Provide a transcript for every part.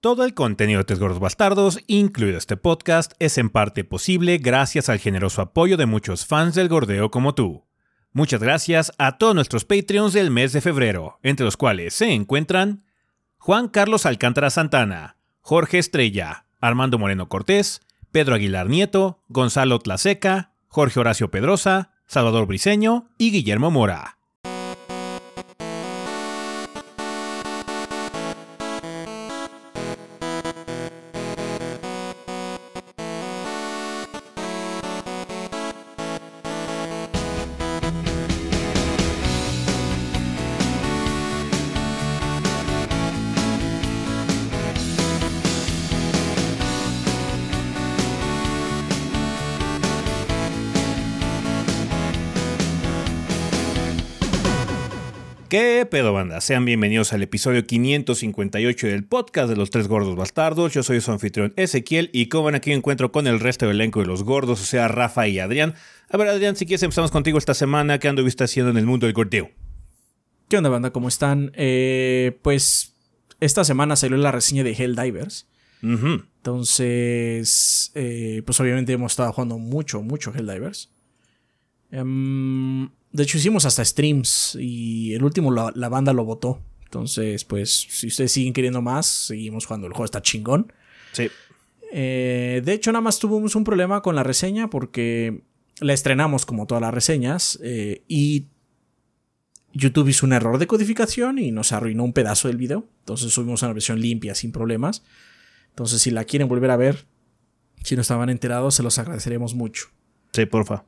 Todo el contenido de Tres Gordos Bastardos, incluido este podcast, es en parte posible gracias al generoso apoyo de muchos fans del gordeo como tú. Muchas gracias a todos nuestros Patreons del mes de febrero, entre los cuales se encuentran Juan Carlos Alcántara Santana, Jorge Estrella, Armando Moreno Cortés, Pedro Aguilar Nieto, Gonzalo Tlaseca, Jorge Horacio Pedrosa, Salvador Briceño y Guillermo Mora. Pedo, banda? Sean bienvenidos al episodio 558 del podcast de los tres gordos bastardos. Yo soy su anfitrión Ezequiel y como ven aquí encuentro con el resto del elenco de los gordos, o sea, Rafa y Adrián. A ver, Adrián, si quieres empezamos contigo esta semana. ¿Qué anduviste haciendo en el mundo del gordeo? ¿Qué onda, banda? ¿Cómo están? Eh, pues esta semana salió la reseña de Helldivers. Entonces, eh, pues obviamente hemos estado jugando mucho, mucho Helldivers. Um, de hecho, hicimos hasta streams y el último la, banda lo votó. Entonces, pues, si ustedes siguen queriendo más, seguimos jugando. El juego está chingón. Sí. Eh, de hecho, nada más tuvimos un problema con la reseña porque la estrenamos como todas las reseñas eh, y YouTube hizo un error de codificación y nos arruinó un pedazo del video. Entonces subimos una versión limpia, sin problemas. Entonces, si la quieren volver a ver, si no estaban enterados, se los agradeceremos mucho. Sí, porfa.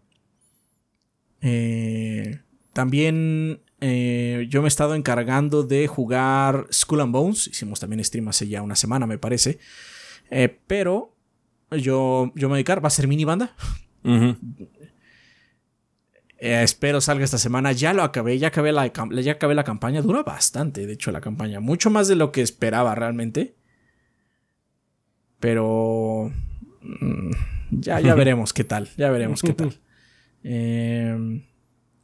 Eh, también eh, yo me he estado encargando de jugar Skull and Bones. Hicimos también stream hace ya una semana, me parece. Eh, pero yo, yo me voy a dedicar, va a ser mini banda. espero salga esta semana. Ya lo acabé, ya acabé, la, ya acabé la campaña. Dura bastante, de hecho, la campaña. Mucho más de lo que esperaba realmente. Pero... Mm, ya, ya veremos qué tal. Ya veremos qué tal. Em,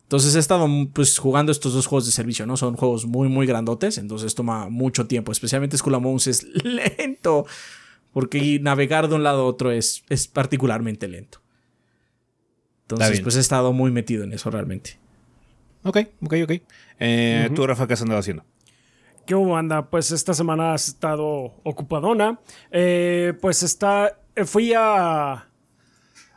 entonces he estado pues jugando estos dos juegos de servicio, ¿no? Son juegos muy, muy grandotes, entonces toma mucho tiempo. Especialmente Skull Bones es lento, porque navegar de un lado a otro es, es particularmente lento. Entonces, pues he estado muy metido en eso realmente. Ok, ok, ok. Eh, ¿Tú, Rafa, qué has andado haciendo? ¿Qué anda? Pues esta semana has estado ocupadona. Eh, pues está. Fui a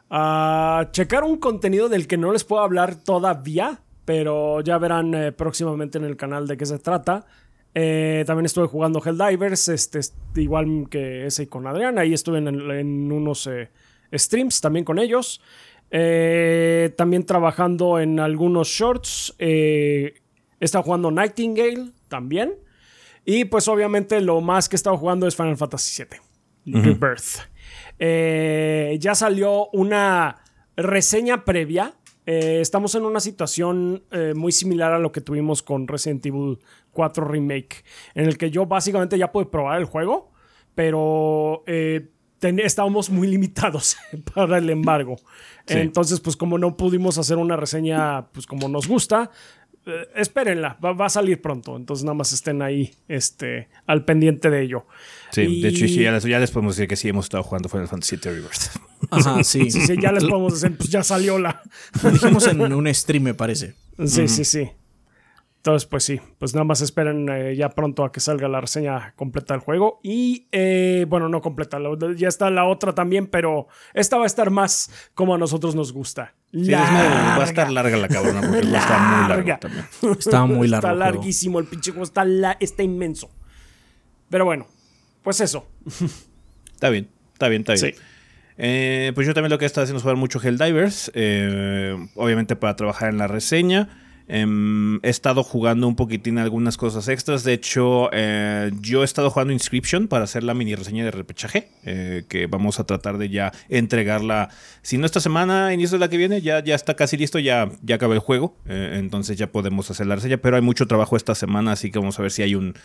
a checar un contenido del que no les puedo hablar todavía, pero ya verán eh, próximamente en el canal de qué se trata. Eh, también estuve jugando Helldivers, este, igual que ese con Adrián. Ahí estuve en, unos eh, streams también con ellos. también trabajando en algunos shorts. he estado jugando Nightingale también. Y pues obviamente lo más que he estado jugando es Final Fantasy VII. Rebirth. Eh, ya salió una reseña previa. Eh, estamos en una situación eh, muy similar a lo que tuvimos con Resident Evil 4 Remake, en el que yo básicamente ya pude probar el juego, pero estábamos muy limitados para el embargo. Entonces, pues como no pudimos hacer una reseña pues como nos gusta, espérenla, va, a salir pronto, entonces nada más estén ahí este, al pendiente de ello. Sí, de hecho ya les, podemos decir que sí hemos estado jugando Final Fantasy VII Rebirth. Ajá, sí. sí, ya les podemos decir, pues ya salió la... Lo dijimos en un stream, me parece. Sí, sí, sí. Entonces, pues sí, pues nada más esperen eh, ya pronto a que salga la reseña completa del juego. Y eh, bueno, no completa, ya está la otra también, pero esta va a estar más como a nosotros nos gusta. va a estar larga la cabrona porque está muy larga también. Está muy largo. Está larguísimo, el pinche juego está, está inmenso. Pero bueno, pues eso. Está bien, está bien, está bien. Eh, pues yo también lo que he estado haciendo es jugar mucho Helldivers, obviamente para trabajar en la reseña. Em, he estado jugando un poquitín algunas cosas extras. De hecho, eh, yo he estado jugando Inscription para hacer la mini reseña de repechaje. Eh, que vamos a tratar de ya entregarla. Si no esta semana, inicio de la que viene, ya, ya está casi listo. Ya, ya acabé el juego. Eh, entonces ya podemos hacer la reseña. Pero hay mucho trabajo esta semana. Así que vamos a ver si hay un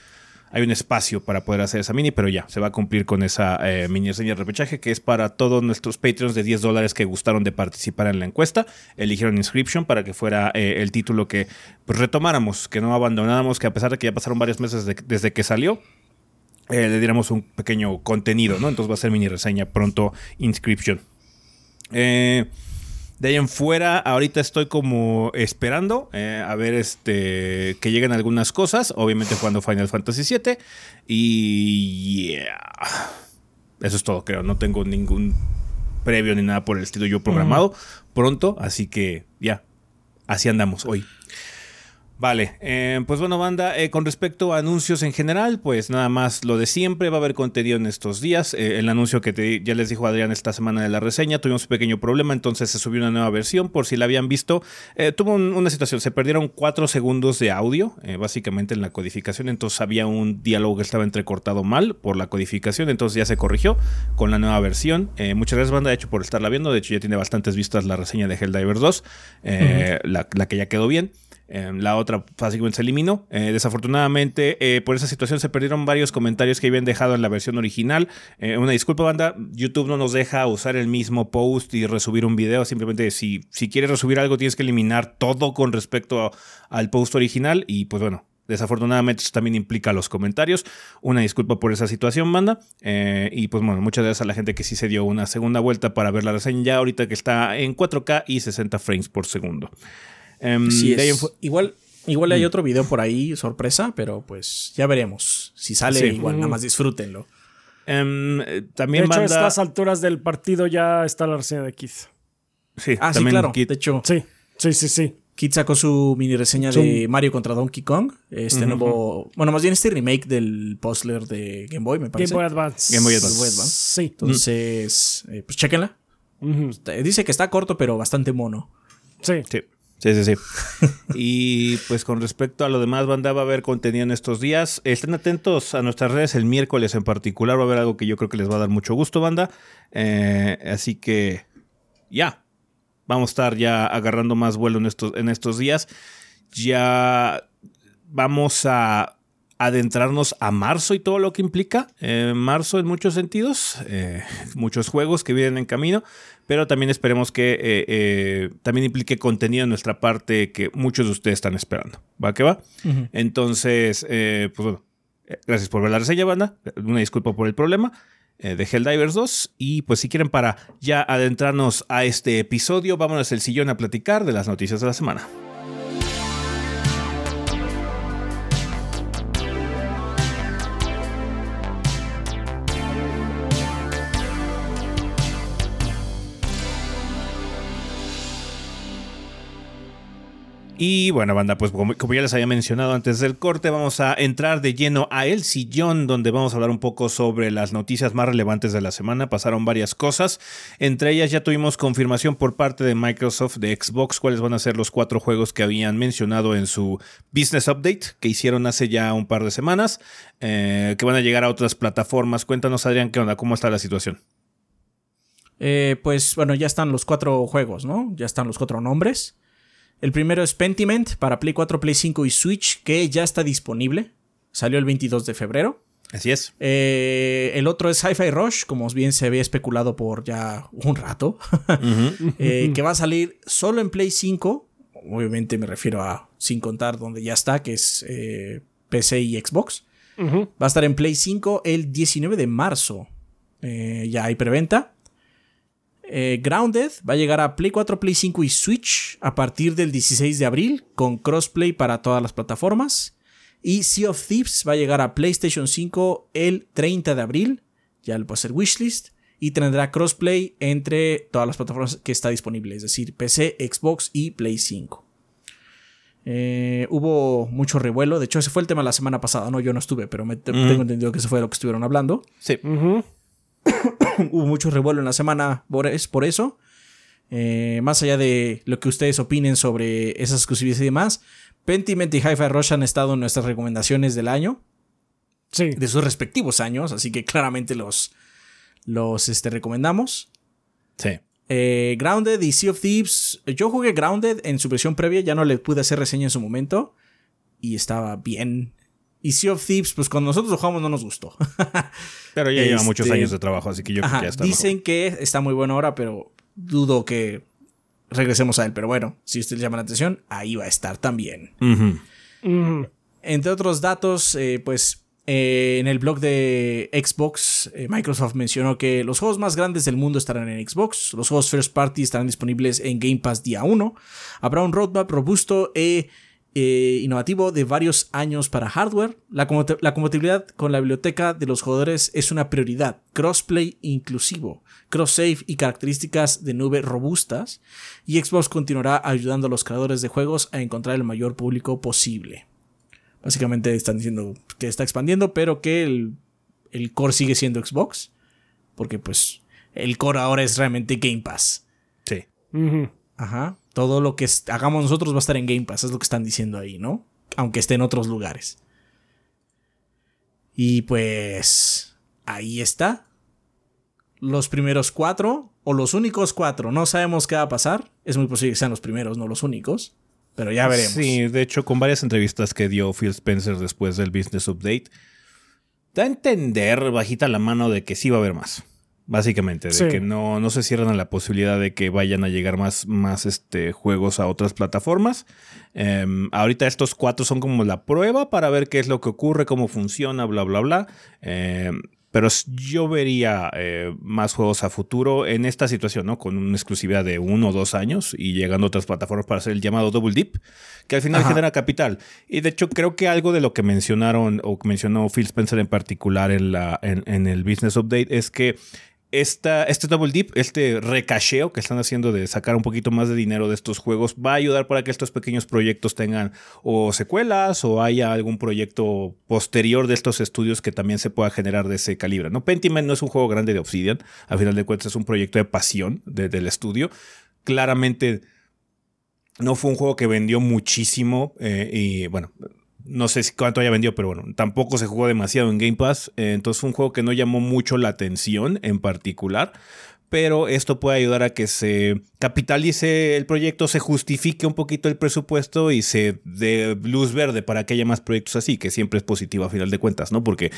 hay un espacio para poder hacer esa mini, pero ya, se va a cumplir con esa eh, mini reseña de repechaje que es para todos nuestros Patreons de 10 dólares que gustaron de participar en la encuesta. Eligieron Inscription para que fuera eh, el título que pues, retomáramos, que no abandonáramos, que a pesar de que ya pasaron varios meses desde que salió, eh, le diéramos un pequeño contenido, ¿no? Entonces va a ser mini reseña pronto, Inscription. Eh, de ahí en fuera, ahorita estoy como esperando eh, a ver este que lleguen algunas cosas. Obviamente jugando Final Fantasy VII. Y eso es todo, creo. No tengo ningún previo ni nada por el estilo yo programado pronto. Así que ya, así andamos hoy. Vale, eh, pues bueno, banda, eh, con respecto a anuncios en general, pues nada más lo de siempre, va a haber contenido en estos días. Eh, el anuncio que ya les dijo Adrián esta semana de la reseña, tuvimos un pequeño problema, entonces se subió una nueva versión, por si la habían visto. tuvo una situación, se perdieron cuatro segundos de audio, básicamente en la codificación, entonces había un diálogo que estaba entrecortado mal por la codificación, entonces ya se corrigió con la nueva versión. muchas gracias, banda, de hecho, por estarla viendo, de hecho ya tiene bastantes vistas la reseña de Helldivers 2, la que ya quedó bien. Em, la otra básicamente se eliminó. Eh, desafortunadamente, eh, por esa situación se perdieron varios comentarios que habían dejado en la versión original. Eh, una disculpa, banda. YouTube no nos deja usar el mismo post y resubir un video. Simplemente, si, si quieres resubir algo, tienes que eliminar todo con respecto al post original. Y pues bueno, Desafortunadamente eso también implica los comentarios. Una disculpa por esa situación, banda. y pues bueno, muchas gracias a la gente que sí se dio una segunda vuelta para ver la reseña ya ahorita que está en 4K y 60 frames por segundo. Em, igual, igual hay mm. otro video por ahí, sorpresa, pero pues ya veremos. Si sale, igual, nada más disfrútenlo. Em, también de hecho, a estas alturas del partido ya está la reseña de Keith. Sí, ah, sí, claro. De hecho, sí, sí, sí, sí. Keith sacó su mini reseña de Mario contra Donkey Kong. Este nuevo. Bueno, más bien este remake del puzzler de Game Boy, me parece. Game Boy Advance. Game Boy Advance. Sí. Entonces, eh, pues chéquenla. Dice que está corto, pero bastante mono. Sí. Sí. Sí, sí, sí. y pues con respecto a lo demás, banda, va a haber contenido en estos días. Estén atentos a nuestras redes el miércoles en particular. Va a haber algo que yo creo que les va a dar mucho gusto, banda. Eh, así que ya. Vamos a estar ya agarrando más vuelo en estos, en estos días. Ya vamos a adentrarnos a marzo y todo lo que implica. Eh, marzo en muchos sentidos. Eh, muchos juegos que vienen en camino pero también esperemos que eh, eh, también implique contenido en nuestra parte que muchos de ustedes están esperando. ¿Va que va? Entonces, eh, pues bueno, gracias por ver la reseña, banda. Una disculpa por el problema de Helldivers 2. Y pues si quieren para ya adentrarnos a este episodio, vámonos al sillón a platicar de las noticias de la semana. Y bueno, banda, pues como, ya les había mencionado antes del corte, vamos a entrar de lleno a El Sillón, donde vamos a hablar un poco sobre las noticias más relevantes de la semana. Pasaron varias cosas. Entre ellas ya tuvimos confirmación por parte de Microsoft de Xbox cuáles van a ser los cuatro juegos que habían mencionado en su Business Update que hicieron hace ya un par de semanas, eh, que van a llegar a otras plataformas. Cuéntanos, Adrián, ¿qué onda? ¿Cómo está la situación? Eh, pues bueno, ya están los cuatro juegos, ¿no? Ya están los cuatro nombres. El primero es Pentiment para Play 4, Play 5 y Switch, que ya está disponible. Salió el 22 de febrero. Así es. Eh, el otro es Hi-Fi Rush, como bien se había especulado por ya un rato, eh, que va a salir solo en Play 5. Obviamente me refiero a sin contar donde ya está, que es eh, PC y Xbox. Va a estar en Play 5 el 19 de marzo. ya hay preventa. Eh, Grounded va a llegar a Play 4, Play 5 y Switch a partir del 16 de abril con crossplay para todas las plataformas. Y Sea of Thieves va a llegar a PlayStation 5 el 30 de abril, ya lo puede ser wishlist, y tendrá crossplay entre todas las plataformas que está disponible, es decir, PC, Xbox y Play 5. Eh, hubo mucho revuelo, de hecho ese fue el tema la semana pasada, no, yo no estuve, pero me, tengo entendido que eso fue lo que estuvieron hablando. Sí. Hubo mucho revuelo en la semana por, por eso. Eh, más allá de lo que ustedes opinen sobre esas exclusividades y demás, Pentiment y Hi-Fi Rush han estado en nuestras recomendaciones del año. Sí. De sus respectivos años, así que claramente los, los este, recomendamos. Sí. Eh, Grounded y Sea of Thieves. Yo jugué Grounded en su versión previa, ya no le pude hacer reseña en su momento. Y estaba bien. Y Sea of Thieves, pues cuando nosotros lo jugamos no nos gustó. pero ya lleva muchos este, años de trabajo, así que yo creo que ya está. Dicen que está muy bueno ahora, pero dudo que regresemos a él. Pero bueno, si usted le llama la atención, ahí va a estar también. Entre otros datos, eh, pues eh, en el blog de Xbox, eh, Microsoft mencionó que los juegos más grandes del mundo estarán en Xbox, los juegos First Party estarán disponibles en Game Pass día 1, habrá un roadmap robusto e eh, innovativo de varios años para hardware, la, la compatibilidad con la biblioteca de los jugadores es una prioridad, crossplay inclusivo, cross-save y características de nube robustas, y Xbox continuará ayudando a los creadores de juegos a encontrar el mayor público posible. Básicamente están diciendo que está expandiendo, pero que el, core sigue siendo Xbox. Porque pues el core ahora es realmente Game Pass. Sí. Ajá. Todo lo que hagamos nosotros va a estar en Game Pass, es lo que están diciendo ahí, ¿no? Aunque esté en otros lugares. Y pues ahí está. Los primeros cuatro, o los únicos cuatro, no sabemos qué va a pasar. Es muy posible que sean los primeros, no los únicos. Pero ya veremos. Sí, de hecho, con varias entrevistas que dio Phil Spencer después del Business Update, da a entender bajita la mano de que sí va a haber más. Básicamente, de que no, no se cierran a la posibilidad de que vayan a llegar más, más este, juegos a otras plataformas. Em, ahorita estos cuatro son como la prueba para ver qué es lo que ocurre, cómo funciona, bla, bla, bla. Eh, pero yo vería eh, más juegos a futuro en esta situación, ¿no? Con una exclusividad de uno o dos años y llegando a otras plataformas para hacer el llamado Double Dip, que al final genera capital. Y de hecho, creo que algo de lo que mencionaron o que mencionó Phil Spencer en particular en, la, en el Business Update es que este double dip, este recacheo que están haciendo de sacar un poquito más de dinero de estos juegos, va a ayudar para que estos pequeños proyectos tengan o secuelas o haya algún proyecto posterior de estos estudios que también se pueda generar de ese calibre. ¿no? Pentiment no es un juego grande de Obsidian, al final de cuentas es un proyecto de pasión del estudio. Claramente no fue un juego que vendió muchísimo eh, y bueno, no sé cuánto haya vendido, pero bueno, tampoco se jugó demasiado en Game Pass. Eh, entonces un juego que no llamó mucho la atención en particular. Pero esto puede ayudar a que se capitalice el proyecto, se justifique un poquito el presupuesto y se dé luz verde para que haya más proyectos así, que siempre es positivo a final de cuentas, ¿no? Porque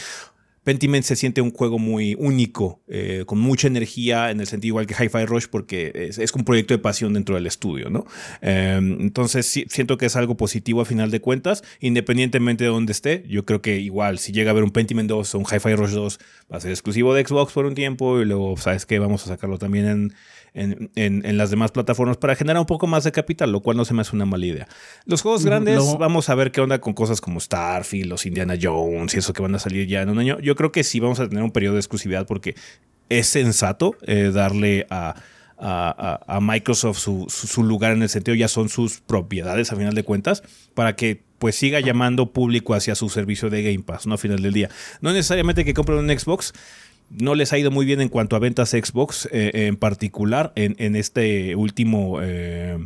Pentiment se siente un juego muy único, eh, con mucha energía, en el sentido igual que Hi-Fi Rush, porque es, un proyecto de pasión dentro del estudio, ¿no? Em, entonces siento que es algo positivo a final de cuentas, independientemente de dónde esté. Yo creo que igual, si llega a haber un Pentiment 2 o un Hi-Fi Rush 2, va a ser exclusivo de Xbox por un tiempo y luego, ¿sabes qué? Vamos a sacarlo también en, en, las demás plataformas para generar un poco más de capital, lo cual no se me hace una mala idea. Los juegos grandes, vamos a ver qué onda con cosas como Starfield, los Indiana Jones y eso que van a salir ya en un año. Yo creo que sí vamos a tener un periodo de exclusividad porque es sensato eh, darle a, Microsoft su, lugar en el sentido, ya son sus propiedades a final de cuentas, para que pues siga llamando público hacia su servicio de Game Pass, ¿no? A final del día. No necesariamente que compren un Xbox, no les ha ido muy bien en cuanto a ventas Xbox, eh, en particular en, este último eh,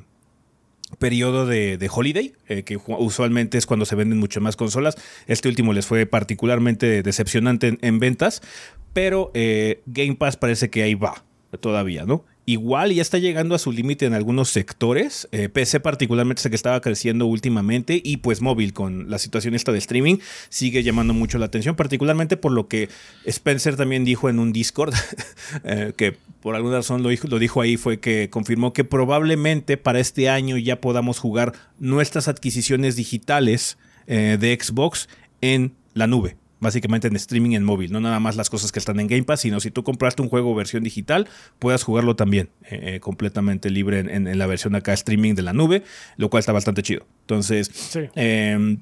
periodo de, holiday, eh, que usualmente es cuando se venden mucho más consolas. Este último les fue particularmente decepcionante en ventas, pero Game Pass parece que ahí va todavía, ¿no? Igual ya está llegando a su límite en algunos sectores. Eh, PC particularmente es que estaba creciendo últimamente y pues móvil con la situación esta de streaming sigue llamando mucho la atención, particularmente por lo que Spencer también dijo en un Discord, eh, que por alguna razón lo dijo, lo dijo ahí, fue que confirmó que probablemente para este año ya podamos jugar nuestras adquisiciones digitales eh, de Xbox en la nube básicamente en streaming en móvil, no nada más las cosas que están en Game Pass, sino si tú compraste un juego versión digital, puedas jugarlo también eh, eh, completamente libre en, la versión acá streaming de la nube, lo cual está bastante chido. Entonces, eh,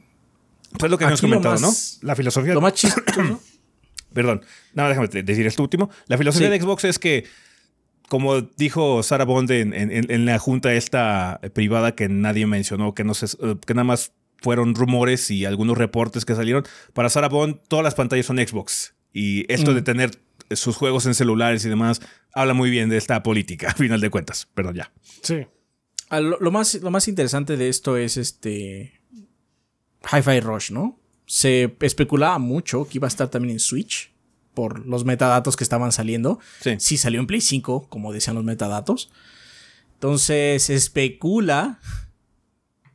pues lo que hemos comentado, ¿no? La filosofía. Lo más chistoso. Perdón, nada, déjame decir esto último. La filosofía de Xbox es que como dijo Sarah Bond en, en, la junta esta privada que nadie mencionó, que, no se, que nada más fueron rumores y algunos reportes que salieron. Para Sarah Bond, todas las pantallas son Xbox. Y esto de mm. tener sus juegos en celulares y demás habla muy bien de esta política, a final de cuentas. Perdón, ya. Sí. Lo, más, lo más interesante de esto es este. Hi-Fi Rush, ¿no? Se especulaba mucho que iba a estar también en Switch por los metadatos que estaban saliendo. Sí. sí salió en Play 5, como decían los metadatos. Entonces se especula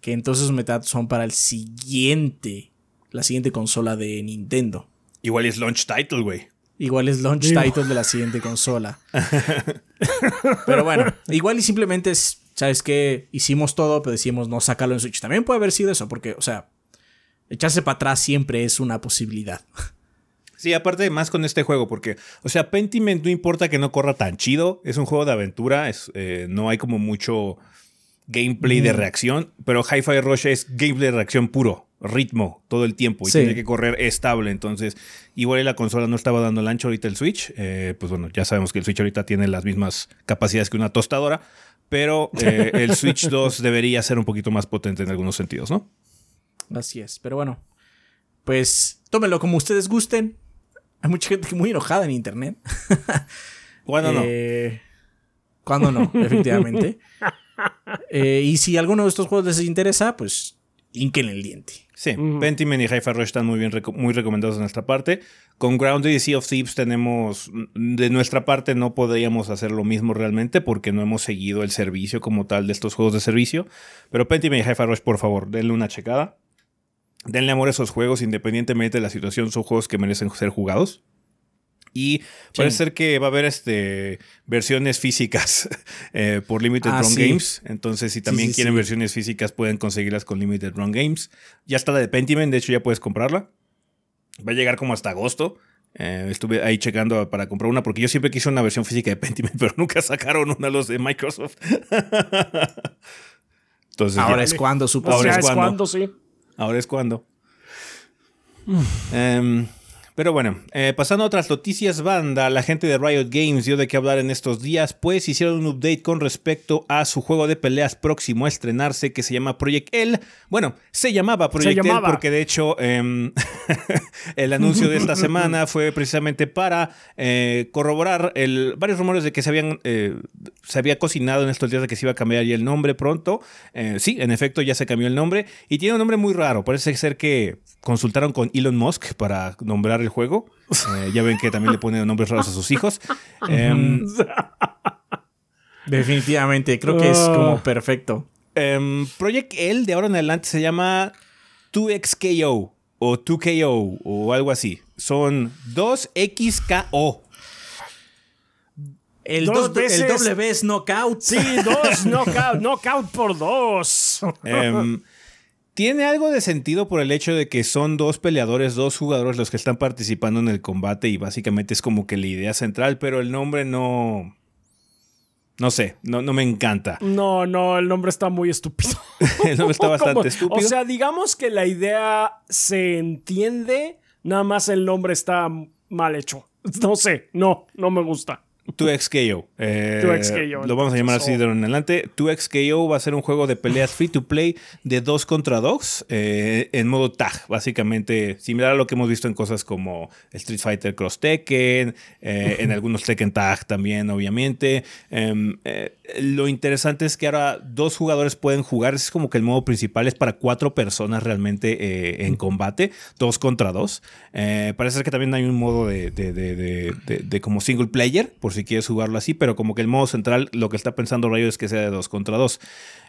que entonces metadatos son para el siguiente, la siguiente consola de Nintendo. Igual es launch title, güey. Igual es launch title de la siguiente consola. pero bueno, igual y simplemente es, ¿sabes qué? Hicimos todo, pero decimos no sacarlo en Switch. También puede haber sido eso, porque, o sea, echarse para atrás siempre es una posibilidad. Sí, aparte más con este juego, porque, o sea, Pentiment no importa que no corra tan chido, es un juego de aventura, es, eh, no hay como mucho gameplay de reacción, pero Hi-Fi Rush es gameplay de reacción puro, ritmo todo el tiempo y tiene que correr estable, entonces igual la consola no estaba dando el ancho ahorita el Switch, eh, pues bueno, ya sabemos que el Switch ahorita tiene las mismas capacidades que una tostadora, pero eh, el Switch 2 debería ser un poquito más potente en algunos sentidos, ¿no? Así es, pero bueno, pues tómenlo como ustedes gusten. Hay mucha gente muy enojada en internet. ¿Cuándo no? Eh, ¿Cuándo no? Efectivamente. Eh, y si alguno de estos juegos les interesa, pues inquen el diente. Sí, Pentiment y Hi-Fi Rush están muy bien muy recomendados de nuestra parte. Con Grounded y Sea of Thieves tenemos, de nuestra parte no podríamos hacer lo mismo realmente porque no hemos seguido el servicio como tal de estos juegos de servicio. Pero Pentiment y Hi-Fi Rush, por favor, denle una checada. Denle amor a esos juegos independientemente de la situación, son juegos que merecen ser jugados. Y parece ser que va a haber este, versiones físicas eh, por Limited ah, Run Games. Entonces, si también quieren versiones físicas, pueden conseguirlas con Limited Run Games. Ya está la de Pentiment, de hecho, ya puedes comprarla. Va a llegar como hasta agosto. Eh, estuve ahí checando para comprar una porque yo siempre quise una versión física de Pentiment, pero nunca sacaron una los de Microsoft. Entonces, ahora es cuando, supongo. Ahora es cuando, sí. Ahora es cuando. Em, pero bueno, eh, pasando a otras noticias, banda, la gente de Riot Games dio de qué hablar en estos días, pues hicieron un update con respecto a su juego de peleas próximo a estrenarse que se llama Project L. Bueno, se llamaba Project L porque de hecho em, el anuncio de esta semana fue precisamente para eh, corroborar el, varios rumores de que se habían eh, se había cocinado en estos días de que se iba a cambiar ya el nombre pronto. sí, en efecto ya se cambió el nombre y tiene un nombre muy raro. Parece ser que consultaron con Elon Musk para nombrar el juego. Eh, ya ven que también le ponen nombres raros a sus hijos. Em, Definitivamente, creo que es como ah. perfecto. Em, Project L de ahora en adelante se llama 2XKO o 2KO o algo así. Son 2XKO. El, el doble es knockout. Sí, dos knockout, knockout por dos. Em, tiene algo de sentido por el hecho de que son dos peleadores, dos jugadores los que están participando en el combate y básicamente es como que la idea central, pero el nombre no... No sé, no, no me encanta. No, no, el nombre está muy estúpido. el nombre está bastante estúpido. O sea, digamos que la idea se entiende, nada más el nombre está mal hecho. No sé, no, no me gusta. 2XKO. Eh, lo vamos a llamar así de en adelante. 2XKO va a ser un juego de peleas free to play de dos contra dos eh, en modo tag. Básicamente similar a lo que hemos visto en cosas como Street Fighter Cross Tekken, eh, en algunos Tekken Tag también, obviamente. Em, lo interesante es que ahora dos jugadores pueden jugar. Es como que el modo principal es para cuatro personas realmente en combate, dos contra dos. parece que también hay un modo de, de como single player, por si quieres jugarlo así, pero como que el modo central lo que está pensando Rayo es que sea de dos contra dos.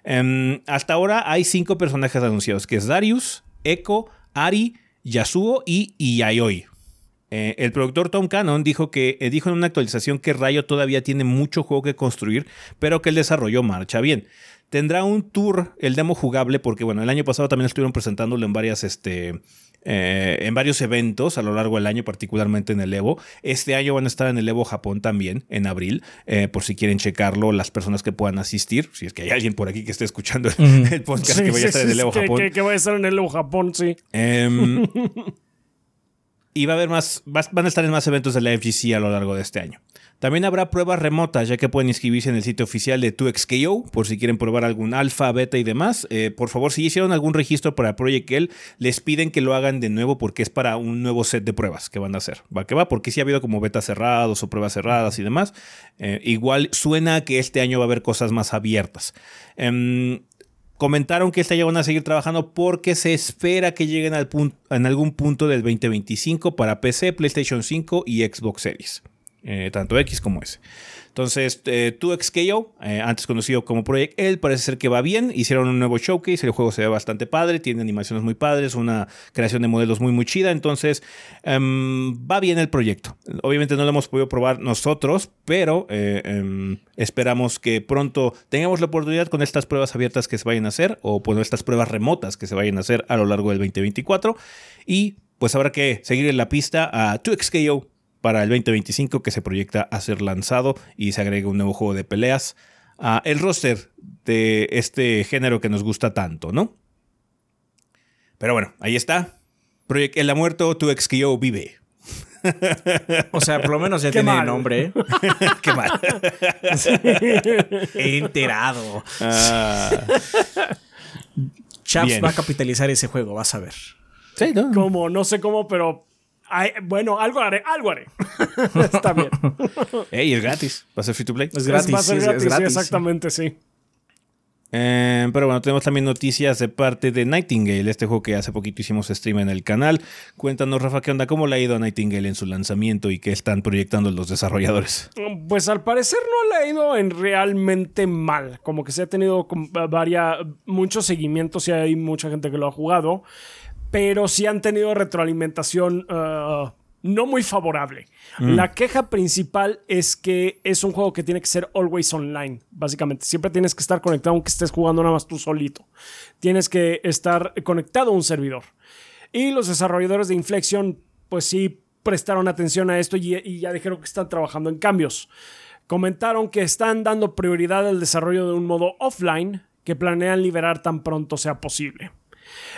Em, hasta ahora hay cinco personajes anunciados, que es Darius, Echo, Ari, Yasuo y Yayoi. Eh, el productor Tom Cannon dijo, que, eh, dijo en una actualización que Rayo todavía tiene mucho juego que construir, pero que el desarrollo marcha bien. Tendrá un tour, el demo jugable, porque bueno, el año pasado también estuvieron presentándolo en varias este, eh, en varios eventos a lo largo del año, particularmente en el Evo. Este año van a estar en el Evo Japón también, en abril, eh, por si quieren checarlo, las personas que puedan asistir, si es que hay alguien por aquí que esté escuchando el, podcast que vaya a estar en el Evo Japón. Que, vaya a estar en el Evo Japón, sí. Y va a haber más, van a estar en más eventos de la FGC a lo largo de este año. También habrá pruebas remotas, ya que pueden inscribirse en el sitio oficial de 2XKO, por si quieren probar algún alfa, beta y demás. Eh, por favor, si hicieron algún registro para Project L, les piden que lo hagan de nuevo porque es para un nuevo set de pruebas que van a hacer. Va que va, porque sí ha habido como betas cerrados o pruebas cerradas y demás. Eh, igual suena que este año va a haber cosas más abiertas. Em, comentaron que este año van a seguir trabajando porque se espera que lleguen al punto, en algún punto del 2025 para PC, PlayStation 5 y Xbox Series. eh, tanto X como S. Entonces, eh, 2XKO, eh, antes conocido como Project L, parece ser que va bien. Hicieron un nuevo showcase, el juego se ve bastante padre, tiene animaciones muy padres, una creación de modelos muy, muy chida. Entonces, em, va bien el proyecto. Obviamente no lo hemos podido probar nosotros, pero eh, em, esperamos que pronto tengamos la oportunidad con estas pruebas abiertas que se vayan a hacer, o bueno, estas pruebas remotas que se vayan a hacer a lo largo del 2024. Y pues habrá que seguir en la pista a 2XKO para el 2025 que se proyecta a ser lanzado y se agrega un nuevo juego de peleas a el roster de este género que nos gusta tanto, ¿no? Pero bueno, ahí está. Project El ha muerto, tu ex vive. O sea, por lo menos ya tiene mal. nombre. Qué mal. He enterado. Ah, Chaps Bien. va a capitalizar ese juego, vas a ver. sí, ¿no? Como, no sé cómo, pero. Ay, bueno, algo haré, algo haré. Está bien. Ey, es gratis. Va a ser free to play. Es gratis. Va a ser sí, es gratis, sí, gratis, sí. exactamente, sí. Eh, pero bueno, tenemos también noticias de parte de Nightingale, este juego que hace poquito hicimos stream en el canal. Cuéntanos, Rafa, ¿qué onda? ¿Cómo le ha ido a Nightingale en su lanzamiento y qué están proyectando los desarrolladores? Pues al parecer no le ha ido en realmente mal. Como que se ha tenido com- varia, muchos seguimientos y hay mucha gente que lo ha jugado. Pero sí han tenido retroalimentación uh, no muy favorable. La queja principal es que es un juego que tiene que ser always online, básicamente. Siempre tienes que estar conectado aunque estés jugando nada más tú solito. Tienes que estar conectado a un servidor. Y los desarrolladores de Inflexion, pues sí prestaron atención a esto y, y ya dijeron que están trabajando en cambios. Comentaron que están dando prioridad al desarrollo de un modo offline que planean liberar tan pronto sea posible.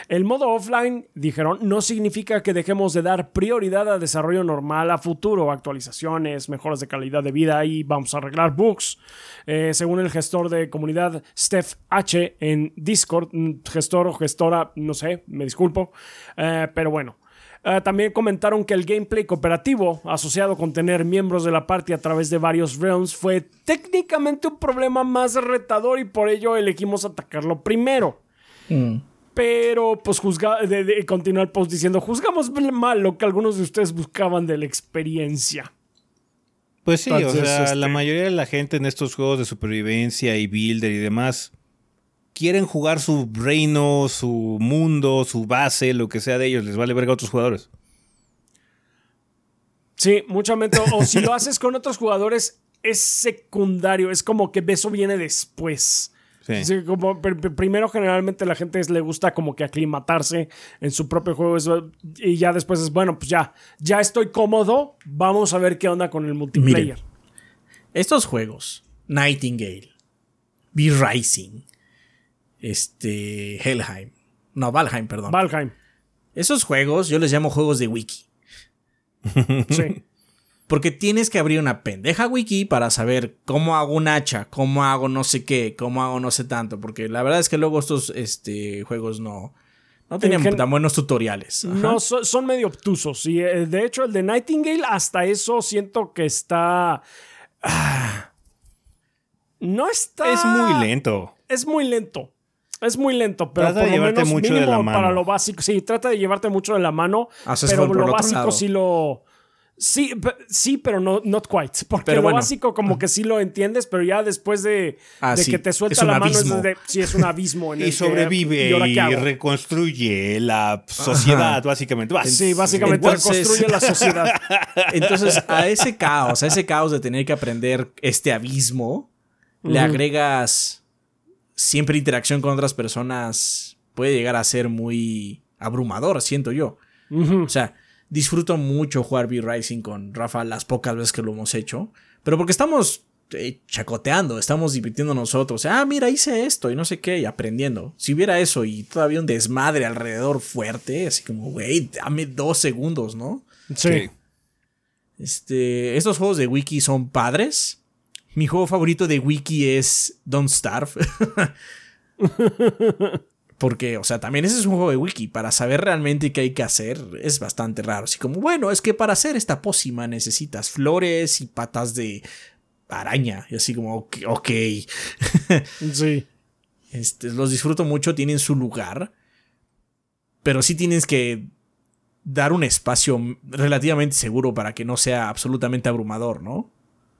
El modo offline, dijeron, no significa que dejemos de dar prioridad al desarrollo normal a futuro, actualizaciones, mejoras de calidad de vida y vamos a arreglar bugs. Eh, según el gestor de comunidad Steph H en Discord, mm, gestor o gestora, no sé, me disculpo, eh, pero bueno. Eh, también comentaron que el gameplay cooperativo asociado con tener miembros de la party a través de varios realms fue técnicamente un problema más retador y por ello elegimos atacarlo primero. Pero, pues, juzga, de, de- continuar pues, diciendo, juzgamos mal lo que algunos de ustedes buscaban de la experiencia. Pues sí, Entonces, o sea, este- la mayoría de la gente en estos juegos de supervivencia y builder y demás quieren jugar su reino, su mundo, su base, lo que sea de ellos, les vale verga a otros jugadores. Sí, muchamente. O si lo haces con otros jugadores, es secundario. Es como que eso viene después. Sí. Sí, como pr- pr- primero generalmente la gente es- le gusta como que aclimatarse en su propio juego eso, y ya después es bueno pues ya ya estoy cómodo vamos a ver qué onda con el multiplayer Estos juegos, Nightingale, B-Rising, este, Helheim, no, Valheim, perdón. Valheim Esos juegos yo les llamo juegos de wiki. sí Porque tienes que abrir una pendeja wiki para saber cómo hago un hacha, cómo hago no sé qué, cómo hago no sé tanto. Porque la verdad es que luego estos este, juegos no, no tenían gen- tan buenos tutoriales. Ajá. no so- son medio obtusos y eh, de hecho el de Nightingale hasta eso siento que está ah, no está Es muy lento. es muy lento. Es muy lento, pero Trata por de lo llevarte menos mucho de la para mano. lo básico. Sí, trata de llevarte mucho de la mano, Haces pero fue por lo básico lado. sí lo... Sí, sí, pero no not quite. Porque Pero lo bueno. básico como que sí lo entiendes, pero ya después de, Ah, de sí, que te suelta la mano, es de, sí, es un abismo. En el Y que- sobrevive ¿y reconstruye la sociedad, básicamente. Vas. Sí, básicamente Entonces- reconstruye la sociedad. Entonces, a ese caos, a ese caos de tener que aprender este abismo, le agregas siempre interacción con otras personas, puede llegar a ser muy abrumador, siento yo. O sea, disfruto mucho jugar B-Rising con Rafa las pocas veces que lo hemos hecho, pero porque estamos eh, chacoteando, estamos divirtiendo nosotros. Ah, mira, hice esto y no sé qué, y aprendiendo. Si hubiera eso y todavía un desmadre alrededor fuerte, así como, güey, dame dos segundos, ¿no? Sí. Este, estos juegos de wiki son padres. Mi juego favorito de wiki es Don't Starve. Porque, o sea, también ese es un juego de wiki. Para saber realmente qué hay que hacer es bastante raro. Así como, bueno, es que para hacer esta pócima necesitas flores y patas de araña. Y así como, ok. ok. Sí. Este, los disfruto mucho, tienen su lugar. Pero sí tienes que dar un espacio relativamente seguro para que no sea absolutamente abrumador, ¿no?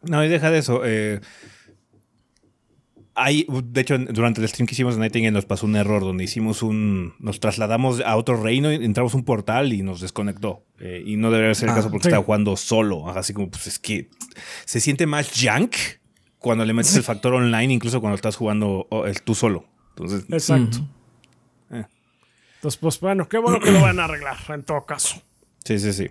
No, y deja de eso. Eh, hay, de hecho, durante el stream que hicimos de Nightingale nos pasó un error donde hicimos un. Nos trasladamos a otro reino, entramos un portal y nos desconectó. Eh, y no debería ser el ah, caso porque estaba jugando solo. Así como, pues es que se siente más junk cuando le metes el factor online, incluso cuando estás jugando tú solo. Entonces, Exacto. Eh. Entonces, pues bueno, qué bueno que lo van a arreglar en todo caso. Sí, sí, sí.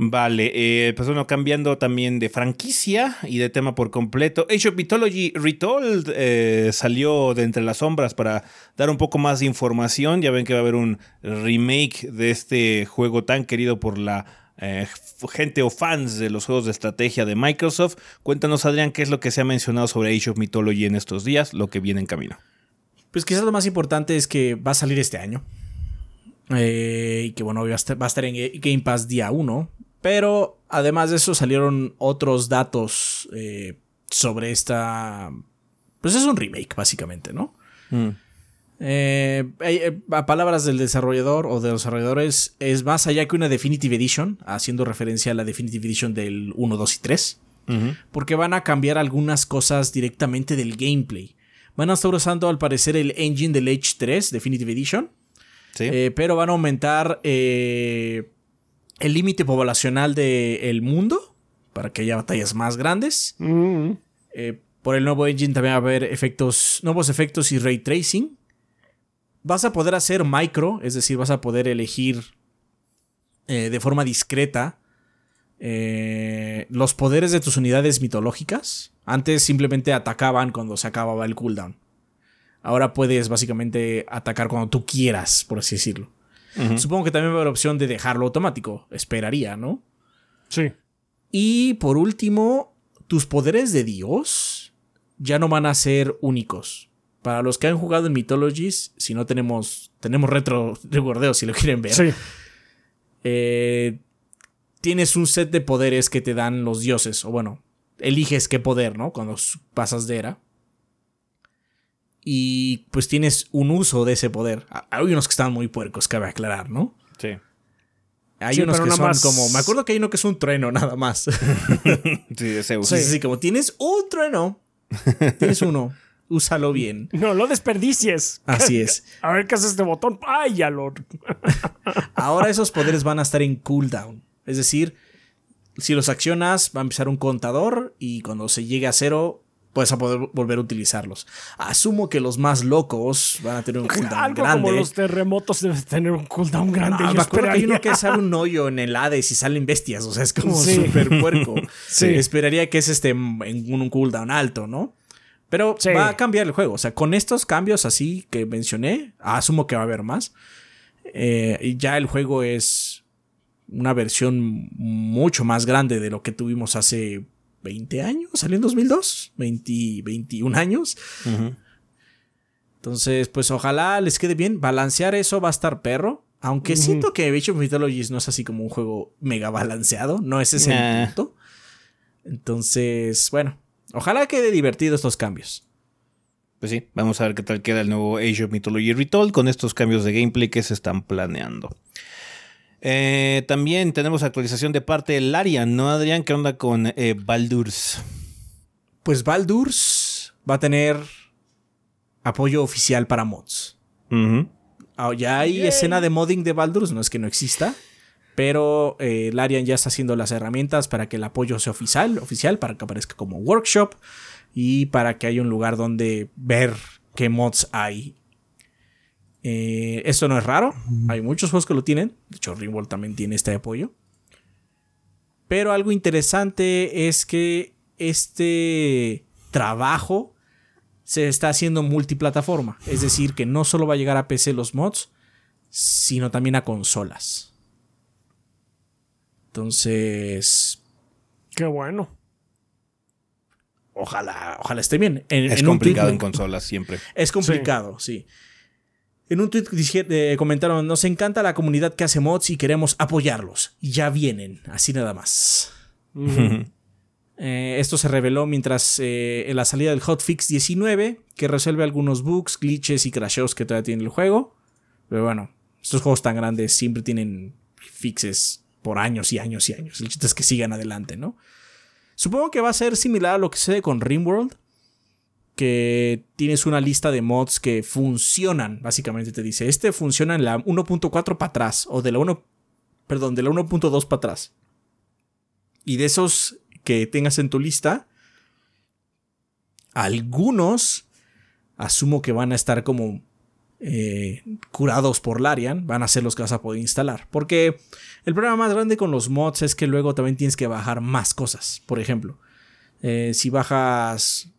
Vale, eh, pues bueno, cambiando también de franquicia y de tema por completo. Age of Mythology Retold eh, salió de entre las sombras para dar un poco más de información. Ya ven que va a haber un remake de este juego tan querido por la eh, gente o fans de los juegos de estrategia de Microsoft. Cuéntanos, Adrián, qué es lo que se ha mencionado sobre Age of Mythology en estos días, lo que viene en camino. Pues quizás lo más importante es que va a salir este año. y que bueno, va a estar, va a estar en Game Pass día 1 pero además de eso salieron otros datos eh, sobre esta... Pues es un remake, básicamente, ¿no? Mm. Eh, eh, a palabras del desarrollador o de los desarrolladores, es más allá que una Definitive Edition, haciendo referencia a la Definitive Edition del 1, 2 y 3, porque van a cambiar algunas cosas directamente del gameplay. Van a estar usando al parecer el engine del Age 3 Definitive Edition, pero van a aumentar el límite poblacional del mundo para que haya batallas más grandes. Mm. Eh, por el nuevo engine también va a haber efectos, nuevos efectos y ray tracing. Vas a poder hacer micro, es decir, vas a poder elegir eh, de forma discreta eh, los poderes de tus unidades mitológicas. Antes simplemente atacaban cuando se acababa el cooldown. Ahora puedes básicamente atacar cuando tú quieras, por así decirlo. Supongo que también va a haber opción de dejarlo automático. Esperaría, ¿no? Sí. Y por último, tus poderes de Dios ya no van a ser únicos. Para los que han jugado en Mythologies, si no tenemos. Tenemos retro de si lo quieren ver. Sí. Eh, tienes un set de poderes que te dan los dioses. O bueno, eliges qué poder, ¿no? Cuando pasas de era y pues tienes un uso de ese poder. Hay unos que están muy puercos, cabe aclarar, ¿no? Sí. Hay unos que son como. Me acuerdo que hay uno que es un trueno, nada más. sí, ese uso. Sí, sí, como tienes un trueno. Tienes uno. Úsalo bien. No lo desperdicies. Así es. A ver qué hace este botón. ¡Ay, ya lo! Ahora esos poderes van a estar en cooldown. Es decir, si los accionas, va a empezar un contador y cuando se llegue a cero, puedes a poder volver a utilizarlos. Asumo que los más locos van a tener un cooldown Algo grande. Como los terremotos deben tener un cooldown grande. Ah, me acuerdo que hay uno que sale un hoyo en el Hades y salen bestias. O sea, es como súper puerco. sí. Esperaría que es este en un cooldown alto, ¿no? Pero va a cambiar el juego. O sea, con estos cambios así que mencioné, asumo que va a haber más. Eh, y ya el juego es una versión mucho más grande de lo que tuvimos hace 20 años, salió en 2002, 20, 21 años. Entonces, pues ojalá les quede bien. Balancear eso va a estar perro. Aunque siento que Age of Mythologies no es así como un juego mega balanceado. No es ese el punto. Entonces, bueno. Ojalá quede divertido estos cambios. Pues sí, vamos a ver qué tal queda el nuevo Age of Mythology Retold con estos cambios de gameplay que se están planeando. Eh, también tenemos actualización de parte de Larian, ¿no, Adrián? ¿Qué onda con eh, Baldur's? Pues Baldur's va a tener apoyo oficial para mods. Ah, ya hay escena de modding de Baldur's, no es que no exista. Pero eh, Larian ya está haciendo las herramientas para que el apoyo sea oficial, oficial, para que aparezca como workshop y para que haya un lugar donde ver qué mods hay eh, esto no es raro, hay muchos juegos que lo tienen. De hecho, Ringworld también tiene este apoyo. Pero algo interesante es que este trabajo se está haciendo multiplataforma. Es decir, que no solo va a llegar a PC los mods, sino también a consolas. Entonces. Qué bueno. Ojalá, ojalá esté bien. es complicado en consolas siempre. Es complicado, sí. En un tweet eh, comentaron, nos encanta la comunidad que hace mods y queremos apoyarlos. Y ya vienen, así nada más. Eh, esto se reveló mientras eh, en la salida del hotfix 19, que resuelve algunos bugs, glitches y crasheos que todavía tiene el juego. Pero bueno, estos juegos tan grandes siempre tienen fixes por años y años y años. El chiste es que sigan adelante, ¿no? Supongo que va a ser similar a lo que sucede con Rimworld. Que tienes una lista de mods que funcionan. Básicamente te dice, este funciona en la 1.4 para atrás. O de la 1. Perdón, de la 1.2 para atrás. Y de esos que tengas en tu lista, algunos asumo que van a estar como eh, curados por Larian, van a ser los que vas a poder instalar. Porque el problema más grande con los mods es que luego también tienes que bajar más cosas. Por ejemplo, eh, si bajas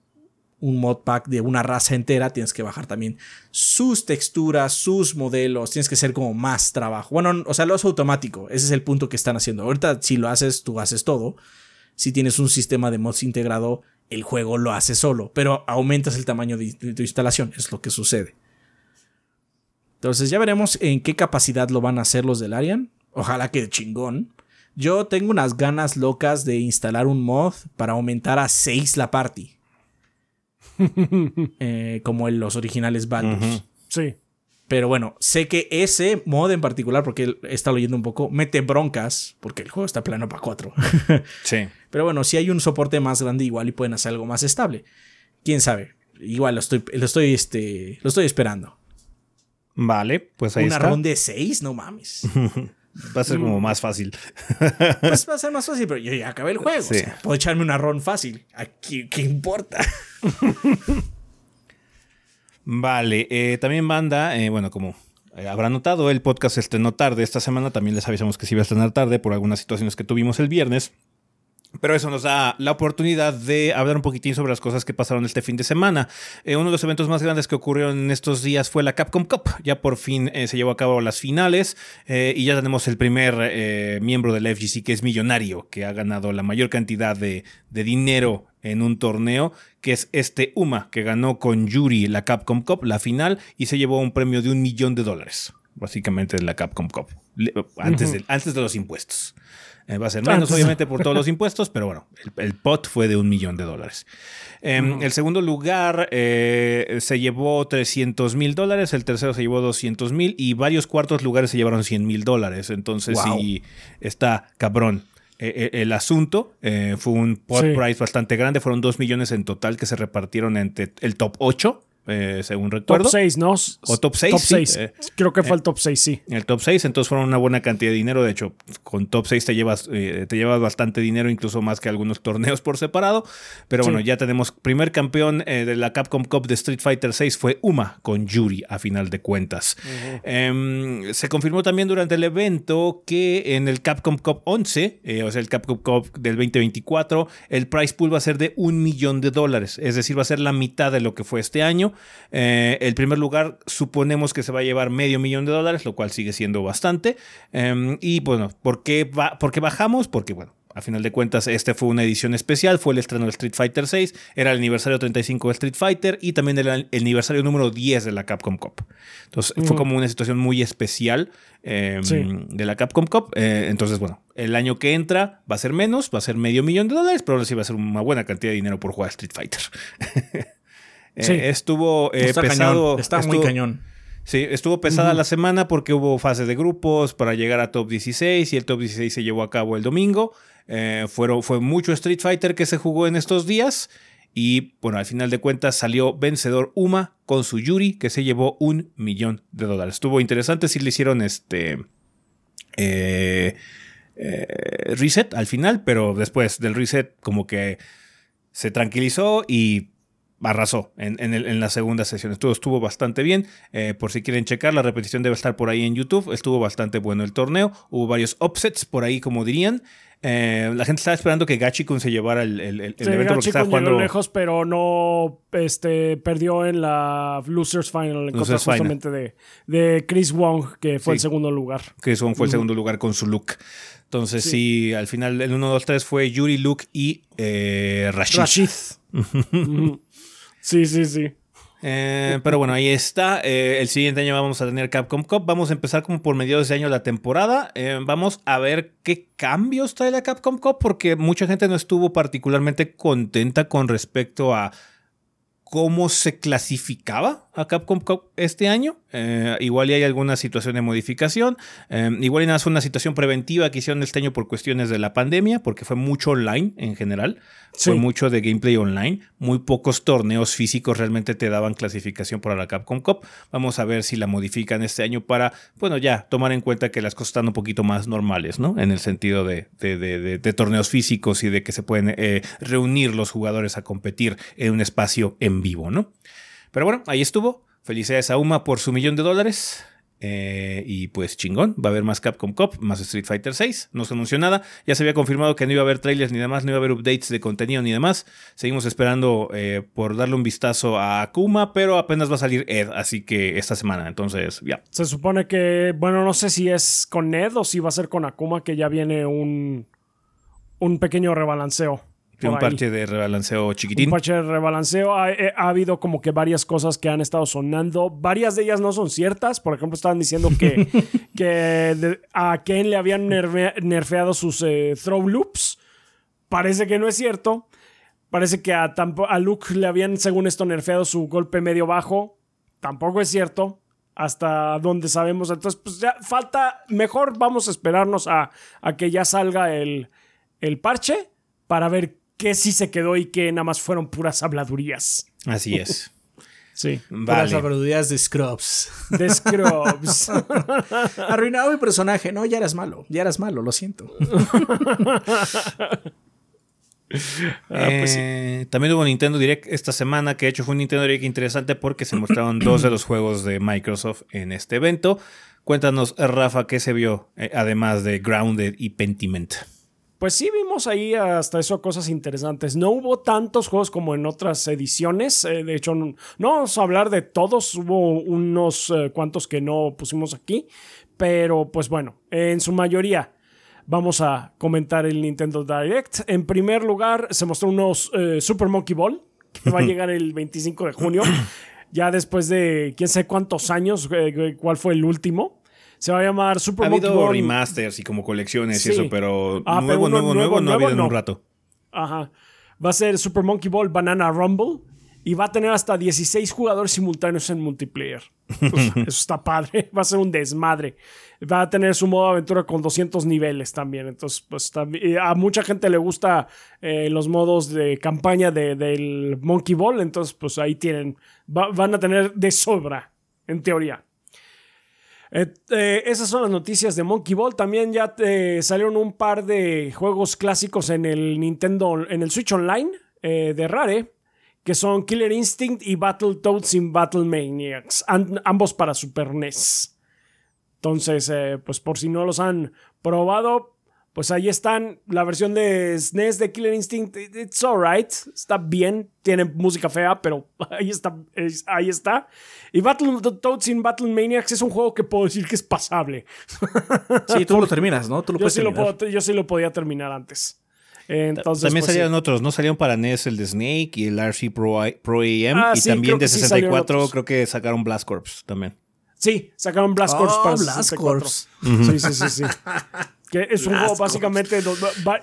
un mod pack de una raza entera, tienes que bajar también sus texturas, sus modelos, tienes que hacer como más trabajo. Bueno, o sea, lo es automático, ese es el punto que están haciendo. Ahorita si lo haces, tú haces todo. Si tienes un sistema de mods integrado, el juego lo hace solo, pero aumentas el tamaño de, tu instalación, es lo que sucede. Entonces ya veremos en qué capacidad lo van a hacer los del Arian. Ojalá que chingón. Yo tengo unas ganas locas de instalar un mod para aumentar a 6 la party. Eh, como en los originales Baldur's. Sí. Pero bueno, sé que ese mod en particular, porque he estado leyendo un poco, mete broncas, porque el juego está plano para 4. sí. Pero bueno, si hay un soporte más grande, igual y pueden hacer algo más estable. Quién sabe. Igual lo estoy, lo estoy, este, lo estoy esperando. Vale, pues ahí Una está. ronda de 6, no mames. Va a ser como más fácil. Pues va a ser más fácil, pero yo ya acabé el juego. Sí. O sea, puedo echarme una ron fácil. Aquí, ¿Qué importa? Vale, eh, también banda, eh, bueno, como eh, habrá notado, el podcast estrenó tarde esta semana, también les avisamos que se iba a estrenar tarde por algunas situaciones que tuvimos el viernes. Pero eso nos da la oportunidad de hablar un poquitín sobre las cosas que pasaron este fin de semana. Eh, uno de los eventos más grandes que ocurrieron en estos días fue la Capcom Cup. Ya por fin eh, se llevó a cabo las finales eh, y ya tenemos el primer miembro del FGC que es millonario, que ha ganado la mayor cantidad de, de dinero en un torneo, que es este Uma, que ganó con Yuri la Capcom Cup, la final, y se llevó un premio de un millón de dólares, básicamente de la Capcom Cup, antes, de, antes de los impuestos. Eh, va a ser menos, obviamente, por todos los impuestos, pero bueno, el, el pot fue de un millón de dólares. Em, El segundo lugar eh, se llevó 300 mil dólares, el tercero se llevó 200 mil y varios cuartos lugares se llevaron 100 mil dólares. Entonces, Wow. sí, está cabrón. Eh, eh, el asunto eh, fue un pot Sí. price bastante grande, fueron 2 millones en total que se repartieron entre el top 8, eh, según recuerdo. Top 6, ¿no? O top seis, Top sí, 6. eh, Creo que fue el top 6, sí. El top 6, entonces fueron una buena cantidad de dinero. De hecho, con top 6 te llevas, eh, te llevas bastante dinero, incluso más que algunos torneos por separado. Pero bueno, Sí. ya tenemos primer campeón eh, de la Capcom Cup de Street Fighter 6 fue Uma con Yuri a final de cuentas. Em, se confirmó también durante el evento que en el Capcom Cup 11, eh, o sea, el Capcom Cup del 2024, el prize pool va a ser de un millón de dólares. Es decir, va a ser la mitad de lo que fue este año. Eh, el primer lugar suponemos que se va a llevar medio millón de dólares, lo cual sigue siendo bastante. Em, y bueno, ¿por qué, ba- por qué bajamos? Porque bueno. A final de cuentas, este fue una edición especial, fue el estreno de Street Fighter 6, era el aniversario 35 de Street Fighter y también era el aniversario número 10 de la Capcom Cup. Entonces fue Ujú. como una situación muy especial em, Sí. de la Capcom Cup. Eh, entonces, bueno, el año que entra va a ser menos, va a ser medio millón de dólares, pero aún así va a ser una buena cantidad de dinero por jugar Street Fighter. Eh. Estuvo eh, está pesado. cañón. Está muy cañón. Sí, estuvo pesada la semana porque hubo fase de grupos para llegar a top 16 y el top 16 se llevó a cabo el domingo. Eh, fueron, fue mucho Street Fighter que se jugó en estos días y bueno, al final de cuentas salió vencedor Uma con su Yuri que se llevó un millón de dólares. Estuvo interesante si le hicieron este... eh, eh, reset al final, pero después del reset como que se tranquilizó y arrasó en, en el- en la segunda sesión. Estuvo, estuvo bastante bien. Eh, por si quieren checar, la repetición debe estar por ahí en YouTube. Estuvo bastante bueno el torneo. Hubo varios upsets por ahí, como dirían. Eh, la gente estaba esperando que Gachikun se llevara el, el- el- el Sí, evento porque Gachi estaba llegó jugando. lejos, pero no este, perdió en la Losers Final en contra Losers Final. justamente de, de Chris Wong, que fue Sí. el segundo lugar. que Swan fue el segundo lugar con su look. Entonces, sí, al final el 1, 2, 3 fue Yuri, Luke y eh, Rashid. Rashid. Sí, sí, sí. Eh, pero bueno, ahí está. Eh, el siguiente año vamos a tener Capcom Cup. Vamos a empezar como por mediados de año la temporada. Eh, vamos a ver qué cambios trae la Capcom Cup porque mucha gente no estuvo particularmente contenta con respecto a cómo se clasificaba a Capcom este año. Eh, igual y hay alguna situación de modificación. Eh, igual y nada fue una situación preventiva que hicieron este año por cuestiones de la pandemia, porque fue mucho online en general. Fue mucho de gameplay online. Muy pocos torneos físicos realmente te daban clasificación para la Capcom Cup. Vamos a ver si la modifican este año para, bueno, ya tomar en cuenta que las cosas están un poquito más normales, ¿no? En el sentido de, de, torneos físicos y de que se pueden eh, reunir los jugadores a competir en un espacio en vivo, ¿no? Pero bueno, ahí estuvo. Felicidades a Uma por su millón de dólares. Eh, y pues chingón, va a haber más Capcom Cup, más Street Fighter 6. No se anunció nada. Ya se había confirmado que no iba a haber trailers ni demás, no iba a haber updates de contenido ni demás. Seguimos esperando eh, por darle un vistazo a Akuma, pero apenas va a salir Ed, así que esta semana. Entonces, ya. Se supone que, bueno, no sé si es con Ed o si va a ser con Akuma, que ya viene un, un pequeño rebalanceo un parche de rebalanceo chiquitín. Un parche de rebalanceo. Eh, ha, habido como que varias cosas que han estado sonando. Varias de ellas no son ciertas. Por ejemplo, estaban diciendo que, que a Ken le habían nerfeado sus eh, throw loops. Parece que no es cierto. Parece que a, a Luke le habían, según esto, nerfeado su golpe medio bajo. Tampoco es cierto. Hasta donde sabemos. Entonces, pues ya falta. Mejor vamos a esperarnos a, a que ya salga el, el parche para ver que sí se quedó y que nada más fueron puras habladurías. Así es. Sí. Puras habladurías de Scrubs. De Scrubs. Arruinado mi personaje. No, ya eras malo. Ya eras malo, lo siento. Ah, pues eh, también hubo Nintendo Direct esta semana, que de hecho fue un Nintendo Direct interesante porque se mostraron dos de los juegos de Microsoft en este evento. Cuéntanos, Rafa, ¿qué se vio eh, además de Grounded y Pentiment? Pues sí, vimos ahí hasta eso cosas interesantes. No hubo tantos juegos como en otras ediciones. Eh, de hecho, no, vamos a hablar de todos. Hubo unos eh, cuantos que no pusimos aquí. Pero pues bueno, en su mayoría vamos a comentar el Nintendo Direct. En primer lugar, se mostró unos eh, Super Monkey Ball, que va a llegar el 25 de junio. Ya después de quién sabe cuántos años, cuál fue el último. Se va a llamar Super ha Monkey Ball. remasters y como colecciones y eso, pero ah, nuevo, nuevo, nuevo, no ha habido en un rato. Ajá. Va a ser Super Monkey Ball Banana Rumble y va a tener hasta 16 jugadores simultáneos en multiplayer. eso está padre. Va a ser un desmadre. Va a tener su modo aventura con 200 niveles también. Entonces, pues a mucha gente le gusta eh, los modos de campaña del Monkey Ball. Entonces, pues ahí tienen. van a tener de sobra, en teoría. Eh, esas son las noticias de Monkey Ball. También ya te salieron un par de juegos clásicos en el Nintendo, en el Switch Online eh, de Rare, que son Killer Instinct y Battletoads in Battle Maniacs, ambos para Super NES. Entonces, eh, pues por si no los han probado, pues ahí están. La versión de SNES de Killer Instinct, it's alright. Está bien. Tiene música fea, pero ahí está. ahí está. Y Battletoads in Battle Maniacs es un juego que puedo decir que es pasable. Sí, tú lo terminas, ¿no? Tú lo yo, sí lo puedo, yo sí lo podía terminar antes. Entonces, también pues salieron otros, ¿no? Salieron para NES el de Snake y el RC Pro, Pro AM. Ah, y también de 64 creo que sacaron Blast Corps también. Sí, sacaron Blast Corps oh, para Blast Corps. Sí, sí, sí, sí. Que es un juego básicamente de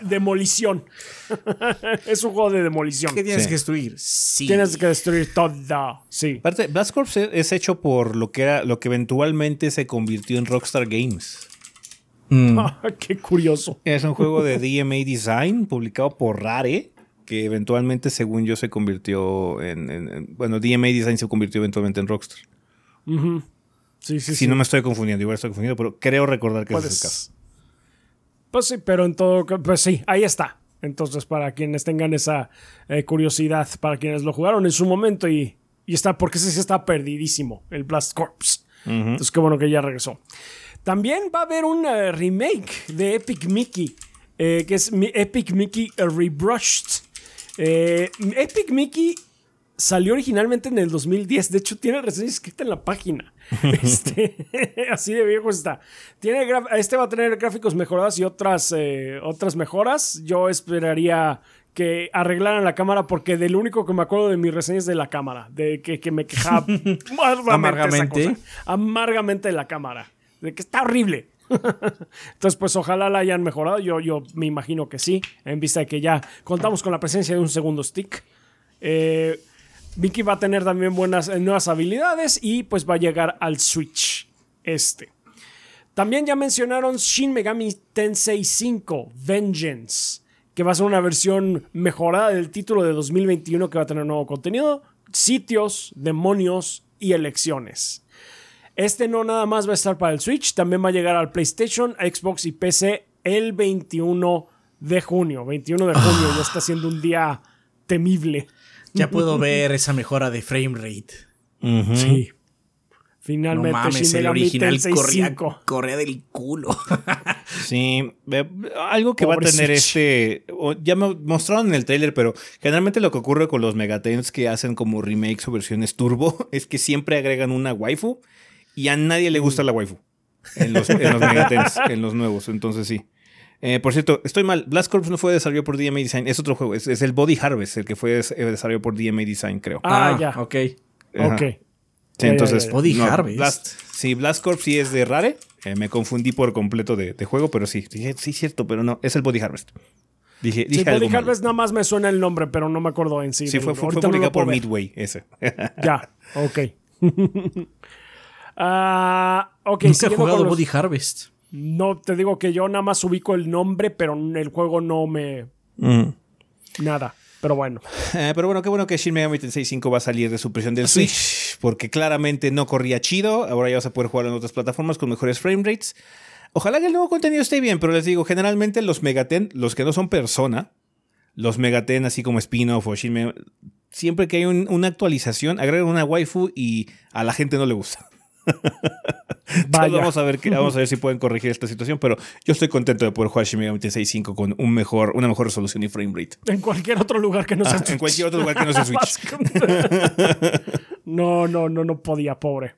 demolición. es un juego de demolición. ¿Qué tienes que destruir? Sí. Tienes que destruir todo. Sí. Aparte, Blast Corps es hecho por lo que era, lo que eventualmente se convirtió en Rockstar Games. Mm. Ah, qué curioso. Es un juego de DMA Design publicado por Rare, que eventualmente, según yo, se convirtió en. bueno, DMA Design se convirtió eventualmente en Rockstar. Sí, sí, si no me estoy confundiendo, igual estoy confundido, pero creo recordar que es el caso. Pues sí, pero en todo, pues sí, ahí está. Entonces, para quienes tengan esa eh, curiosidad, para quienes lo jugaron en su momento y, y está, porque ese sí está perdidísimo, el Blast Corps. Entonces, qué bueno que ya regresó. También va a haber un eh, remake de Epic Mickey, eh, que es Epic Mickey Rebrushed. Epic Mickey salió originalmente en el 2010. De hecho, tiene reseña escrita en la página. Este, así de viejo está. Tiene este va a tener gráficos mejorados y otras, eh, otras mejoras. Yo esperaría que arreglaran la cámara porque del único que me acuerdo de mis reseñas de la cámara. De que, me quejaba amargamente. amargamente de la cámara. De que está horrible. Entonces, pues ojalá la hayan mejorado. Yo, yo me imagino que sí, en vista de que ya contamos con la presencia de un segundo stick. Eh, Vicky va a tener también buenas eh, nuevas habilidades y pues va a llegar al Switch este. También ya mencionaron Shin Megami Tensei 5 Vengeance, que va a ser una versión mejorada del título de 2021 que va a tener nuevo contenido, sitios, demonios y elecciones. Este no nada más va a estar para el Switch, también va a llegar al PlayStation, Xbox y PC el 21 de junio. 21 de junio ya está siendo un día temible. Ya puedo ver esa mejora de frame rate. Sí. Finalmente, no mames, el original corría, corría, del culo. sí, algo que va a tener este. Ya me mostraron en el trailer, pero generalmente lo que ocurre con los Megatens que hacen como remakes o versiones turbo es que siempre agregan una waifu y a nadie le gusta la waifu en los, en los Megatens, en los nuevos. Entonces sí. Eh, por cierto, estoy mal. Blast Corps no fue desarrollado por DMA Design. Es otro juego. Es, el Body Harvest, el que fue eh, desarrollado por DMA Design, creo. Ah, ah ya. Ok. Ok. Sí, entonces. Body Harvest. sí, Blast Corps sí es de Rare. Eh, me confundí por completo de, juego, pero sí. Dije, sí, cierto, pero no. Es el Body Harvest. Dije, dije sí, Body Harvest nada más me suena el nombre, pero no me acuerdo en sí. Sí, fue, fue, publicado por Midway, ese. ya, ok. uh, ok, Nunca he jugado Body Harvest. No, te digo que yo nada más ubico el nombre, pero el juego no me... Mm. Nada. Pero bueno. Eh, pero bueno, qué bueno que Shin Megami Tensei 5 va a salir de su presión del Switch, porque claramente no corría chido. Ahora ya vas a poder jugar en otras plataformas con mejores frame rates. Ojalá que el nuevo contenido esté bien, pero les digo, generalmente los Megaten, los que no son persona, los Megaten así como spin-off o Shin Megami, siempre que hay una actualización, agregan una waifu y a la gente no le gusta. vamos a ver vamos a ver si pueden corregir esta situación, pero yo estoy contento de poder jugar Shin Megami Tensei 5 con un mejor, una mejor resolución y frame rate. En cualquier otro lugar que no sea ah, En cualquier otro lugar que no sea Switch. no, no, no, no podía, pobre.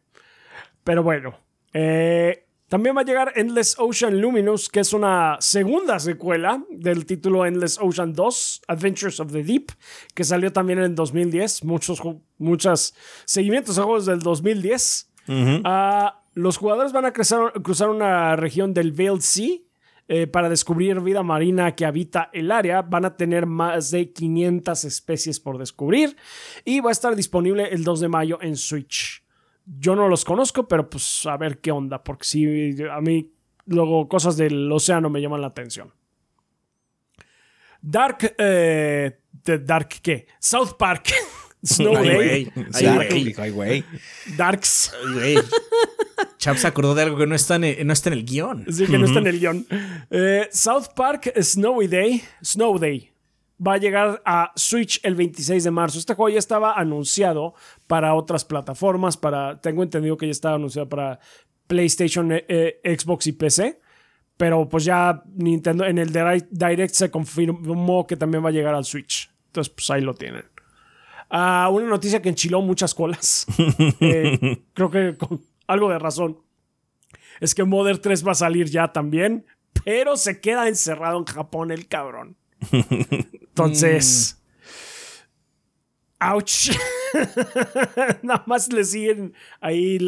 Pero bueno. Eh, también va a llegar Endless Ocean Luminous, que es una segunda secuela del título Endless Ocean 2, Adventures of the Deep, que salió también en 2010. Muchos, muchos seguimientos a juegos del 2010. Ah, los jugadores van a cruzar, una región del Veil Sea eh, para descubrir vida marina que habita el área. Van a tener más de 500 especies por descubrir y va a estar disponible el 2 de mayo en Switch. Yo no los conozco, pero pues a ver qué onda, porque si a mí luego cosas del océano me llaman la atención. Dark, eh, Dark qué? South Park. Snow Day. Darks. Chap se acordó de algo que no está en, no está en el guion. Sí, que no está en el guion. Eh, South Park Snowy Day. Snow Day. Va a llegar a Switch el 26 de marzo. Este juego ya estaba anunciado para otras plataformas. Para, tengo entendido que ya estaba anunciado para PlayStation, eh, eh, Xbox y PC. Pero pues ya Nintendo en el Direct se confirmó que también va a llegar al Switch. Entonces, pues ahí lo tienen. Ah, una noticia que enchiló muchas colas. Eh, creo que con algo de razón. Es que Modern 3 va a salir ya también, pero se queda encerrado en Japón el cabrón. Entonces. ¡Auch! Nada más le siguen ahí,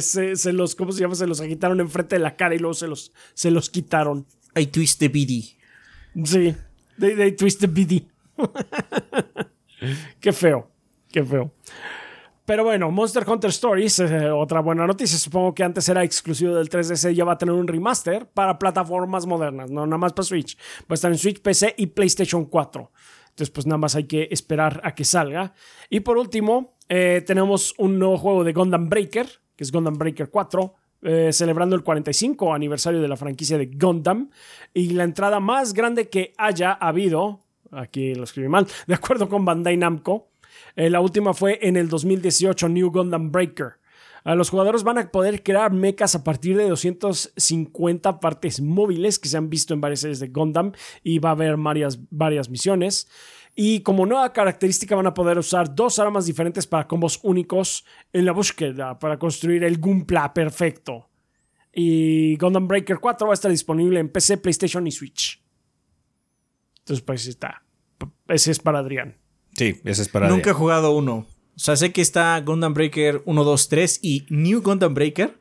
se, los, ¿cómo se llama? Se los agitaron enfrente de la cara y luego se los, se los quitaron. I twist the BD. Sí, they, they twist the BD. Qué feo, qué feo. Pero bueno, Monster Hunter Stories, eh, otra buena noticia. Supongo que antes era exclusivo del 3DS, ya va a tener un remaster para plataformas modernas, no nada más para Switch. Va a estar en Switch, PC y PlayStation 4. Entonces, pues nada más hay que esperar a que salga. Y por último, eh, tenemos un nuevo juego de Gundam Breaker, que es Gundam Breaker 4. Eh, celebrando el 45 aniversario de la franquicia de Gundam y la entrada más grande que haya habido Aquí lo escribí mal. De acuerdo con Bandai Namco, eh, la última fue en el 2018, New Gundam Breaker. los jugadores van a poder crear mechas a partir de 250 partes móviles que se han visto en varias series de Gundam y va a haber varias, varias misiones. Y como nueva característica van a poder usar dos armas diferentes para combos únicos en la búsqueda para construir el Gunpla perfecto. Y Gundam Breaker 4 va a estar disponible en PC, PlayStation y Switch. Entonces, pues está. Ese es para Adrián. Sí, ese es para Nunca he jugado uno. O sea, sé que está Gundam Breaker 1, 2, 3 y New Gundam Breaker.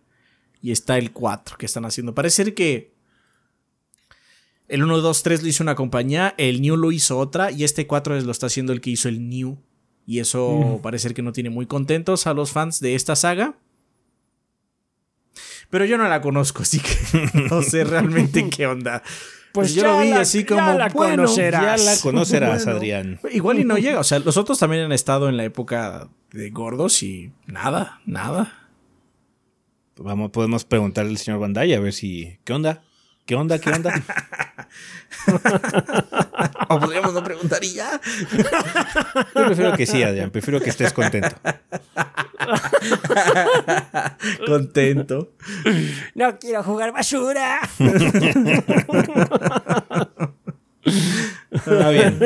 Y está el 4 que están haciendo. Parece ser que el 1, 2, 3 lo hizo una compañía, el New lo hizo otra y este 4 lo está haciendo el que hizo el New. Y eso parece que no tiene muy contentos a los fans de esta saga. Pero yo no la conozco, así que no sé realmente qué onda. Pues, yo lo vi así como. Ya la conocerás. Ya la conocerás, Adrián. Igual y no llega. O sea, los otros también han estado en la época de gordos y nada, nada. Vamos, podemos preguntarle al señor Bandai a ver si. ¿Qué onda? ¿Qué onda? ¿Qué onda? o podríamos no preguntar y ya. Yo prefiero que sí, Adrián. Prefiero que estés contento. contento. No quiero jugar basura. Está bien.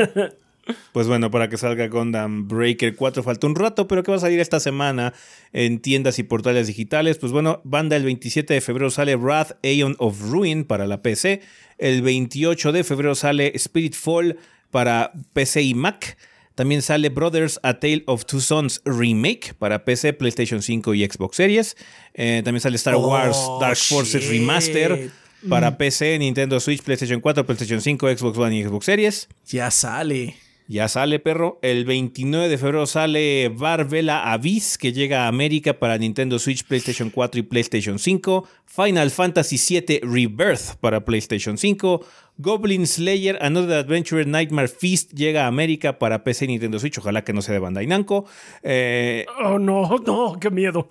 Pues bueno, para que salga Gundam Breaker 4 falta un rato, pero que va a salir esta semana en tiendas y portales digitales. Pues bueno, banda el 27 de febrero sale Wrath Aeon of Ruin para la PC. El 28 de febrero sale Spirit Fall para PC y Mac. También sale Brothers A Tale of Two Sons Remake para PC, PlayStation 5 y Xbox Series. Eh, también sale Star Wars oh, Dark Forces Remaster para PC, Nintendo Switch, PlayStation 4, PlayStation 5, Xbox One y Xbox Series. Ya sale. Ya sale, perro. El 29 de febrero sale Barbella Abyss, que llega a América para Nintendo Switch, PlayStation 4 y PlayStation 5. Final Fantasy VII Rebirth para PlayStation 5. Goblin Slayer Another Adventure Nightmare Feast llega a América para PC y Nintendo Switch. Ojalá que no sea de Bandai Namco. Eh, oh, no, no, qué miedo.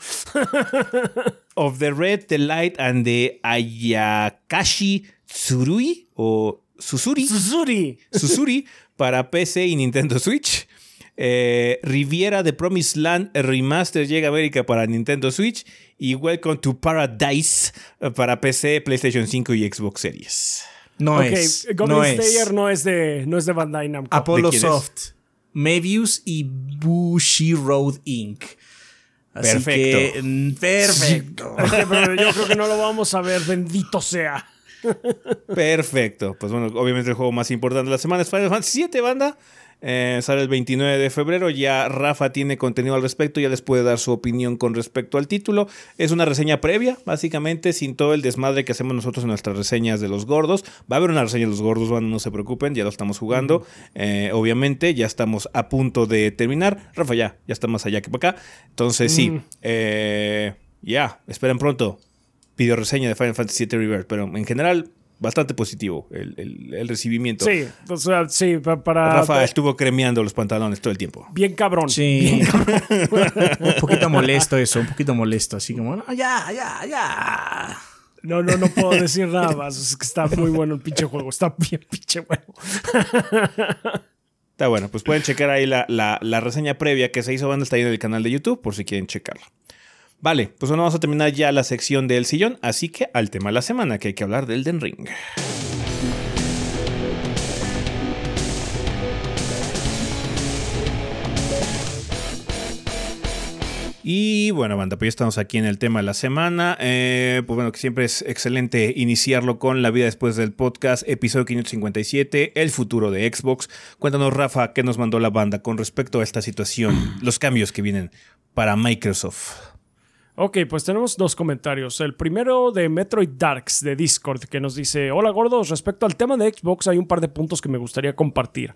of the Red, the Light and the Ayakashi Tsurui o Susuri. Susuri. Susuri para PC y Nintendo Switch. Eh, Riviera de Promised Land Remaster llega a América para Nintendo Switch. Y Welcome to Paradise para PC, PlayStation 5 y Xbox Series. No es. Goblin no Slayer no es de, no es de Bandai Namco. Apollo Soft, Mevius y Bushi Road Inc. perfecto. Mm, perfecto. yo creo que no lo vamos a ver, bendito sea. Perfecto. Pues bueno, obviamente el juego más importante de la semana es Final Fantasy 7, banda. Eh, sale el 29 de febrero. Ya Rafa tiene contenido al respecto. Ya les puede dar su opinión con respecto al título. Es una reseña previa, básicamente, sin todo el desmadre que hacemos nosotros en nuestras reseñas de los gordos. Va a haber una reseña de los gordos, banda, no se preocupen. Ya lo estamos jugando. Eh, obviamente, ya estamos a punto de terminar. Rafa ya, ya está más allá que para acá. Entonces, sí. Eh, ya, esperen pronto video reseña de Final Fantasy VII Rebirth, pero en general bastante positivo el, recibimiento. Sí, o sea, sí, para... Rafa estuvo cremeando los pantalones todo el tiempo. Bien cabrón. Sí. un poquito molesto eso, un poquito molesto, así como, no, ya, ya, ya. No, no, no puedo decir nada más. Es que está muy bueno el pinche juego. Está bien pinche bueno. Está bueno, pues pueden checar ahí la, la reseña previa que se hizo. Van a estar ahí en el canal de YouTube por si quieren checarla. Vale, pues bueno, vamos a terminar ya la sección del sillón, así que al tema de la semana, que hay que hablar del Den Ring. Y bueno, banda, pues ya estamos aquí en el tema de la semana. Eh, pues bueno, que siempre es excelente iniciarlo con la vida después del podcast, episodio 557, el futuro de Xbox. Cuéntanos, Rafa, qué nos mandó la banda con respecto a esta situación, los cambios que vienen para Microsoft. Ok, pues tenemos dos comentarios. El primero de Metroid Darks de Discord que nos dice, hola gordos, respecto al tema de Xbox hay un par de puntos que me gustaría compartir.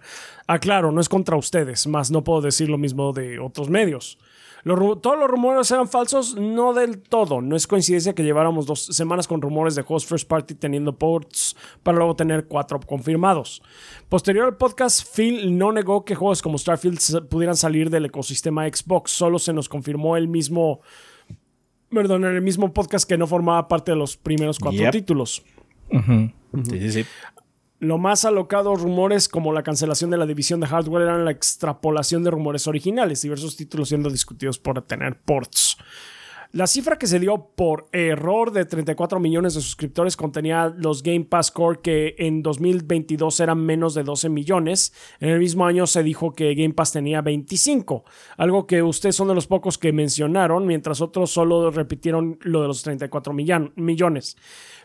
Aclaro, no es contra ustedes, más no puedo decir lo mismo de otros medios. ¿Todos los rumores eran falsos? No del todo. No es coincidencia que lleváramos dos semanas con rumores de juegos first party teniendo ports para luego tener cuatro confirmados. Posterior al podcast, Phil no negó que juegos como Starfield pudieran salir del ecosistema Xbox. Solo se nos confirmó el mismo perdón, en el mismo podcast que no formaba parte de los primeros cuatro títulos. Lo más alocado rumores como la cancelación de la división de hardware eran la extrapolación de rumores originales, diversos títulos siendo discutidos por tener ports. La cifra que se dio por error de 34 millones de suscriptores contenía los Game Pass Core que en 2022 eran menos de 12 millones. En el mismo año se dijo que Game Pass tenía 25, algo que ustedes son de los pocos que mencionaron, mientras otros solo repitieron lo de los 34 millones.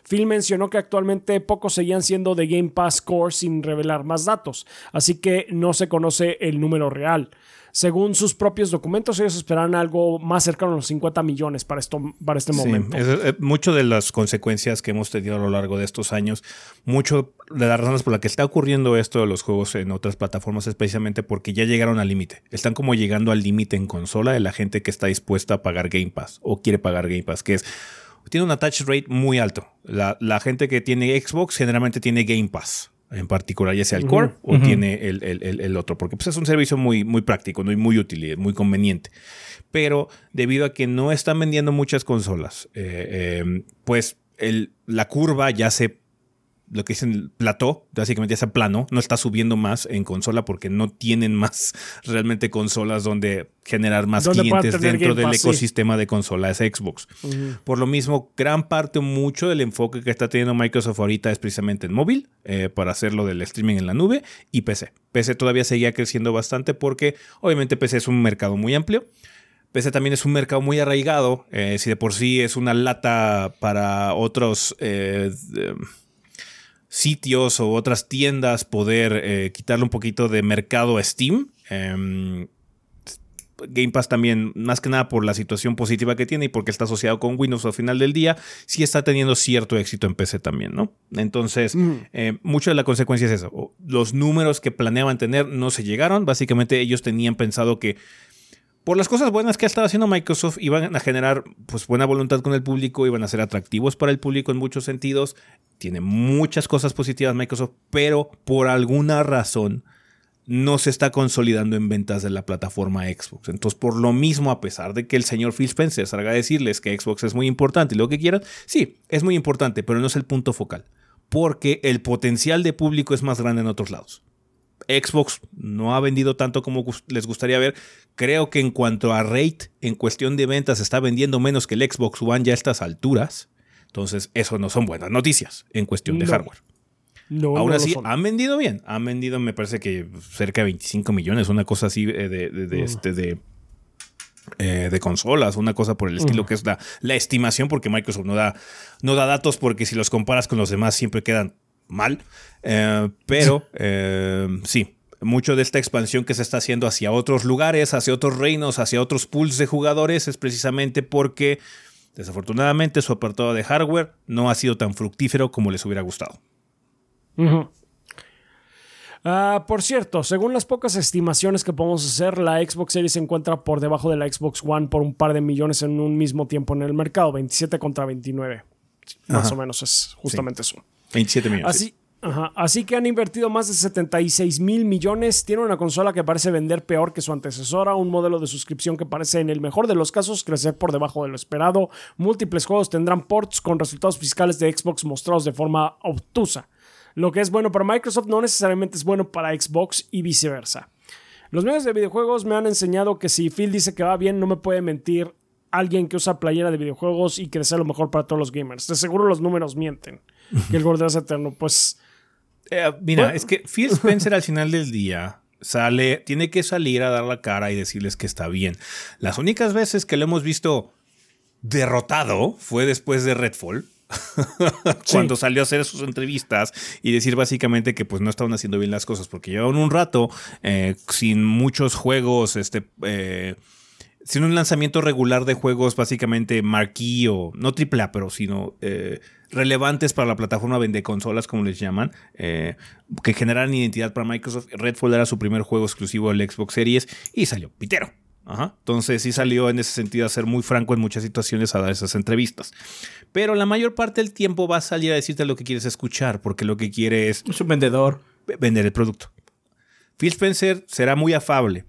Phil mencionó que actualmente pocos seguían siendo de Game Pass Core sin revelar más datos, así que no se conoce el número real. Según sus propios documentos, ellos esperaban algo más cercano a los 50 millones para, esto, para este momento. Sí, mucho de las consecuencias que hemos tenido a lo largo de estos años, mucho de las razones por las que está ocurriendo esto de los juegos en otras plataformas es precisamente porque ya llegaron al límite. Están como llegando al límite en consola de la gente que está dispuesta a pagar Game Pass o quiere pagar Game Pass, que es tiene un attach rate muy alto. La, la gente que tiene Xbox generalmente tiene Game Pass en particular, ya sea el core o tiene el, otro, porque pues, es un servicio muy, muy práctico, ¿no? y muy útil muy conveniente. Pero debido a que no están vendiendo muchas consolas, eh, eh, pues el, la curva ya se lo que dicen plató, básicamente ese plano, no está subiendo más en consola porque no tienen más realmente consolas donde generar más clientes dentro del ecosistema de consolas Xbox. Por lo mismo, gran parte, mucho del enfoque que está teniendo Microsoft ahorita es precisamente en móvil, eh, para hacerlo del streaming en la nube, y PC. PC todavía seguía creciendo bastante porque obviamente PC es un mercado muy amplio. PC también es un mercado muy arraigado, eh, si de por sí es una lata para otros... Eh, sitios o otras tiendas poder eh, quitarle un poquito de mercado a Steam. Em, Game Pass también, más que nada por la situación positiva que tiene y porque está asociado con Windows al final del día, sí está teniendo cierto éxito en PC también, ¿no? Entonces, mm. eh, mucha de la consecuencia es eso. Los números que planeaban tener no se llegaron. Básicamente ellos tenían pensado que por las cosas buenas que ha estado haciendo Microsoft, iban a generar pues, buena voluntad con el público, iban a ser atractivos para el público en muchos sentidos. Tiene muchas cosas positivas Microsoft, pero por alguna razón no se está consolidando en ventas de la plataforma Xbox. Entonces, por lo mismo, a pesar de que el señor Phil Spencer salga a decirles que Xbox es muy importante y lo que quieran, sí, es muy importante, pero no es el punto focal, porque el potencial de público es más grande en otros lados. Xbox no ha vendido tanto como les gustaría ver. Creo que en cuanto a rate, en cuestión de ventas, está vendiendo menos que el Xbox One ya a estas alturas. Entonces, eso no son buenas noticias en cuestión de hardware. No, Aún así, han vendido bien. Han vendido, me parece que cerca de 25 millones, una cosa así eh, de, de, este, de, eh, de consolas, una cosa por el estilo, que es la, la, estimación, porque Microsoft no da, no da datos, porque si los comparas con los demás siempre quedan mal. Eh, pero eh, sí, mucho de esta expansión que se está haciendo hacia otros lugares, hacia otros reinos, hacia otros pools de jugadores, es precisamente porque desafortunadamente su apartado de hardware no ha sido tan fructífero como les hubiera gustado. Ah, por cierto, según las pocas estimaciones que podemos hacer, la Xbox Series se encuentra por debajo de la Xbox One por un par de millones en un mismo tiempo en el mercado, 27 contra 29. Más o menos es justamente eso. 27 millones. Así, así que han invertido más de 76 mil millones. Tiene una consola que parece vender peor que su antecesora, un modelo de suscripción que parece en el mejor de los casos crecer por debajo de lo esperado. Múltiples juegos tendrán ports con resultados fiscales de Xbox mostrados de forma obtusa. Lo que es bueno para Microsoft no necesariamente es bueno para Xbox y viceversa. Los medios de videojuegos me han enseñado que si Phil dice que va bien, no me puede mentir alguien que usa playera de videojuegos y que desea lo mejor para todos los gamers. De seguro los números mienten que el gordo es eterno. Pues. Eh, mira, es que Phil Spencer al final del día sale, tiene que salir a dar la cara y decirles que está bien. Las únicas veces que lo hemos visto derrotado fue después de Redfall. cuando salió a hacer sus entrevistas y decir básicamente que pues no estaban haciendo bien las cosas porque llevaban un rato eh, sin muchos juegos este eh, sin un lanzamiento regular de juegos básicamente marquee o no triple A, pero sino eh, relevantes para la plataforma vende consolas, como les llaman, eh, que generan identidad para Microsoft. Redfall era su primer juego exclusivo del Xbox Series y salió pitero. Entonces sí salió en ese sentido a ser muy franco en muchas situaciones a dar esas entrevistas. Pero la mayor parte del tiempo va a salir a decirte lo que quieres escuchar, porque lo que quiere es... Es un vendedor. Vender el producto. Phil Spencer será muy afable,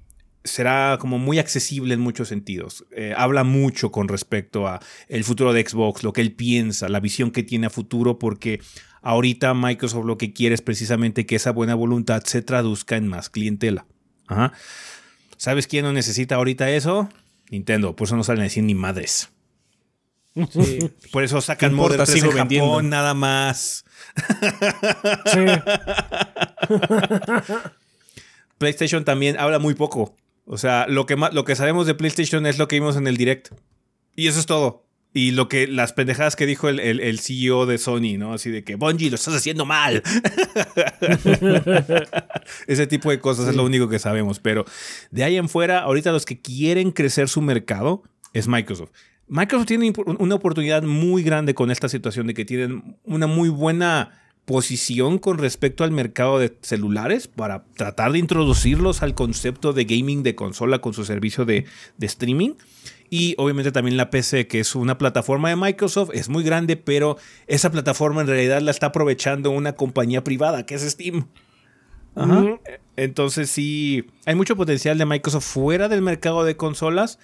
será como muy accesible en muchos sentidos. Eh, habla mucho con respecto a el futuro de Xbox, lo que él piensa, la visión que tiene a futuro, porque ahorita Microsoft lo que quiere es precisamente que esa buena voluntad se traduzca en más clientela. ¿Sabes quién no necesita ahorita eso? Nintendo, por eso no salen a decir ni madres. Por eso sacan Modern 3 en Japón nada más. PlayStation también habla muy poco. O sea, lo que, lo que sabemos de PlayStation es lo que vimos en el direct. Y eso es todo. Y lo que las pendejadas que dijo el, el, CEO de Sony, ¿no? Así de que, Bungie, lo estás haciendo mal. Ese tipo de cosas es lo único que sabemos. Pero de ahí en fuera, ahorita los que quieren crecer su mercado es Microsoft. Microsoft tiene una oportunidad muy grande con esta situación de que tienen una muy buena posición con respecto al mercado de celulares para tratar de introducirlos al concepto de gaming de consola con su servicio de, streaming. Y obviamente también la PC, que es una plataforma de Microsoft, es muy grande, pero esa plataforma en realidad la está aprovechando una compañía privada, que es Steam. Entonces sí, hay mucho potencial de Microsoft fuera del mercado de consolas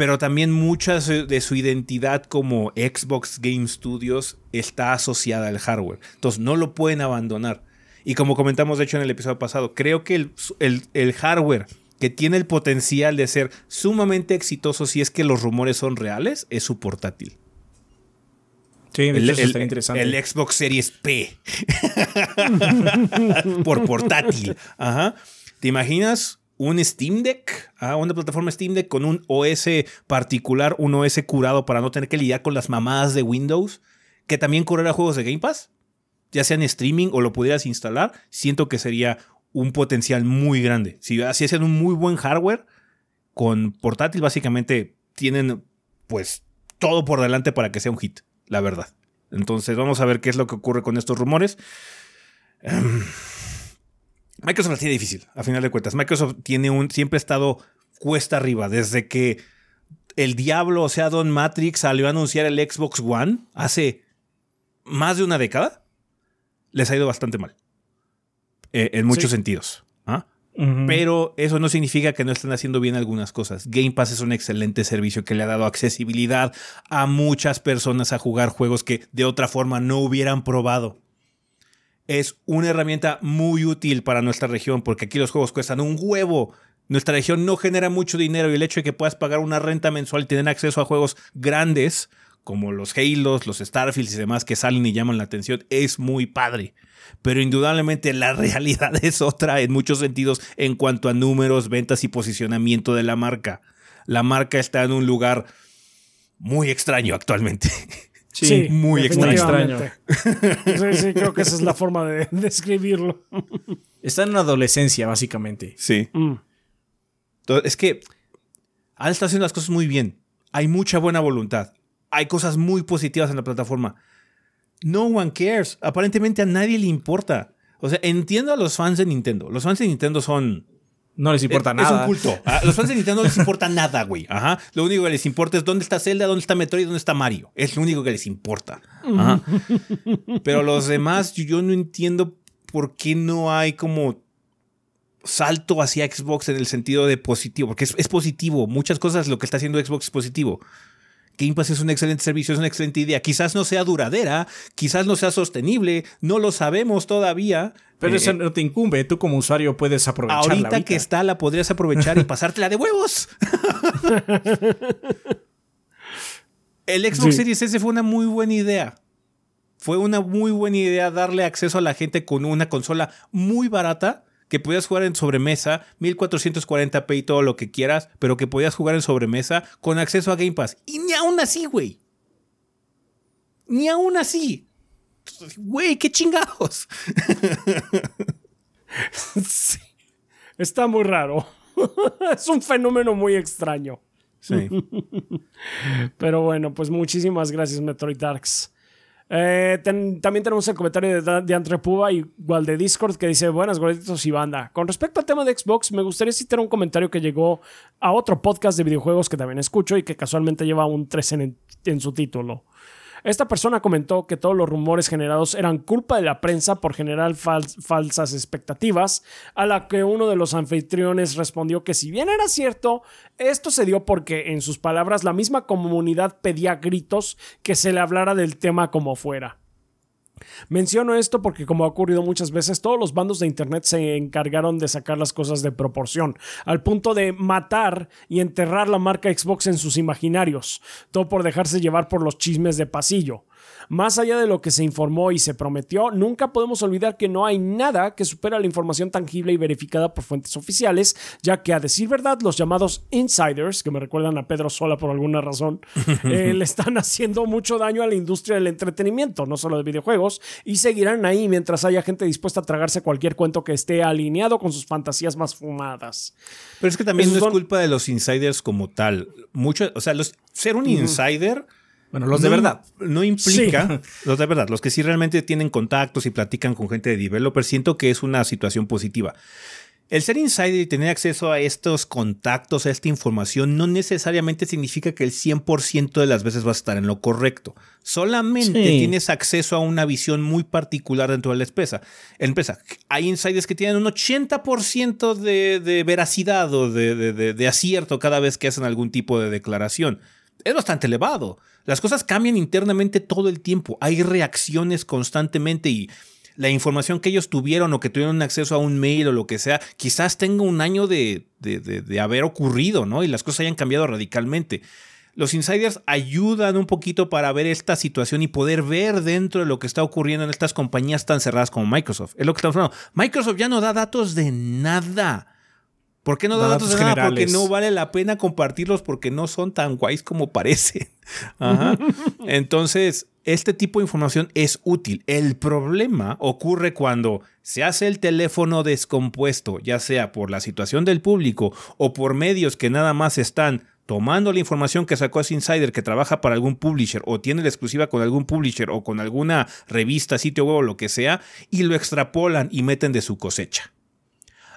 pero también mucha de su identidad como Xbox Game Studios está asociada al hardware. Entonces no lo pueden abandonar. Y como comentamos de hecho en el episodio pasado, creo que el, hardware que tiene el potencial de ser sumamente exitoso si es que los rumores son reales es su portátil. Sí, el, interesante. el Xbox Series P. Por portátil. Ajá. ¿Te imaginas un Steam Deck, una plataforma Steam Deck con un OS particular, un OS curado para no tener que lidiar con las mamadas de Windows, que también correrá juegos de Game Pass, ya sea en streaming o lo pudieras instalar, siento que sería un potencial muy grande. Si hacen un muy buen hardware, con portátil básicamente tienen pues todo por delante para que sea un hit, la verdad. Entonces vamos a ver qué es lo que ocurre con estos rumores. Em, Microsoft la tiene difícil, a final de cuentas. Microsoft tiene un, siempre ha estado cuesta arriba. Desde que el diablo, o sea, Don Matrix salió a anunciar el Xbox One hace más de una década, les ha ido bastante mal. Eh, en muchos sentidos. ¿ah? Pero eso no significa que no estén haciendo bien algunas cosas. Game Pass es un excelente servicio que le ha dado accesibilidad a muchas personas a jugar juegos que de otra forma no hubieran probado es una herramienta muy útil para nuestra región porque aquí los juegos cuestan un huevo. Nuestra región no genera mucho dinero y el hecho de que puedas pagar una renta mensual y tener acceso a juegos grandes como los Halos, los Starfields y demás que salen y llaman la atención es muy padre. Pero indudablemente la realidad es otra en muchos sentidos en cuanto a números, ventas y posicionamiento de la marca. La marca está en un lugar muy extraño actualmente. Sí, muy extraño. Sí, sí, creo que esa es la forma de describirlo. Está en una adolescencia, básicamente. Sí. Mm. es que Al está haciendo las cosas muy bien. Hay mucha buena voluntad. Hay cosas muy positivas en la plataforma. No one cares. Aparentemente a nadie le importa. O sea, entiendo a los fans de Nintendo. Los fans de Nintendo son no les importa nada. Es un culto. A los fans de Nintendo no les importa nada, güey. Ajá. Lo único que les importa es dónde está Zelda, dónde está Metroid, dónde está Mario. Es lo único que les importa. Ajá. Pero los demás, yo no entiendo por qué no hay como salto hacia Xbox en el sentido de positivo. Porque es, es positivo. Muchas cosas lo que está haciendo Xbox es positivo. Game Pass es un excelente servicio, es una excelente idea. Quizás no sea duradera, quizás no sea sostenible, no lo sabemos todavía. Pero eso eh, no te incumbe, tú como usuario puedes aprovecharla. Ahorita que está, la podrías aprovechar y pasártela de huevos. El Xbox Series S fue una muy buena idea. Fue una muy buena idea darle acceso a la gente con una consola muy barata que podías jugar en sobremesa, 1440p y todo lo que quieras, pero que podías jugar en sobremesa con acceso a Game Pass. Y ni aún así, güey. Ni aún así. Güey, qué chingados. sí. Está muy raro. es un fenómeno muy extraño. Sí. Pero bueno, pues muchísimas gracias, Metroid Darks. Eh, también tenemos el comentario de, de Antrepuba, igual de Discord, que dice: Buenas, gorditos y banda. Con respecto al tema de Xbox, me gustaría citar un comentario que llegó a otro podcast de videojuegos que también escucho y que casualmente lleva un 3 en su título. Esta persona comentó que todos los rumores generados eran culpa de la prensa por generar falsas expectativas, a la que uno de los anfitriones respondió que si bien era cierto, esto se dio porque, en sus palabras, la misma comunidad pedía gritos que se le hablara del tema como fuera. Menciono esto porque como ha ocurrido muchas veces, todos los bandos de Internet se encargaron de sacar las cosas de proporción, al punto de matar y enterrar la marca Xbox en sus imaginarios, todo por dejarse llevar por los chismes de pasillo. Más allá de lo que se informó y se prometió, nunca podemos olvidar que no hay nada que supera la información tangible y verificada por fuentes oficiales, ya que a decir verdad, los llamados insiders, que me recuerdan a Pedro Sola por alguna razón, eh, le están haciendo mucho daño a la industria del entretenimiento, no solo de videojuegos, y seguirán ahí mientras haya gente dispuesta a tragarse cualquier cuento que esté alineado con sus fantasías más fumadas. Pero es que también no es culpa de los insiders como tal. Mucho, o sea, los, ser un insider. Bueno, los de verdad. No implica, los de verdad, los que sí realmente tienen contactos y platican con gente de developers, siento que es una situación positiva. El ser insider y tener acceso a estos contactos, a esta información, no necesariamente significa que el 100% de las veces vas a estar en lo correcto. Solamente tienes acceso a una visión muy particular dentro de la empresa. empresa. Hay insiders que tienen un 80% de, veracidad o de acierto cada vez que hacen algún tipo de declaración. Es bastante elevado. Las cosas cambian internamente todo el tiempo. Hay reacciones constantemente y la información que ellos tuvieron o que tuvieron acceso a un mail o lo que sea, quizás tenga un año de, de, haber ocurrido, ¿no? Y las cosas hayan cambiado radicalmente. Los insiders ayudan un poquito para ver esta situación y poder ver dentro de lo que está ocurriendo en estas compañías tan cerradas como Microsoft. Es lo que estamos hablando. Microsoft ya no da datos de nada. ¿Por qué no da, datos, de nada? Porque no vale la pena compartirlos porque no son tan guays como parecen. Entonces, este tipo de información es útil. El problema ocurre cuando se hace el teléfono descompuesto, ya sea por la situación del público o por medios que nada más están tomando la información que sacó ese insider que trabaja para algún publisher o tiene la exclusiva con algún publisher o con alguna revista, sitio web o lo que sea, y lo extrapolan y meten de su cosecha.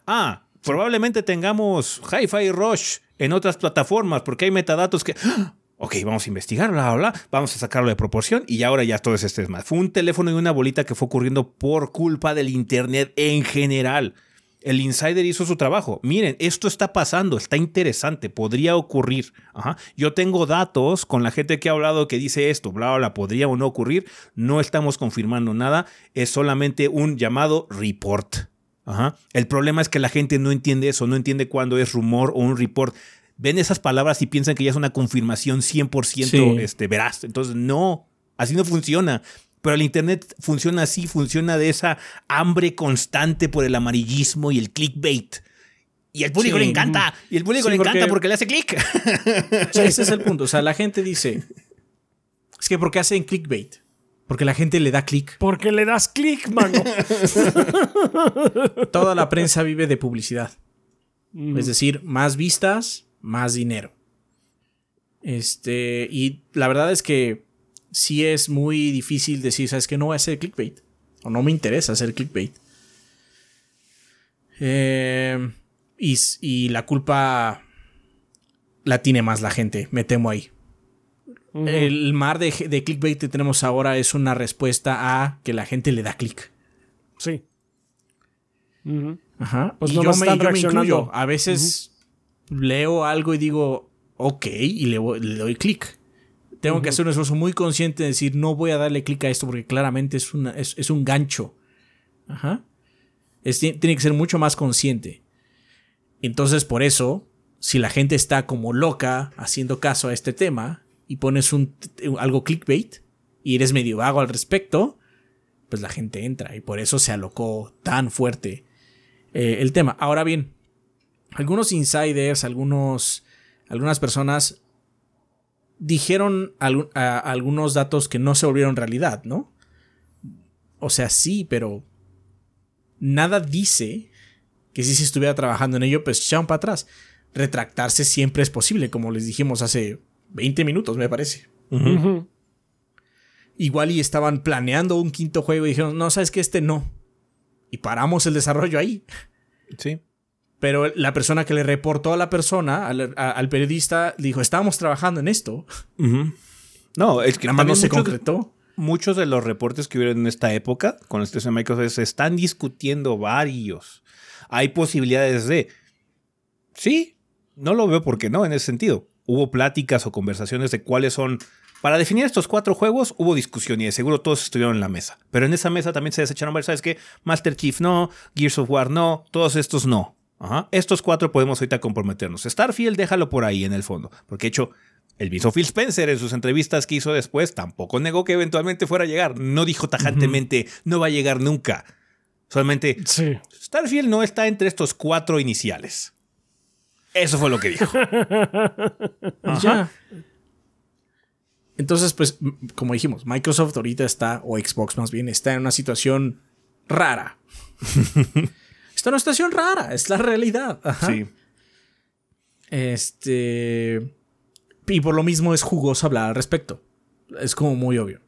Ah, probablemente tengamos Hi-Fi Rush en otras plataformas porque hay metadatos que... ¡ah! ok, vamos a investigar, bla, bla, bla, vamos a sacarlo de proporción y ahora ya todo es este más. Fue un teléfono y una bolita que fue ocurriendo por culpa del Internet en general. El insider hizo su trabajo. Miren, esto está pasando, está interesante, podría ocurrir. Yo tengo datos con la gente que ha hablado que dice esto, bla, bla, bla, podría o no ocurrir. No estamos confirmando nada, es solamente un llamado report. El problema es que la gente no entiende eso, no entiende cuándo es rumor o un report ven esas palabras y piensan que ya es una confirmación 100% este, veraz. Entonces, no, así no funciona. Pero el Internet funciona así, funciona de esa hambre constante por el amarillismo y el clickbait. Y al público le encanta. Y el público le encanta porque le hace click. ese es el punto. O sea, la gente dice, es que ¿por qué hacen clickbait? Porque la gente le da click. Porque le das click, mano. Toda la prensa vive de publicidad. Es decir, más vistas, más dinero. Este, y la verdad es que sí es muy difícil decir, ¿sabes que No voy a hacer clickbait. O no me interesa hacer clickbait. Eh, y, la culpa la tiene más la gente, me temo ahí. El mar de, clickbait que tenemos ahora es una respuesta a que la gente le da click. Sí. Ajá. Pues no yo, me, incluyo. A veces leo algo y digo, ok, y le, doy clic. Tengo que hacer un esfuerzo muy consciente de decir, no voy a darle clic a esto porque claramente es, una, es, un gancho. Ajá. tiene que ser mucho más consciente. Entonces, por eso, si la gente está como loca haciendo caso a este tema y pones un, algo clickbait y eres medio vago al respecto, pues la gente entra y por eso se alocó tan fuerte eh, el tema. Ahora bien, algunos insiders, algunos, algunas personas dijeron algunos datos que no se volvieron realidad, ¿no? O sea, sí, pero nada dice que si se estuviera trabajando en ello, pues echaron para atrás. Retractarse siempre es posible, como les dijimos hace 20 minutos, me parece. Igual y estaban planeando un quinto juego y dijeron, no, sabes que este no. Y paramos el desarrollo ahí. Sí. Pero la persona que le reportó a la persona, al, periodista, dijo, estábamos trabajando en esto. No, es que nada más no se concretó. Muchos de los reportes que hubieron en esta época con situación de Microsoft se están discutiendo varios. Hay posibilidades de... Sí, no lo veo porque no en ese sentido. Hubo pláticas o conversaciones de cuáles son... Para definir estos cuatro juegos hubo discusión y de seguro todos estuvieron en la mesa. Pero en esa mesa también se desecharon varios, ¿sabes qué? Master Chief no, Gears of War no, todos estos no. Estos cuatro podemos ahorita comprometernos. Starfield, déjalo por ahí en el fondo. Porque de hecho, El mismo Phil Spencer en sus entrevistas que hizo después tampoco negó que eventualmente fuera a llegar. No dijo tajantemente, no va a llegar nunca. Solamente, Sí. Starfield no está entre estos cuatro iniciales. Eso fue lo que dijo. Ya. Entonces, pues, como dijimos, Microsoft ahorita está, o Xbox más bien, está en una situación rara. está en una situación rara, es la realidad. Ajá. Sí. Este. Y por lo mismo es jugoso hablar al respecto. Es como muy obvio.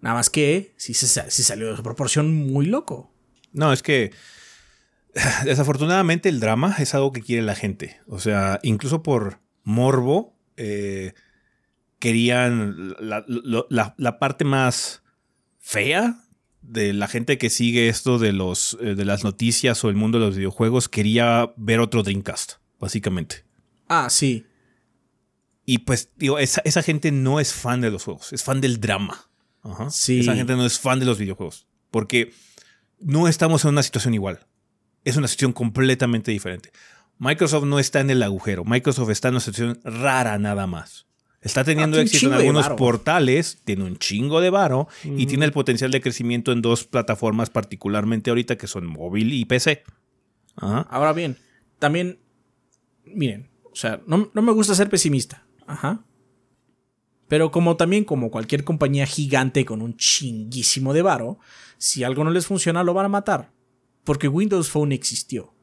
Nada más que si se, salió de su proporción muy loco. No, es que desafortunadamente el drama es algo que quiere la gente. O sea, incluso por morbo, eh, querían la, lo- la- la parte más fea de la gente que sigue esto de, los, eh, de las noticias o el mundo de los videojuegos, quería ver otro Dreamcast, básicamente. Ah, sí. Y pues, digo, esa, esa gente no es fan de los juegos, es fan del drama. Ajá. Sí. Esa gente no es fan de los videojuegos. Porque no estamos en una situación igual. Es una situación completamente diferente. Microsoft no está en el agujero. Microsoft está en una situación rara nada más. Está teniendo Ah, éxito en algunos portales, tiene un chingo de varo y tiene el potencial de crecimiento en dos plataformas particularmente ahorita que son móvil y PC. Ajá. Ahora bien, también, miren, o sea, no, no me gusta ser pesimista. Ajá. Pero como también como cualquier compañía gigante con un chinguísimo de varo, si algo no les funciona lo van a matar. Porque Windows Phone existió.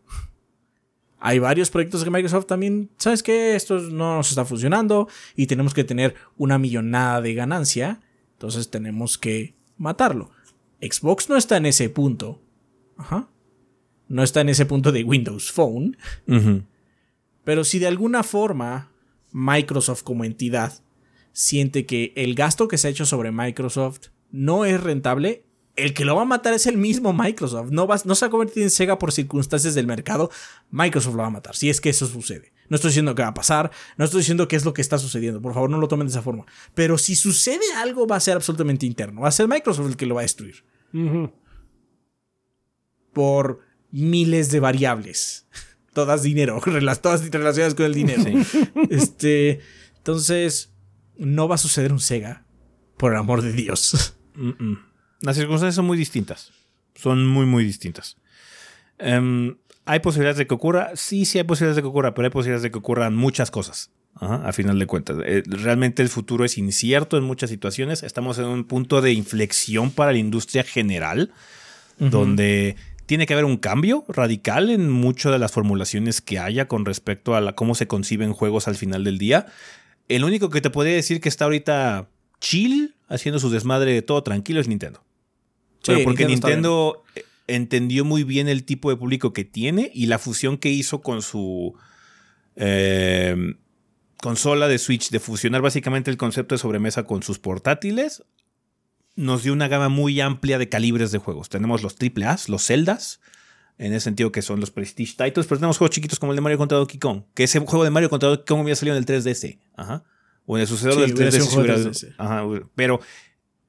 Hay varios proyectos de Microsoft también, ¿sabes qué? Esto no nos está funcionando y tenemos que tener una millonada de ganancia. Entonces tenemos que matarlo. Xbox no está en ese punto. Ajá. No está en ese punto de Windows Phone. Pero si de alguna forma Microsoft como entidad siente que el gasto que se ha hecho sobre Microsoft no es rentable, el que lo va a matar es el mismo Microsoft. No, va, no se va a convertir en Sega por circunstancias del mercado. Microsoft lo va a matar, si es que eso sucede. No estoy diciendo que va a pasar, no estoy diciendo qué es lo que está sucediendo. Por favor, no lo tomen de esa forma. Pero si sucede algo, va a ser absolutamente interno. Va a ser Microsoft el que lo va a destruir. Por miles de variables. Todas dinero, todas relacionadas con el dinero. Este, entonces, no va a suceder un Sega, por el amor de Dios. Mm-mm. Las circunstancias son muy distintas. Son muy, muy distintas. Em, ¿Hay posibilidades de que ocurra? Sí, sí hay posibilidades de que ocurra, pero hay posibilidades de que ocurran muchas cosas. Ajá, a final de cuentas. Eh, realmente el futuro es incierto en muchas situaciones. Estamos en un punto de inflexión para la industria general, donde tiene que haber un cambio radical en muchas de las formulaciones que haya con respecto a la- cómo se conciben juegos al final del día. El único que te podría decir que está ahorita chill, haciendo su desmadre todo tranquilo, es Nintendo. Pero porque Nintendo Nintendo, eh, entendió muy bien el tipo de público que tiene y la fusión que hizo con su eh, consola de Switch, de fusionar básicamente el concepto de sobremesa con sus portátiles, nos dio una gama muy amplia de calibres de juegos. Tenemos los AAA, los Zeldas, en ese sentido que son los Prestige Titles, pero tenemos juegos chiquitos como el de Mario contra Donkey Kong, que ese juego de Mario contra Donkey Kong había salido en el 3DS. Ajá. O en el sucesor Sí, del hubiera 3DS. sido un si juego de hubiera- 3DS. Ajá, pero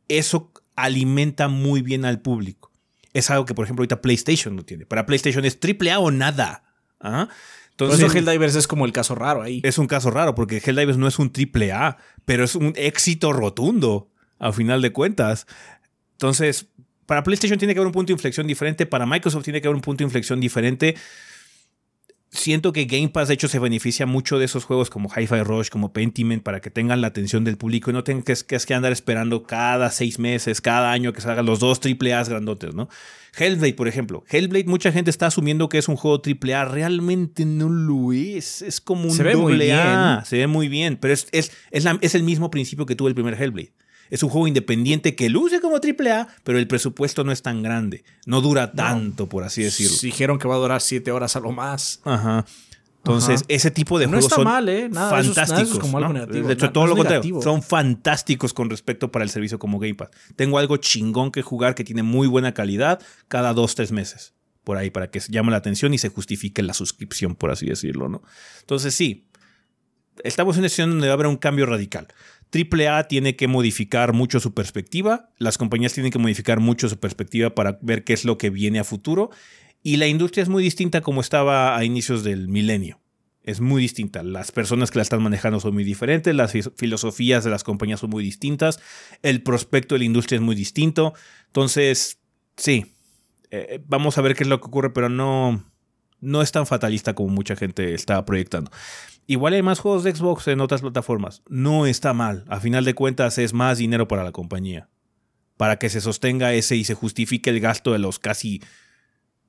eso alimenta muy bien al público. Es algo que, por ejemplo, ahorita PlayStation no tiene. Para PlayStation es AAA o nada. Ajá. Por Entonces, eso Helldivers es como el caso raro ahí. es un caso raro porque Helldivers no es un triple A, pero es un éxito rotundo a final de cuentas. Entonces, para PlayStation tiene que haber un punto de inflexión diferente, para Microsoft tiene que haber un punto de inflexión diferente. Siento que Game Pass, de hecho, se beneficia mucho de esos juegos como Hi-Fi Rush, como Pentiment, para que tengan la atención del público y no tengan que, que, que andar esperando cada seis meses, cada año que salgan los dos AAA grandotes, ¿no? Hellblade, por ejemplo. Hellblade, mucha gente está asumiendo que es un juego AAA. Realmente no lo es. Es como un Se ve muy A. bien. Se ve muy bien. Pero es, es, es, la- es el mismo principio que tuvo el primer Hellblade. Es un juego independiente que luce como AAA, pero el presupuesto no es tan grande. No dura tanto, por así decirlo. Dijeron que va a durar 7 horas a lo más. Ajá. Entonces, Ajá. ese tipo de No juegos son mal, ¿eh? Nada de eso es- nada de eso es fantásticos. como algo ¿no? negativo. De hecho, Na- todo lo contrario. Son fantásticos con respecto para el servicio como Game Pass. Tengo algo chingón que jugar que tiene muy buena calidad cada dos, tres meses. Por ahí, para que se llame la atención y se justifique la suscripción, por así decirlo, ¿no? Entonces, sí. Estamos en una situación donde va a haber un cambio radical. AAA tiene que modificar mucho su perspectiva, las compañías tienen que modificar mucho su perspectiva para ver qué es lo que viene a futuro y la industria es muy distinta como estaba a inicios del milenio. es muy distinta. Las personas que la están manejando son muy diferentes, las filosofías de las compañías son muy distintas, el prospecto de la industria es muy distinto. Entonces, sí, eh, vamos a ver qué es lo que ocurre, pero no, no es tan fatalista como mucha gente está proyectando. Igual hay más juegos de Xbox en otras plataformas. No está mal. A final de cuentas es más dinero para la compañía. Para que se sostenga ese y se justifique el gasto de los casi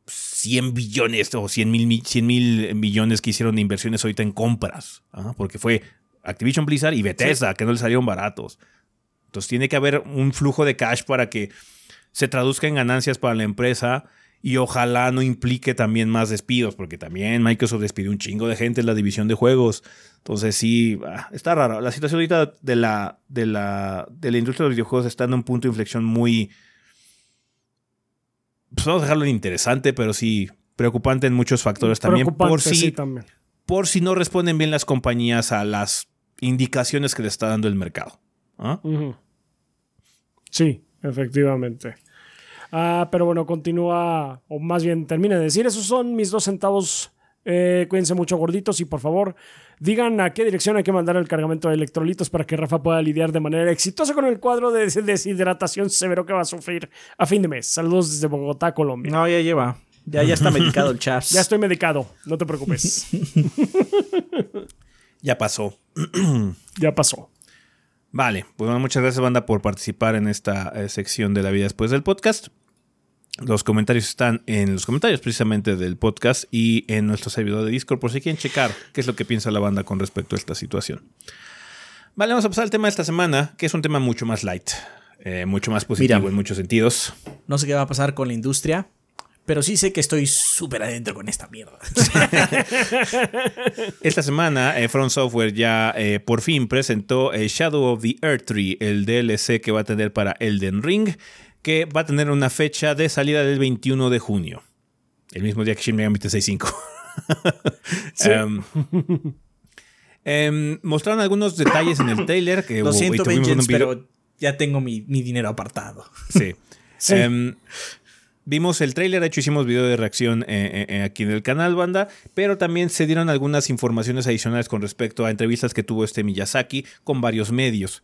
100 billones o 100 mil, 100 mil millones que hicieron de inversiones ahorita en compras. porque fue Activision Blizzard y Bethesda, que no les salieron baratos. Entonces tiene que haber un flujo de cash para que se traduzca en ganancias para la empresa y ojalá no implique también más despidos, porque también Microsoft despidió un chingo de gente en la división de juegos. Entonces sí, ah, está raro. La situación ahorita de la, de la, de la industria de los videojuegos está en un punto de inflexión muy... Pues vamos a dejarlo interesante, pero sí preocupante en muchos factores también. Por si, también. por si no responden bien las compañías a las indicaciones que le está dando el mercado. ¿Ah? Sí, efectivamente. Ah, pero bueno, continúa, o más bien termina de decir, esos son mis dos centavos. Eh, cuídense mucho gorditos y por favor digan a qué dirección hay que mandar el cargamento de electrolitos para que Rafa pueda lidiar de manera exitosa con el cuadro de deshidratación severo que va a sufrir a fin de mes. Saludos desde Bogotá, Colombia. No, ya lleva. Ya, ya está medicado el Chaps. Ya estoy medicado, no te preocupes. ya pasó. ya pasó. Vale, pues bueno, muchas gracias banda por participar en esta eh, sección de la vida después del podcast. Los comentarios están en los comentarios precisamente del podcast y en nuestro servidor de Discord por si quieren checar qué es lo que piensa la banda con respecto a esta situación. Vale, vamos a pasar al tema de esta semana, que es un tema mucho más light, eh, mucho más positivo en muchos sentidos. No sé qué va a pasar con la industria, pero sí sé que estoy súper adentro con esta mierda. esta semana, eh, Front Software ya eh, por fin presentó eh, Shadow of the Earth Tree, el DLC que va a tener para Elden Ring, que va a tener una fecha de salida del 21 de junio. El mismo día que Shin Megami Tensei 5. Em, em, mostraron algunos detalles en el trailer. Que, Lo siento, pero ya tengo mi, dinero apartado. Sí. sí. Em, Vimos el tráiler, de hecho hicimos video de reacción eh, eh, eh, aquí en el canal, banda, pero también se dieron algunas informaciones adicionales con respecto a entrevistas que tuvo este Miyazaki con varios medios.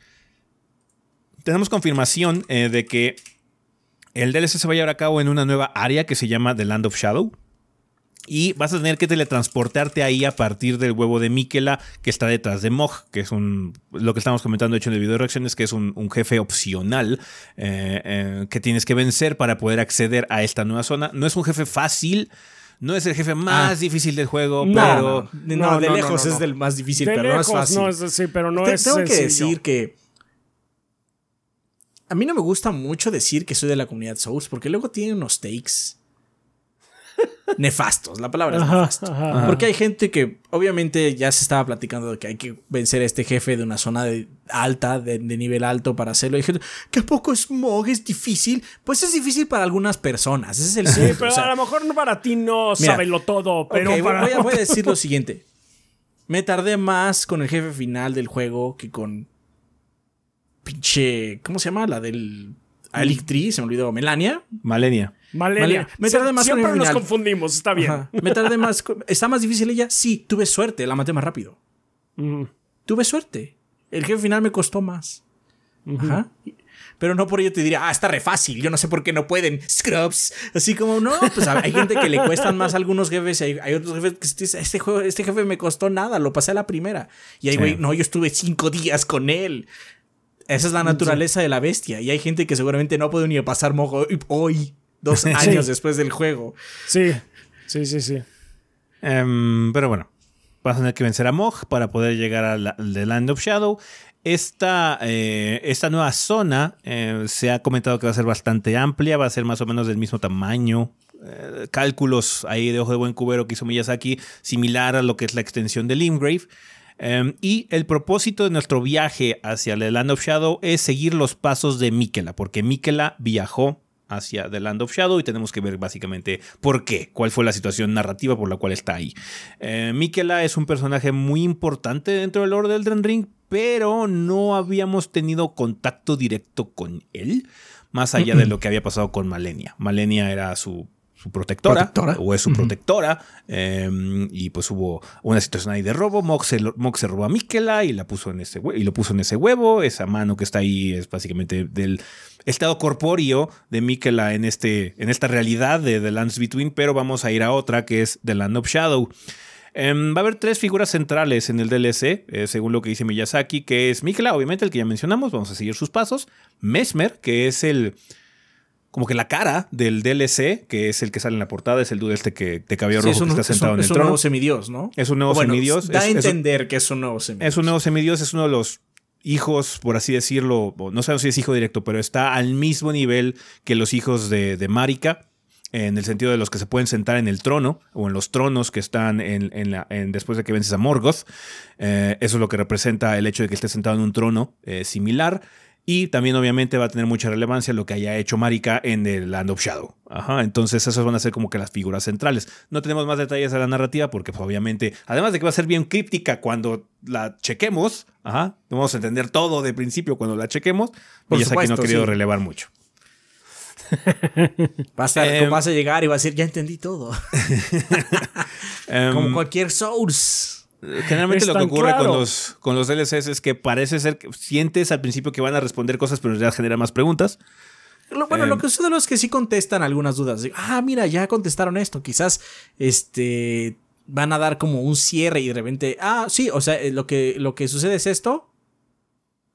Tenemos confirmación de que el DLC se va a llevar a cabo en una nueva área que se llama The Land of Shadow. Y vas a tener que teletransportarte ahí a partir del huevo de Mikela que está detrás de Mog, que es un. Lo que estamos comentando, hecho, en el video de reacciones, que es un, jefe opcional eh, eh, que tienes que vencer para poder acceder a esta nueva zona. No es un jefe fácil. No es el jefe más ah. difícil del juego, pero. No, de lejos es el más difícil, pero no es fácil. sí, pero no es Tengo que decir que. A mí no me gusta mucho decir que soy de la comunidad Souls, porque luego tiene unos takes nefastos. La palabra es nefasto. Porque hay gente que obviamente ya se estaba platicando de que hay que vencer a este jefe de una zona alta, de, nivel alto para hacerlo. Y gente, ¿que a poco Smog es difícil? Pues es difícil para algunas personas. Ese es el sí, pero a lo mejor para ti no lo todo. Pero voy, a, voy a decir lo siguiente. Me tardé más con el jefe final del juego que con pinche. ¿Cómo se llama? La del Alictri, se me olvidó. Melania. Malenia. Malenia. Me tardé más Siempre nos confundimos, está bien. Me tardé más. ¿Está más difícil ella? Sí, tuve suerte, la maté más rápido. Tuve suerte. El jefe final me costó más. Ajá. Pero no por ello te diría, ah, está re fácil, yo no sé por qué no pueden. Scrubs. Así como, no, pues hay gente que le cuestan más a algunos jefes, hay, hay otros jefes que este, juego, este jefe me costó nada, lo pasé a la primera. Y ahí, güey, no, yo estuve cinco días con él. Esa es la naturaleza de la bestia. Y hay gente que seguramente no puede ni pasar mojo hoy dos años después del juego. Sí, sí, sí, sí. Em, pero bueno, vas a tener que vencer a Mog para poder llegar al The Land of Shadow. Esta, eh, esta nueva zona eh, se ha comentado que va a ser bastante amplia, va a ser más o menos del mismo tamaño. Eh, cálculos ahí de ojo de buen cubero que hizo Miyazaki, similar a lo que es la extensión de Limgrave. Em, y el propósito de nuestro viaje hacia The Land of Shadow es seguir los pasos de Mikela, porque Mikela viajó hacia The Land of Shadow y tenemos que ver básicamente por qué, cuál fue la situación narrativa por la cual está ahí. Eh, Mikela es un personaje muy importante dentro del lore del Elden Ring, pero no habíamos tenido contacto directo con él, más allá de lo que había pasado con Malenia. Malenia era su, protectora, o es su protectora. Em, y pues hubo una situación ahí de robo. Mox se, se robó a Mikela y, la puso en ese, y lo puso en ese huevo. Esa mano que está ahí es básicamente del estado corpóreo de Mikela en, este, en esta realidad de The Lands Between, pero vamos a ir a otra que es The Land of Shadow. Em, va a haber tres figuras centrales en el DLC, eh, según lo que dice Miyazaki, que es Mikela, obviamente, el que ya mencionamos, vamos a seguir sus pasos. Mesmer, que es el como que la cara del DLC, que es el que sale en la portada, es el dude este que te cabello rojo que está sentado en el trono. Es un nuevo semidios, ¿no? Es un nuevo semidios. Da a entender que es un nuevo semidios. Es un nuevo semidios, es uno de los hijos, por así decirlo, no sabemos si es hijo directo, pero está al mismo nivel que los hijos de, de Marika en el sentido de los que se pueden sentar en el trono o en los tronos que están en, la, después de que vences a Morgoth. Eh, eso es lo que representa el hecho de que esté sentado en un trono eh, similar. Y también obviamente va a tener mucha relevancia lo que haya hecho Marika en el Land of Shadow. Ajá, entonces esas van a ser como que las figuras centrales. No tenemos más detalles de la narrativa porque pues, obviamente, además de que va a ser bien críptica cuando la chequemos, ajá, vamos a entender todo de principio cuando la chequemos, y ya aquí no ha querido relevar mucho. Vas a, em, vas a llegar y vas a decir, ya entendí todo. Como em, cualquier Source. Generalmente lo que ocurre con, los, con los DLCs es que parece ser que sientes al principio que van a responder cosas, pero ya genera más preguntas. bueno, lo em, que sucede es que sí contestan algunas dudas. Ah, mira, ya contestaron esto. Quizás este van a dar como un cierre y de repente, ah, sí, o sea, eh, lo que, lo que sucede es esto.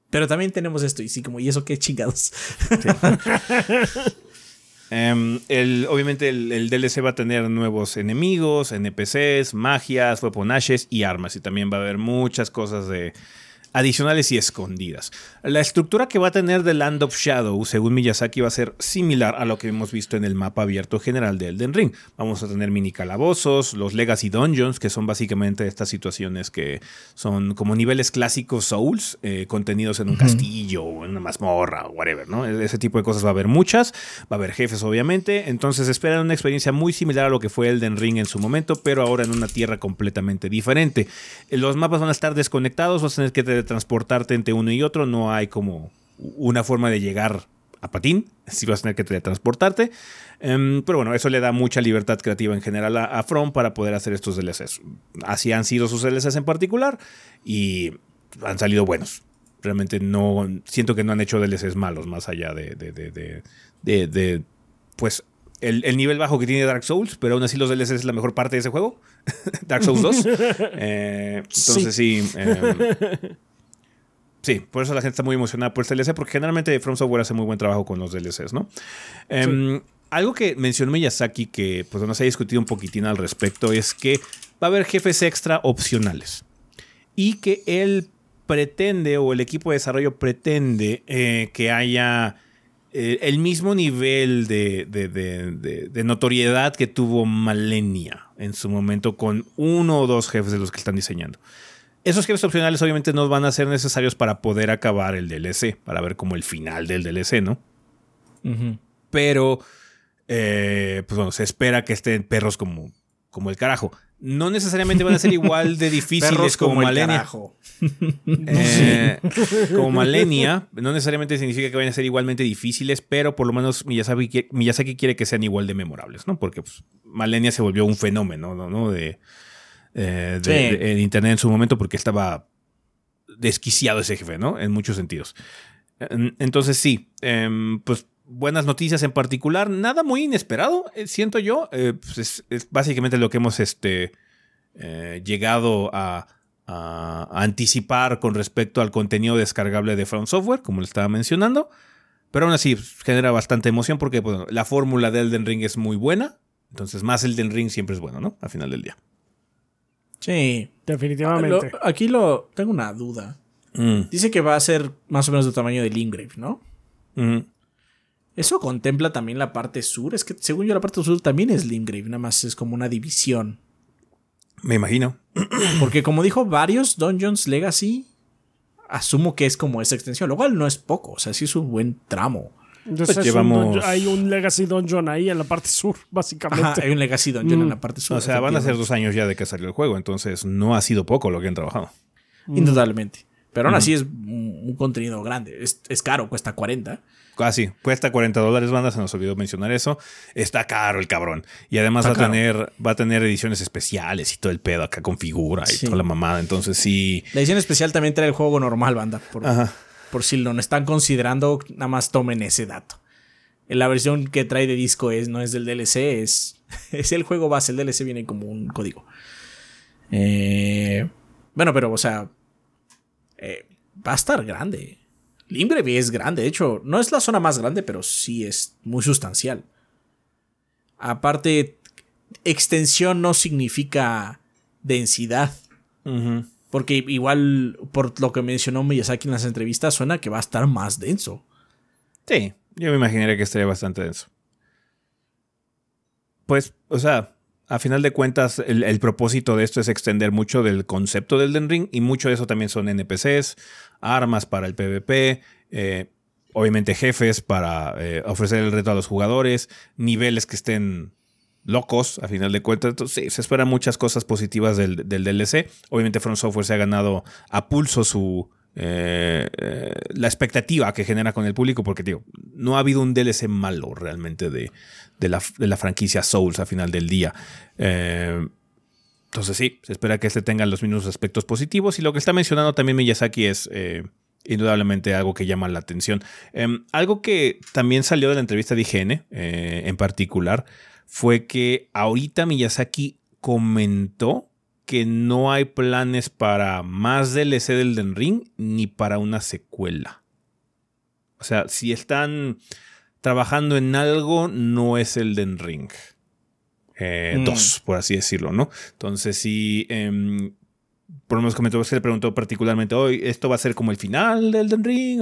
Pero también tenemos esto, y sí, como, ¿y eso qué chingados? Em, el, obviamente el, DLC va a tener nuevos enemigos, NPCs, magias, weaponaches y armas. Y también va a haber muchas cosas de, adicionales y escondidas. La estructura que va a tener The Land of Shadow, según Miyazaki, va a ser similar a lo que hemos visto en el mapa abierto general de Elden Ring. Vamos a tener mini calabozos, los Legacy Dungeons, que son básicamente estas situaciones que son como niveles clásicos Souls, eh, contenidos en un castillo o en una mazmorra o whatever, ¿no? E-, ese tipo de cosas va a haber muchas, va a haber jefes obviamente, entonces esperan una experiencia muy similar a lo que fue Elden Ring en su momento, pero ahora en una tierra completamente diferente. Los mapas van a estar desconectados, vas a tener que transportarte entre uno y otro, no hay como una forma de llegar a patín, si vas a tener que teletransportarte. Em, pero bueno, eso le da mucha libertad creativa en general a, From para poder hacer estos DLCs. Así han sido sus DLCs en particular y han salido buenos. Realmente no, siento que no han hecho DLCs malos más allá de, de, pues el, nivel bajo que tiene Dark Souls, pero aún así los DLCs es la mejor parte de ese juego. Dark Souls 2. Eh, entonces sí. Em, Sí, por eso la gente está muy emocionada por este DLC, porque generalmente From Software hace muy buen trabajo con los DLCs, ¿no? Em, algo que mencionó Miyazaki, que pues no se ha discutido un poquitín al respecto, es que va a haber jefes extra opcionales. Y que él pretende, o el equipo de desarrollo pretende, eh, que haya eh, el mismo nivel de, de, notoriedad que tuvo Malenia en su momento con uno o dos jefes de los que están diseñando. Esos jefes opcionales obviamente no van a ser necesarios para poder acabar el DLC, para ver como el final del DLC, ¿no? Pero, eh, pues bueno, se espera que estén perros como, como el carajo. No necesariamente van a ser igual de difíciles como, Malenia. Eh, como Malenia, no necesariamente significa que vayan a ser igualmente difíciles, pero por lo menos Miyazaki, Miyazaki quiere que sean igual de memorables, ¿no? Porque pues, Malenia se volvió un fenómeno, ¿no? De, eh, en Internet en su momento porque estaba desquiciado ese jefe, ¿no? En muchos sentidos. Entonces sí, em, pues buenas noticias en particular, nada muy inesperado, eh, siento yo. Eh, pues es, básicamente lo que hemos este, llegado a, anticipar con respecto al contenido descargable de From Software, como le estaba mencionando. Pero aún así pues, genera bastante emoción porque bueno, la fórmula de Elden Ring es muy buena. Entonces, más Elden Ring siempre es bueno, ¿no? Al final del día. Sí. Definitivamente. aquí lo. Tengo una duda. Mm. Dice que va a ser más o menos del tamaño de Lingrave, ¿no? ¿Eso contempla también la parte sur? Es que según yo la parte sur también es Limgrave, nada más es como una división. Me imagino. Porque como dijo varios Dungeons Legacy, asumo que es como esa extensión, lo cual no es poco, o sea, sí es un buen tramo. Entonces pues hay un Legacy Dungeon ahí en la parte sur, básicamente. hay un Legacy Dungeon en la parte sur. O sea, van a ser dos años ya de que salió el juego, entonces no ha sido poco lo que han trabajado. Indudablemente. Pero aún así es un, contenido grande. Es, es, caro, cuesta 40. Casi, cuesta 40 dólares, banda, se nos olvidó mencionar eso. Está caro el cabrón. Y además va a, tener, va a tener ediciones especiales y todo el pedo acá con figura y toda la mamada. Entonces sí. La edición especial también trae el juego normal, banda. Por, por si lo están considerando, nada más tomen ese dato. La versión que trae de disco es, no es del DLC, es, es el juego base. El DLC viene como un código. Eh, bueno, pero, o sea, eh, va a estar grande. Limbreby es grande, de hecho, no es la zona más grande, pero sí es muy sustancial. Aparte, extensión no significa densidad. Porque igual, por lo que mencionó Miyazaki en las entrevistas, suena que va a estar más denso. Sí, yo me imaginaría que estaría bastante denso. Pues, o sea, a final de cuentas, el, propósito de esto es extender mucho del concepto del Den Ring y mucho de eso también son NPCs, armas para el PvP, eh, obviamente jefes para eh, ofrecer el reto a los jugadores, niveles que estén locos, a final de cuentas. Entonces, sí, se esperan muchas cosas positivas del, del DLC. Obviamente, Front Software se ha ganado a pulso su, eh, la expectativa que genera con el público, porque no ha habido un DLC malo realmente de, de, la, franquicia Souls a final del día. Eh, entonces sí, se espera que este tenga los mismos aspectos positivos y lo que está mencionando también Miyazaki es eh, indudablemente algo que llama la atención. Em, algo que también salió de la entrevista de IGN en particular fue que ahorita Miyazaki comentó que no hay planes para más DLC del Den Ring ni para una secuela. O sea, si están trabajando en algo, no es el Den Ring. Eh, mm. Dos, por así decirlo, ¿no? Entonces, si. Eh, por lo menos comentó, se le preguntó particularmente hoy, ¿esto va a ser como el final del Den Ring?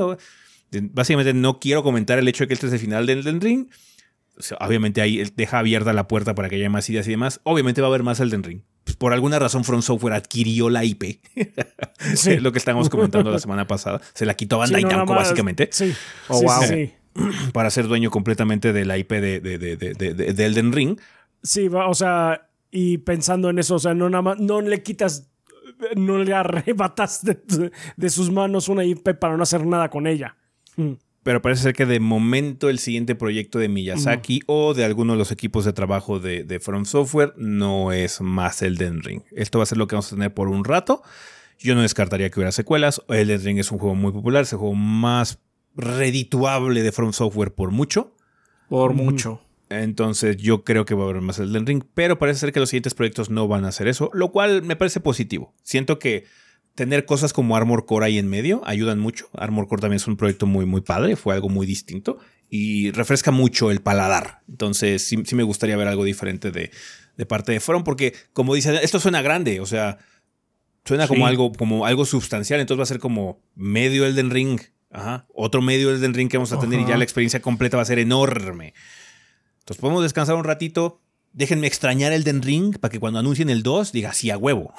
básicamente no quiero comentar el hecho de que este es el final del Den Ring. Obviamente ahí deja abierta la puerta para que haya más ideas y demás. Obviamente va a haber más Den Ring. Pues, por alguna razón Front Software adquirió la IP. Sí. lo que estábamos comentando la semana pasada. Se la quitó Bandai Namco, básicamente. Sí. Oh, wow. Para ser dueño completamente de la IP de, de, Elden Ring. Sí, o sea, y pensando en eso, o sea, no nada más, no le quitas, no le arrebatas de, sus manos una IP para no hacer nada con ella. Mm. Pero parece ser que de momento el siguiente proyecto de Miyazaki o de alguno de los equipos de trabajo de, de From Software no es más Elden Ring. Esto va a ser lo que vamos a tener por un rato. Yo no descartaría que hubiera secuelas. Elden Ring es un juego muy popular, es el juego más redituable de From Software por mucho. Por mucho. Entonces yo creo que va a haber más Elden Ring, pero parece ser que los siguientes proyectos no van a hacer eso, lo cual me parece positivo. Siento que tener cosas como Armor Core ahí en medio ayudan mucho. Armor Core también es un proyecto muy, muy padre, fue algo muy distinto y refresca mucho el paladar. Entonces sí, me gustaría ver algo diferente de, parte de From, porque como dice, esto suena grande, o sea, suena como, algo, como algo sustancial, entonces va a ser como medio Elden Ring. Ajá, otro medio Elden Ring que vamos a tener y ya la experiencia completa va a ser enorme. Entonces podemos descansar un ratito, déjenme extrañar el Den Ring para que cuando anuncien el 2 diga sí a huevo.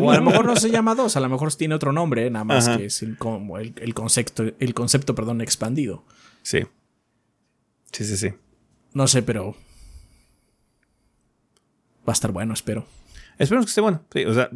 O, a lo mejor no se llama 2, a lo mejor tiene otro nombre, nada más que es el, el, concepto, el concepto perdón, expandido. Sí. Sí, sí, sí. No sé, pero. Va a estar bueno, espero. Esperemos que esté bueno. Sí, o sea,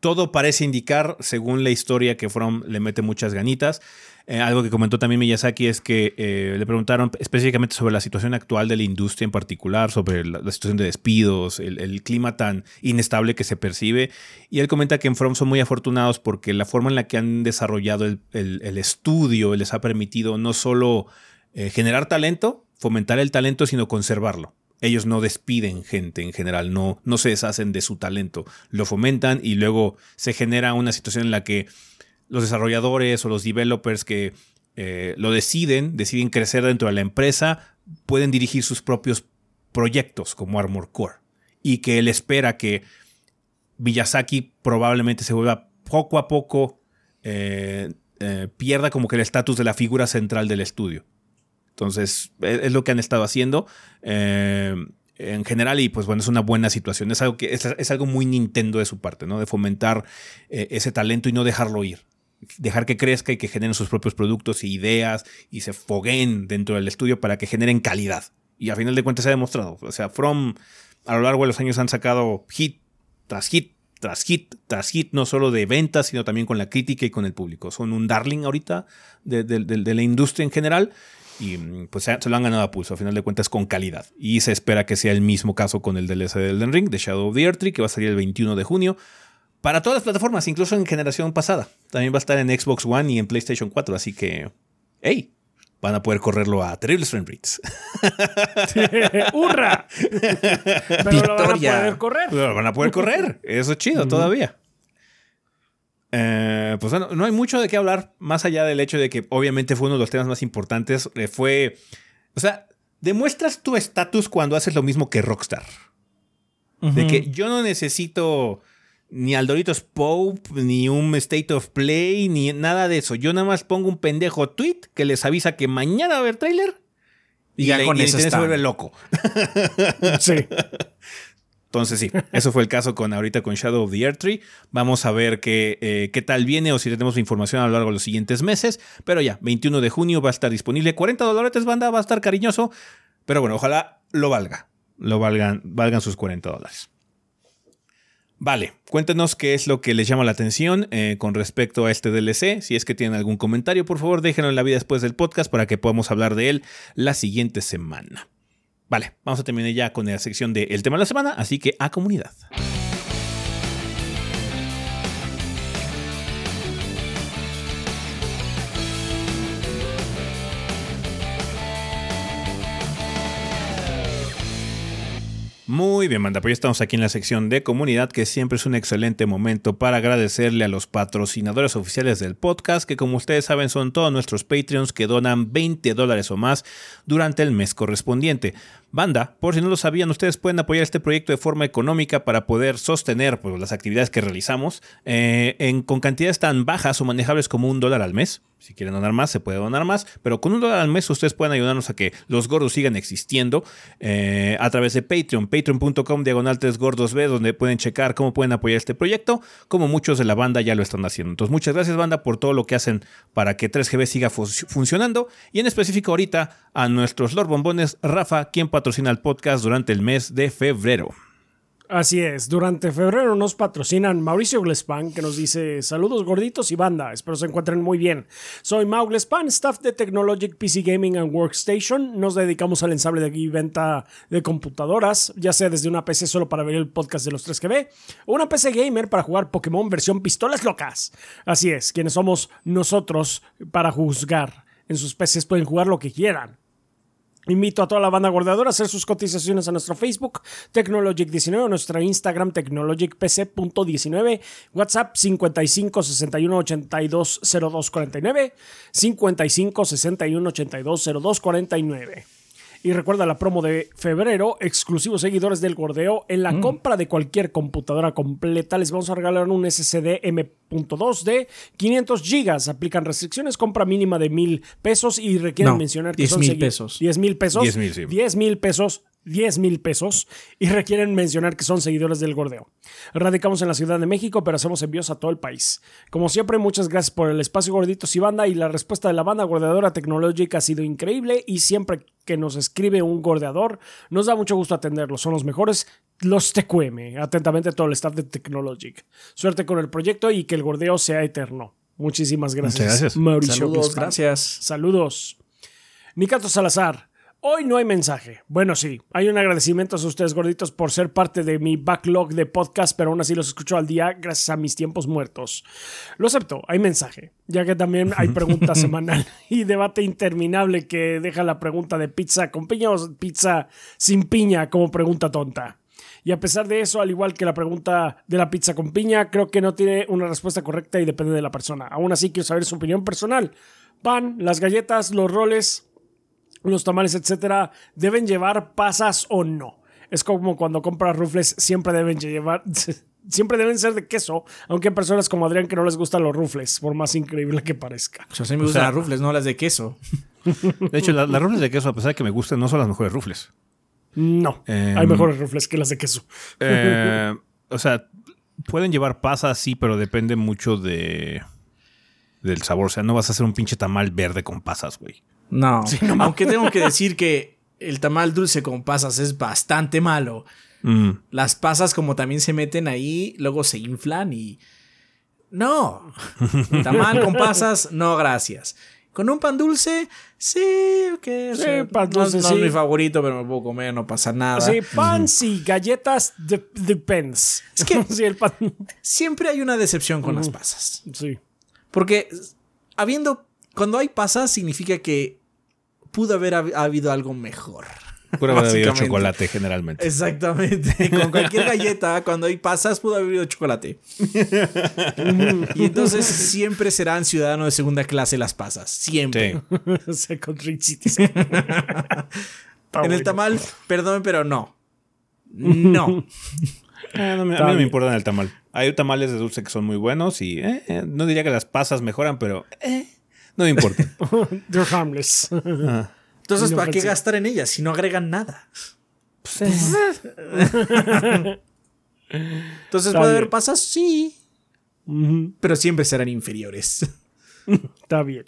todo parece indicar, según la historia, que From le mete muchas ganitas. Eh, algo que comentó también Miyazaki es que eh, le preguntaron específicamente sobre la situación actual de la industria en particular, sobre la, situación de despidos, el, clima tan inestable que se percibe. Y él comenta que en From son muy afortunados porque la forma en la que han desarrollado el, estudio les ha permitido no solo eh, generar talento, fomentar el talento, sino conservarlo. Ellos no despiden gente en general, no, no se deshacen de su talento, lo fomentan y luego se genera una situación en la que los desarrolladores o los developers que eh, lo deciden, deciden crecer dentro de la empresa, pueden dirigir sus propios proyectos como Armor Core. Y que él espera que Miyazaki probablemente se vuelva poco a poco, eh, eh, pierda como que el estatus de la figura central del estudio. Entonces, es, lo que han estado haciendo. en general, y pues bueno, es una buena situación. Es algo que es, es algo muy Nintendo de su parte, ¿no? De fomentar ese talento y no dejarlo ir dejar que crezca y que generen sus propios productos e ideas y se foguen dentro del estudio para que generen calidad. Y a final de cuentas se ha demostrado. O sea, From a lo largo de los años han sacado hit tras hit tras hit tras hit, no solo de ventas, sino también con la crítica y con el público. Son un darling ahorita de, de la industria en general y mm, pues se, lo han ganado a pulso, a final de cuentas con calidad. Y se espera que sea el mismo caso con el DLC de Elden Ring, de Shadow of the Earth que va a salir el 21 de junio. Para todas las plataformas, incluso en generación pasada. También va a estar en Xbox One y en PlayStation 4, así que... ¡Hey! Van a poder correrlo a terribles frame rates. ¡Hurra! Pero lo van a poder correr. lo van a poder correr. Eso es chido todavía. Eh, pues bueno, no hay mucho de qué hablar, más allá del hecho de que obviamente fue uno de los temas más importantes. Eh, fue, o sea, demuestras tu estatus cuando haces lo mismo que Rockstar. De que yo no necesito ni al Doritos Pope, ni un State of Play, ni nada de eso. Yo nada más pongo un pendejo tweet que les avisa que mañana va a haber trailer. Y, ya con eso se vuelve loco. sí. Entonces sí, eso fue el caso con ahorita con Shadow of the Earth Tree. Vamos a ver qué, eh, qué tal viene o si tenemos información a lo largo de los siguientes meses. Pero ya, 21 de junio va a estar disponible. 40 dólares, banda, va a estar cariñoso. Pero bueno, ojalá lo valga. Lo valgan, valgan sus 40 dólares. Vale, cuéntenos qué es lo que les llama la atención eh, con respecto a este DLC. Si es que tienen algún comentario, por favor déjenlo en la vida después del podcast para que podamos hablar de él la siguiente semana. Vale, vamos a terminar ya con la sección de El tema de la semana, así que a comunidad. Muy bien, manda, pues ya estamos aquí en la sección de comunidad, que siempre es un excelente momento para agradecerle a los patrocinadores oficiales del podcast, que como ustedes saben son todos nuestros Patreons que donan 20 dólares o más durante el mes correspondiente. Banda, por si no lo sabían, ustedes pueden apoyar este proyecto de forma económica para poder sostener pues, las actividades que realizamos eh, con cantidades tan bajas o manejables como un dólar al mes. Si quieren donar más, se puede donar más, pero con un dólar al mes ustedes pueden ayudarnos a que los gordos sigan existiendo eh, a través de Patreon, patreon.com diagonal 3 gordos B, donde pueden checar cómo pueden apoyar este proyecto, como muchos de la banda ya lo están haciendo. Entonces, muchas gracias, banda, por todo lo que hacen para que 3GB siga funcionando y en específico ahorita a nuestros Lord Bombones, Rafa, quien patrocina el podcast durante el mes de febrero. Así es, durante febrero nos patrocinan Mauricio Glespan, que nos dice saludos gorditos y banda, espero se encuentren muy bien. Soy Mau Glespan, staff de Technologic PC Gaming and Workstation. Nos dedicamos al ensamble de y venta de computadoras, ya sea desde una PC solo para ver el podcast de los 3GB o una PC gamer para jugar Pokémon versión pistolas locas. Así es, quienes somos nosotros para juzgar. En sus PCs pueden jugar lo que quieran. Invito a toda la banda guardadora a hacer sus cotizaciones a nuestro Facebook, Technologic19, nuestra Instagram, technologicpc.19, WhatsApp 55 61 82 02 49, 55 61 82 02 49. Y recuerda la promo de febrero, exclusivos seguidores del Gordeo. En la mm. compra de cualquier computadora completa les vamos a regalar un SSD M.2 de 500 gigas. Aplican restricciones, compra mínima de mil pesos y requieren mencionar que 10 son mil pesos. 10 mil pesos. 10 mil, sí. 10 mil pesos 10 mil pesos y requieren mencionar que son seguidores del Gordeo. Radicamos en la Ciudad de México, pero hacemos envíos a todo el país. Como siempre, muchas gracias por el espacio Gorditos y Banda y la respuesta de la banda gordeadora tecnológica ha sido increíble y siempre que nos escribe un gordeador, nos da mucho gusto atenderlos. Son los mejores, los TQM. Atentamente todo el staff de Technologic. Suerte con el proyecto y que el gordeo sea eterno. Muchísimas gracias. Muchas gracias. Mauricio Saludos, gracias. Saludos. Nicato Salazar. Hoy no hay mensaje. Bueno, sí, hay un agradecimiento a ustedes gorditos por ser parte de mi backlog de podcast, pero aún así los escucho al día gracias a mis tiempos muertos. Lo acepto, hay mensaje, ya que también hay pregunta semanal y debate interminable que deja la pregunta de pizza con piña o pizza sin piña como pregunta tonta. Y a pesar de eso, al igual que la pregunta de la pizza con piña, creo que no tiene una respuesta correcta y depende de la persona. Aún así, quiero saber su opinión personal. Pan, las galletas, los roles, los tamales, etcétera, deben llevar pasas o no. Es como cuando compras rufles, siempre deben llevar. Siempre deben ser de queso, aunque hay personas como Adrián que no les gustan los rufles, por más increíble que parezca. Pues a mí me gustan las rufles, no las de queso. De hecho, las, rufles de queso, a pesar de que me gustan, no son las mejores rufles. No, hay em, mejores rufles que las de queso. Eh, o sea, pueden llevar pasas, sí, pero depende mucho de del sabor. O sea, no vas a hacer un pinche tamal verde con pasas, güey. No. Aunque tengo que decir que el tamal dulce con pasas es bastante malo. Mm. Las pasas como también se meten ahí, luego se inflan y... No. Tamal con pasas, no gracias. Con un pan dulce, sí, ok. o Sí, sea, pan no- dulce, no, sí. es mi favorito, pero me puedo comer, no pasa nada. Sí, pan, sí, galletas, de- depends. Es que- sí, el pan. Siempre hay una decepción con las pasas. Sí. Porque habiendo... Cuando hay pasas significa que pudo haber hab- habido algo mejor. Pura haber habido chocolate generalmente. Exactamente. Con cualquier galleta, cuando hay pasas, pudo haber habido chocolate. y entonces siempre serán ciudadanos de segunda clase las pasas. Siempre. Sí. Second Rate Citizen. Está en el tamal, perdón, pero no. No. Eh, no me- a mí no me importa el tamal. Hay tamales de dulce que son muy buenos y eh, eh, no diría que las pasas mejoran, pero eh, no me importa. They're harmless. Ah. Entonces, ¿para qué gastar en ellas si no agregan nada? Entonces, Está ¿puede bien. haber pasas? Sí. Pero siempre serán inferiores. Está bien.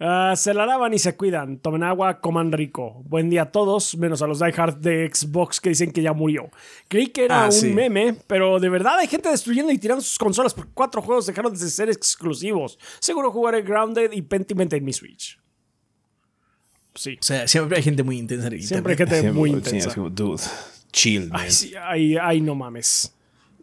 Ah, se la lavan y se cuidan. Tomen agua, coman rico. Buen día a todos, menos a los diehard de Xbox que dicen que ya murió. Creí que era Ah, un sí. meme, pero de verdad hay gente destruyendo y tirando sus consolas porque cuatro juegos dejaron de ser exclusivos. Seguro jugaré Grounded y Pentiment en mi Switch. Sí. O sea, siempre hay gente muy intensa en el Siempre hay gente muy intensa. como, dude, chill, man. Ay, sí, ay, ay, no mames.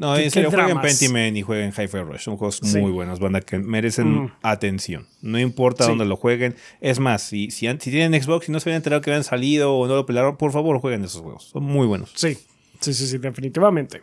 No, ¿Qué- en serio, jueguen? Pentiment y jueguen Hi-Fi Rush. Son juegos Sí. muy buenos, banda, que merecen Mm. atención. No importa Sí. dónde lo jueguen. Es más, si, si, si tienen Xbox y no se habían enterado que habían salido o no lo pelaron, por favor, jueguen esos juegos. Son muy buenos. Sí, sí, sí, sí, definitivamente.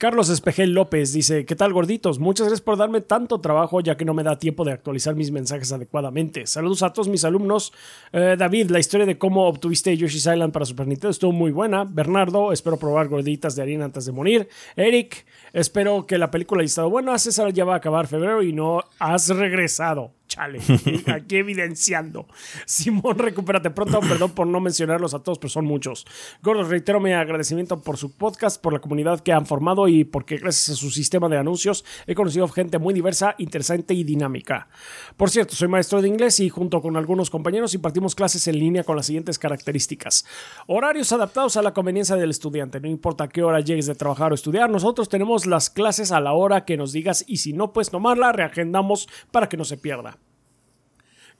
Carlos Espejel López dice, ¿qué tal gorditos? Muchas gracias por darme tanto trabajo ya que no me da tiempo de actualizar mis mensajes adecuadamente. Saludos a todos mis alumnos. Eh, David, la historia de cómo obtuviste Yoshi's Island para Super Nintendo estuvo muy buena. Bernardo, espero probar gorditas de harina antes de morir. Eric, espero que la película haya estado buena. César ya va a acabar febrero y no has regresado. Chale, aquí evidenciando. Simón, recupérate pronto. Perdón por no mencionarlos a todos, pero son muchos. Gordo, reitero mi agradecimiento por su podcast, por la comunidad que han formado y porque gracias a su sistema de anuncios he conocido gente muy diversa, interesante y dinámica. Por cierto, soy maestro de inglés y junto con algunos compañeros impartimos clases en línea con las siguientes características. Horarios adaptados a la conveniencia del estudiante. No importa qué hora llegues de trabajar o estudiar, nosotros tenemos las clases a la hora que nos digas y si no puedes tomarla, reagendamos para que no se pierda.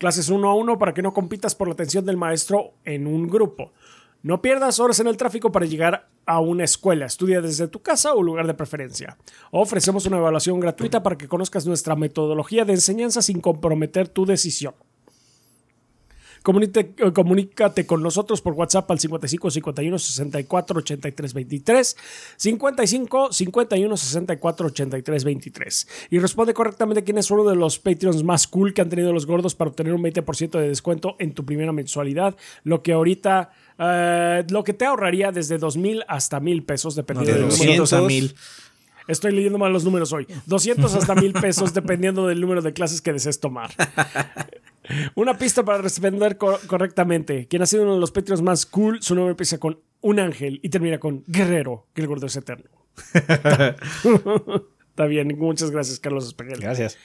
Clases uno a uno para que no compitas por la atención del maestro en un grupo. No pierdas horas en el tráfico para llegar a una escuela. Estudia desde tu casa o lugar de preferencia. Ofrecemos una evaluación gratuita para que conozcas nuestra metodología de enseñanza sin comprometer tu decisión. Comunícate, eh, comunícate con nosotros por WhatsApp al 55 51 64 83 23, 55 51 64 83 23 y responde correctamente quién es uno de los Patreons más cool que han tenido los gordos para obtener un 20% de descuento en tu primera mensualidad, lo que ahorita, eh, lo que te ahorraría desde 2 hasta 1000 pesos dependiendo De del número 200 a 1000. Estoy leyendo mal los números hoy. 200 hasta 1000 pesos dependiendo del número de clases que desees tomar. Una pista para responder co- correctamente. Quien ha sido uno de los Patreons más cool, su nombre empieza con un ángel y termina con guerrero, que el gordo es eterno. Está bien, muchas gracias, Carlos Espejel. Gracias.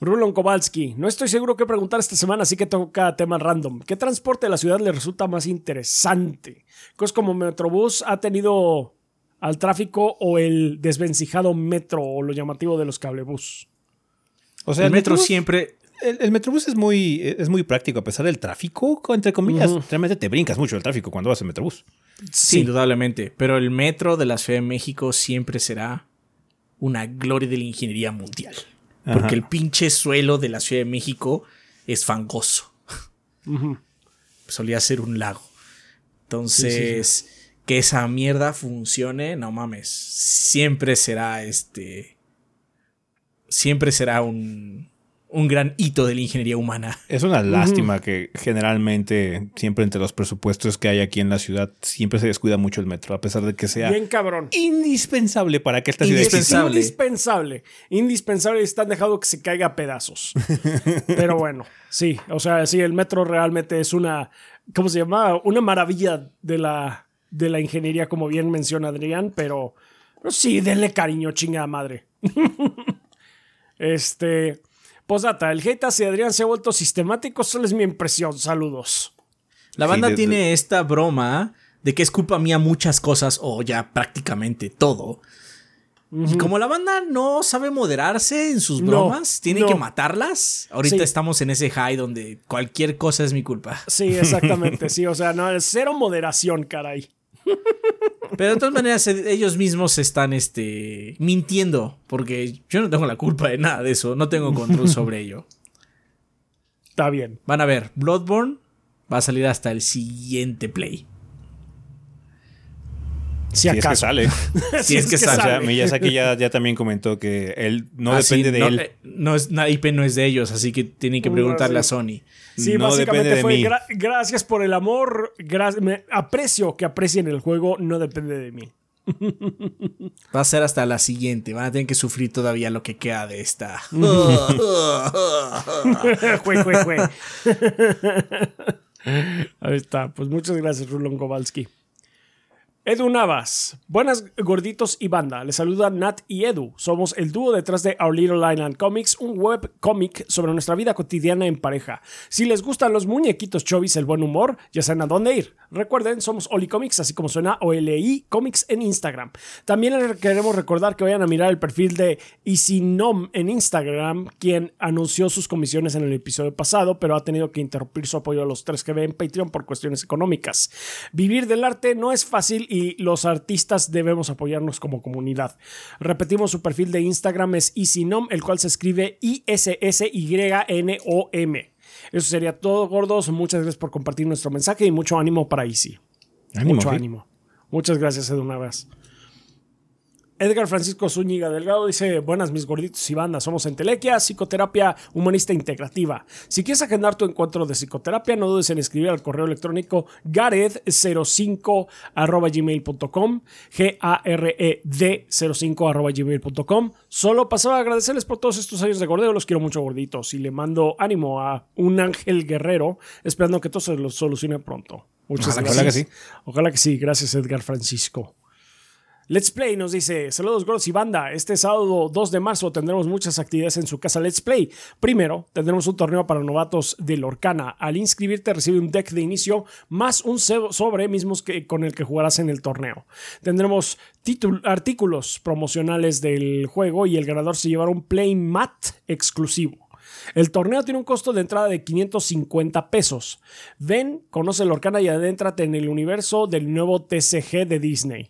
Rulon Kowalski. No estoy seguro qué preguntar esta semana, así que toca tema random. ¿Qué transporte de la ciudad le resulta más interesante? Cosas como Metrobús ha tenido al tráfico o el desvencijado metro o lo llamativo de los cablebús. O sea, El metro siempre. El, el Metrobús es muy, es muy práctico, a pesar del tráfico, entre comillas. Realmente te brincas mucho el tráfico cuando vas en Metrobús. Sí, indudablemente. Pero el metro de la Ciudad de México siempre será una gloria de la ingeniería mundial. Ajá. Porque el pinche suelo de la Ciudad de México es fangoso. Solía ser un lago. Entonces, que esa mierda funcione, no mames. Siempre será este. Siempre será un, un gran hito de la ingeniería humana. Es una lástima que generalmente, siempre entre los presupuestos que hay aquí en la ciudad, siempre se descuida mucho el metro, a pesar de que sea Bien cabrón. indispensable para que esta ciudad Es. Indispensable. indispensable. Indispensable y están dejando que se caiga a pedazos. Pero bueno, sí. O sea, sí, el metro realmente es una. ¿Cómo se llama? Una maravilla de la, de la ingeniería, como bien menciona Adrián, pero. pero sí, denle cariño, chingada madre. este. Posdata, el hate hacia Adrián se ha vuelto sistemático, solo es mi impresión. Saludos. La banda tiene esta broma de que es culpa mía muchas cosas o ya prácticamente todo. Y como la banda no sabe moderarse en sus bromas, tiene que matarlas. Ahorita estamos en ese high donde cualquier cosa es mi culpa. Sí, exactamente. sí, o sea, no, cero moderación, caray. Pero de todas maneras, ellos mismos están este, mintiendo, porque yo no tengo la culpa de nada de eso, no tengo control sobre ello. Está bien. Van a ver, Bloodborne va a salir hasta el siguiente play. Si, es que sale. si, es, que, sale. O sea, Miyazaki ya, ya también comentó que él no ah, depende de él. Eh, no es, la IP no es de ellos, así que tienen que preguntarle a Sony. Sí, no básicamente fue gracias por el amor, me aprecio que aprecien el juego, no depende de mí. Va a ser hasta la siguiente. Van a tener que sufrir todavía lo que queda de esta. Ahí está. Pues muchas gracias, Rulon Kowalski. Edu Navas, buenas gorditos y banda, les saluda Nat y Edu, somos el dúo detrás de Our Little Island Comics, un web cómic sobre nuestra vida cotidiana en pareja. Si les gustan los muñequitos chovis, el buen humor, ya saben a dónde ir. Recuerden, somos Oli Comics, así como suena OLI Comics en Instagram. También les queremos recordar que vayan a mirar el perfil de Isinom en Instagram, quien anunció sus comisiones en el episodio pasado, pero ha tenido que interrumpir su apoyo a los tres que ve en Patreon por cuestiones económicas. Vivir del arte no es fácil y los artistas debemos apoyarnos como comunidad. Repetimos, su perfil de Instagram es Isinom, el cual se escribe I-S-S-Y-N-O-M. Eso sería todo, gordos. Muchas gracias por compartir nuestro mensaje y mucho ánimo para Isi. mucho ánimo. Muchas gracias, Edu, una vez. Edgar Francisco Zúñiga Delgado dice: Buenas, mis gorditos y bandas. Somos Entelequia, psicoterapia humanista integrativa. Si quieres agendar tu encuentro de psicoterapia, no dudes en escribir al correo electrónico gared05 gmail.com, G-A-R-E-D 05 gmail.com. Solo pasaba a agradecerles por todos estos años de gordeo. Los quiero mucho, gorditos. Y le mando ánimo a un ángel guerrero, esperando que todo se lo solucione pronto. Muchas gracias. Ojalá que sí. Ojalá que sí. Gracias, Edgar Francisco. Let's Play nos dice, saludos gordos y banda, este sábado 2 de marzo tendremos muchas actividades en su casa Let's Play. Primero, tendremos un torneo para novatos de Lorcana. Al inscribirte recibe un deck de inicio más un sobre mismos que, con el que jugarás en el torneo. Tendremos artículos promocionales del juego y el ganador se llevará un Play Mat exclusivo. El torneo tiene un costo de entrada de 550 pesos. Ven, conoce Lorcana y adéntrate en el universo del nuevo TCG de Disney.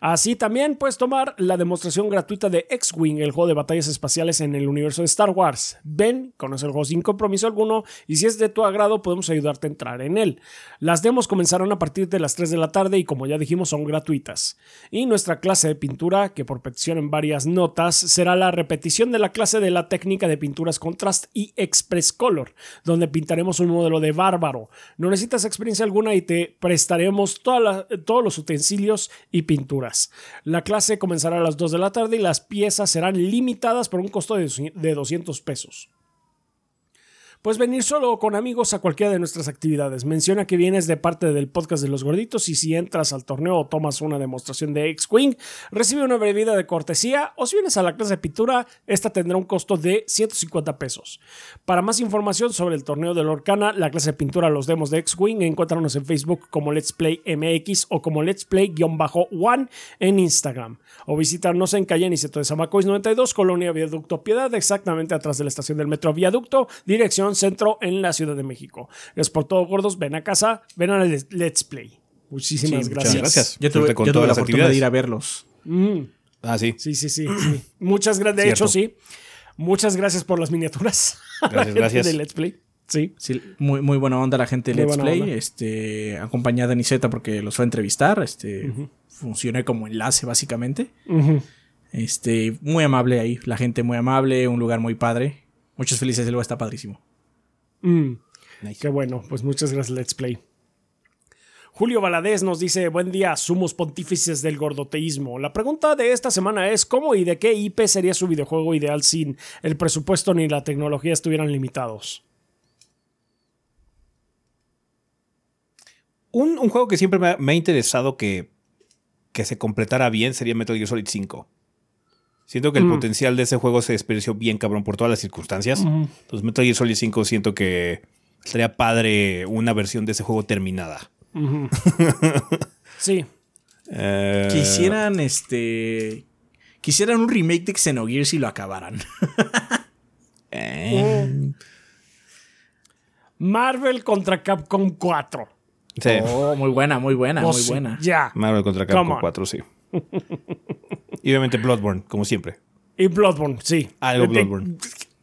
Así también puedes tomar la demostración gratuita de X-Wing, el juego de batallas espaciales en el universo de Star Wars. Ven, conoce el juego sin compromiso alguno y si es de tu agrado podemos ayudarte a entrar en él. Las demos comenzarán a partir de las 3 de la tarde y como ya dijimos son gratuitas. Y nuestra clase de pintura, que por petición en varias notas, será la repetición de la clase de la técnica de pinturas Contrast y Express Color, donde pintaremos un modelo de bárbaro. No necesitas experiencia alguna y te prestaremos todos los utensilios y La clase comenzará a las 2 de la tarde y las piezas serán limitadas por un costo de 200 pesos. Puedes venir solo o con amigos a cualquiera de nuestras actividades. Menciona que vienes de parte del podcast de los gorditos y si entras al torneo o tomas una demostración de X-Wing, recibe una bebida de cortesía o si vienes a la clase de pintura, esta tendrá un costo de 150 pesos. Para más información sobre el torneo de Lorcana, la clase de pintura, los demos de X-Wing, encuénраnos en Facebook como Let's Play MX o como Let's Play-One en Instagram. O visítanos en calle Niceto de Zamacois 92, Colonia Viaducto Piedad, exactamente atrás de la estación del metro Viaducto, dirección Centro en la Ciudad de México. Gracias por todo, gordos. Ven a casa, ven a Let's Play. Muchísimas gracias. gracias. Yo tuve, la oportunidad de ir a verlos. Mm. Ah, sí. Sí, sí, sí. Muchas gracias. De hecho, sí. Muchas gracias por las miniaturas. Gracias, gracias. de Let's Play. Sí. sí. muy, muy buena onda la gente de Let's Play. Este, acompañada de Niseta porque los fue a entrevistar. Este, funcioné como enlace, básicamente. Este, muy amable ahí. La gente muy amable, un lugar muy padre. Muchas felices, el lugar está padrísimo. Mm. Qué bueno, pues muchas gracias, Let's Play. Julio Valadez nos dice, buen día, sumos pontífices del gordoteísmo. La pregunta de esta semana es, ¿cómo y de qué IP sería su videojuego ideal sin el presupuesto ni la tecnología estuvieran limitados? Un, juego que siempre me ha, interesado que, que, se completara bien sería Metal Gear Solid 5. Siento que el mm. potencial de ese juego se desperdició bien cabrón por todas las circunstancias. Entonces Metal Gear Solid 5 siento que estaría padre una versión de ese juego terminada. Sí. Eh, Quisieran este. Quisieran un remake de Xenogears y lo acabaran. eh, Marvel contra Capcom 4. sí. Oh, muy buena, muy buena, Oh, muy sí, buena. Ya. Marvel contra Capcom on. 4, sí. y obviamente Bloodborne, como siempre. Y Bloodborne, sí. Algo De- Bloodborne.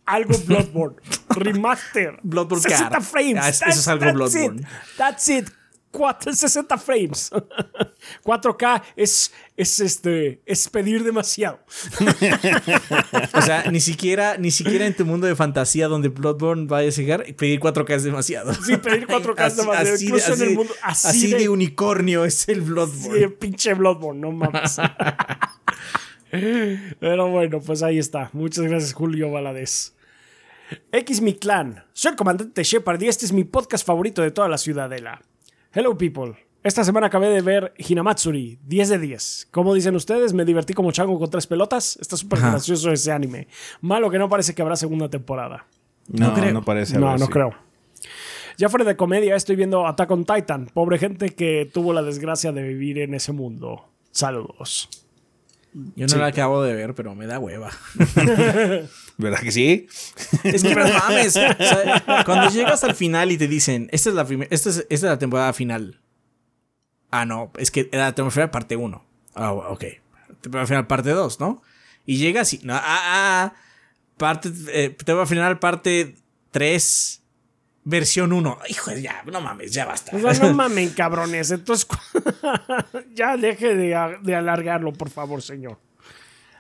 Algo Bloodborne. Remaster. Bloodborne 60 Car. frames. Ah, es- eso es algo that's Bloodborne. It. That's it. Cuatro- 60 frames. 4K es, es este es pedir demasiado. O sea, ni siquiera, ni siquiera en tu mundo de fantasía donde Bloodborne vaya a llegar, pedir 4K es demasiado. Sí, pedir 4K es demasiado. Así, Incluso así- en el mundo así, así de, de unicornio es el Bloodborne. Sí, pinche Bloodborne, no mames. Pero bueno, pues ahí está. Muchas gracias, Julio Valadez. X mi clan. Soy el comandante Shepard y este es mi podcast favorito de toda la ciudadela. Hello, people. Esta semana acabé de ver Hinamatsuri, 10 de 10. Como dicen ustedes, me divertí como chango con tres pelotas. Está súper gracioso ese anime. Malo que no parece que habrá segunda temporada. No, creo. no parece. No, haber, no sí. creo. Ya fuera de comedia, estoy viendo Attack on Titan. Pobre gente que tuvo la desgracia de vivir en ese mundo. Saludos. Yo no la acabo de ver, pero me da hueva. ¿Verdad que sí? Es que no mames. O sea, cuando llegas al final y te dicen, esta es la, esta es, esta es la temporada final. Ah, no, es que era la temporada final parte 1. Ah, ok. Temporada final parte 2, ¿no? Y llegas y. No, ah, ah, parte. eh, temporada final parte 3. Versión 1. Hijo, ya, no mames, ya basta. O sea, no mamen, cabrones. Entonces, ya deje de, de alargarlo, por favor, señor.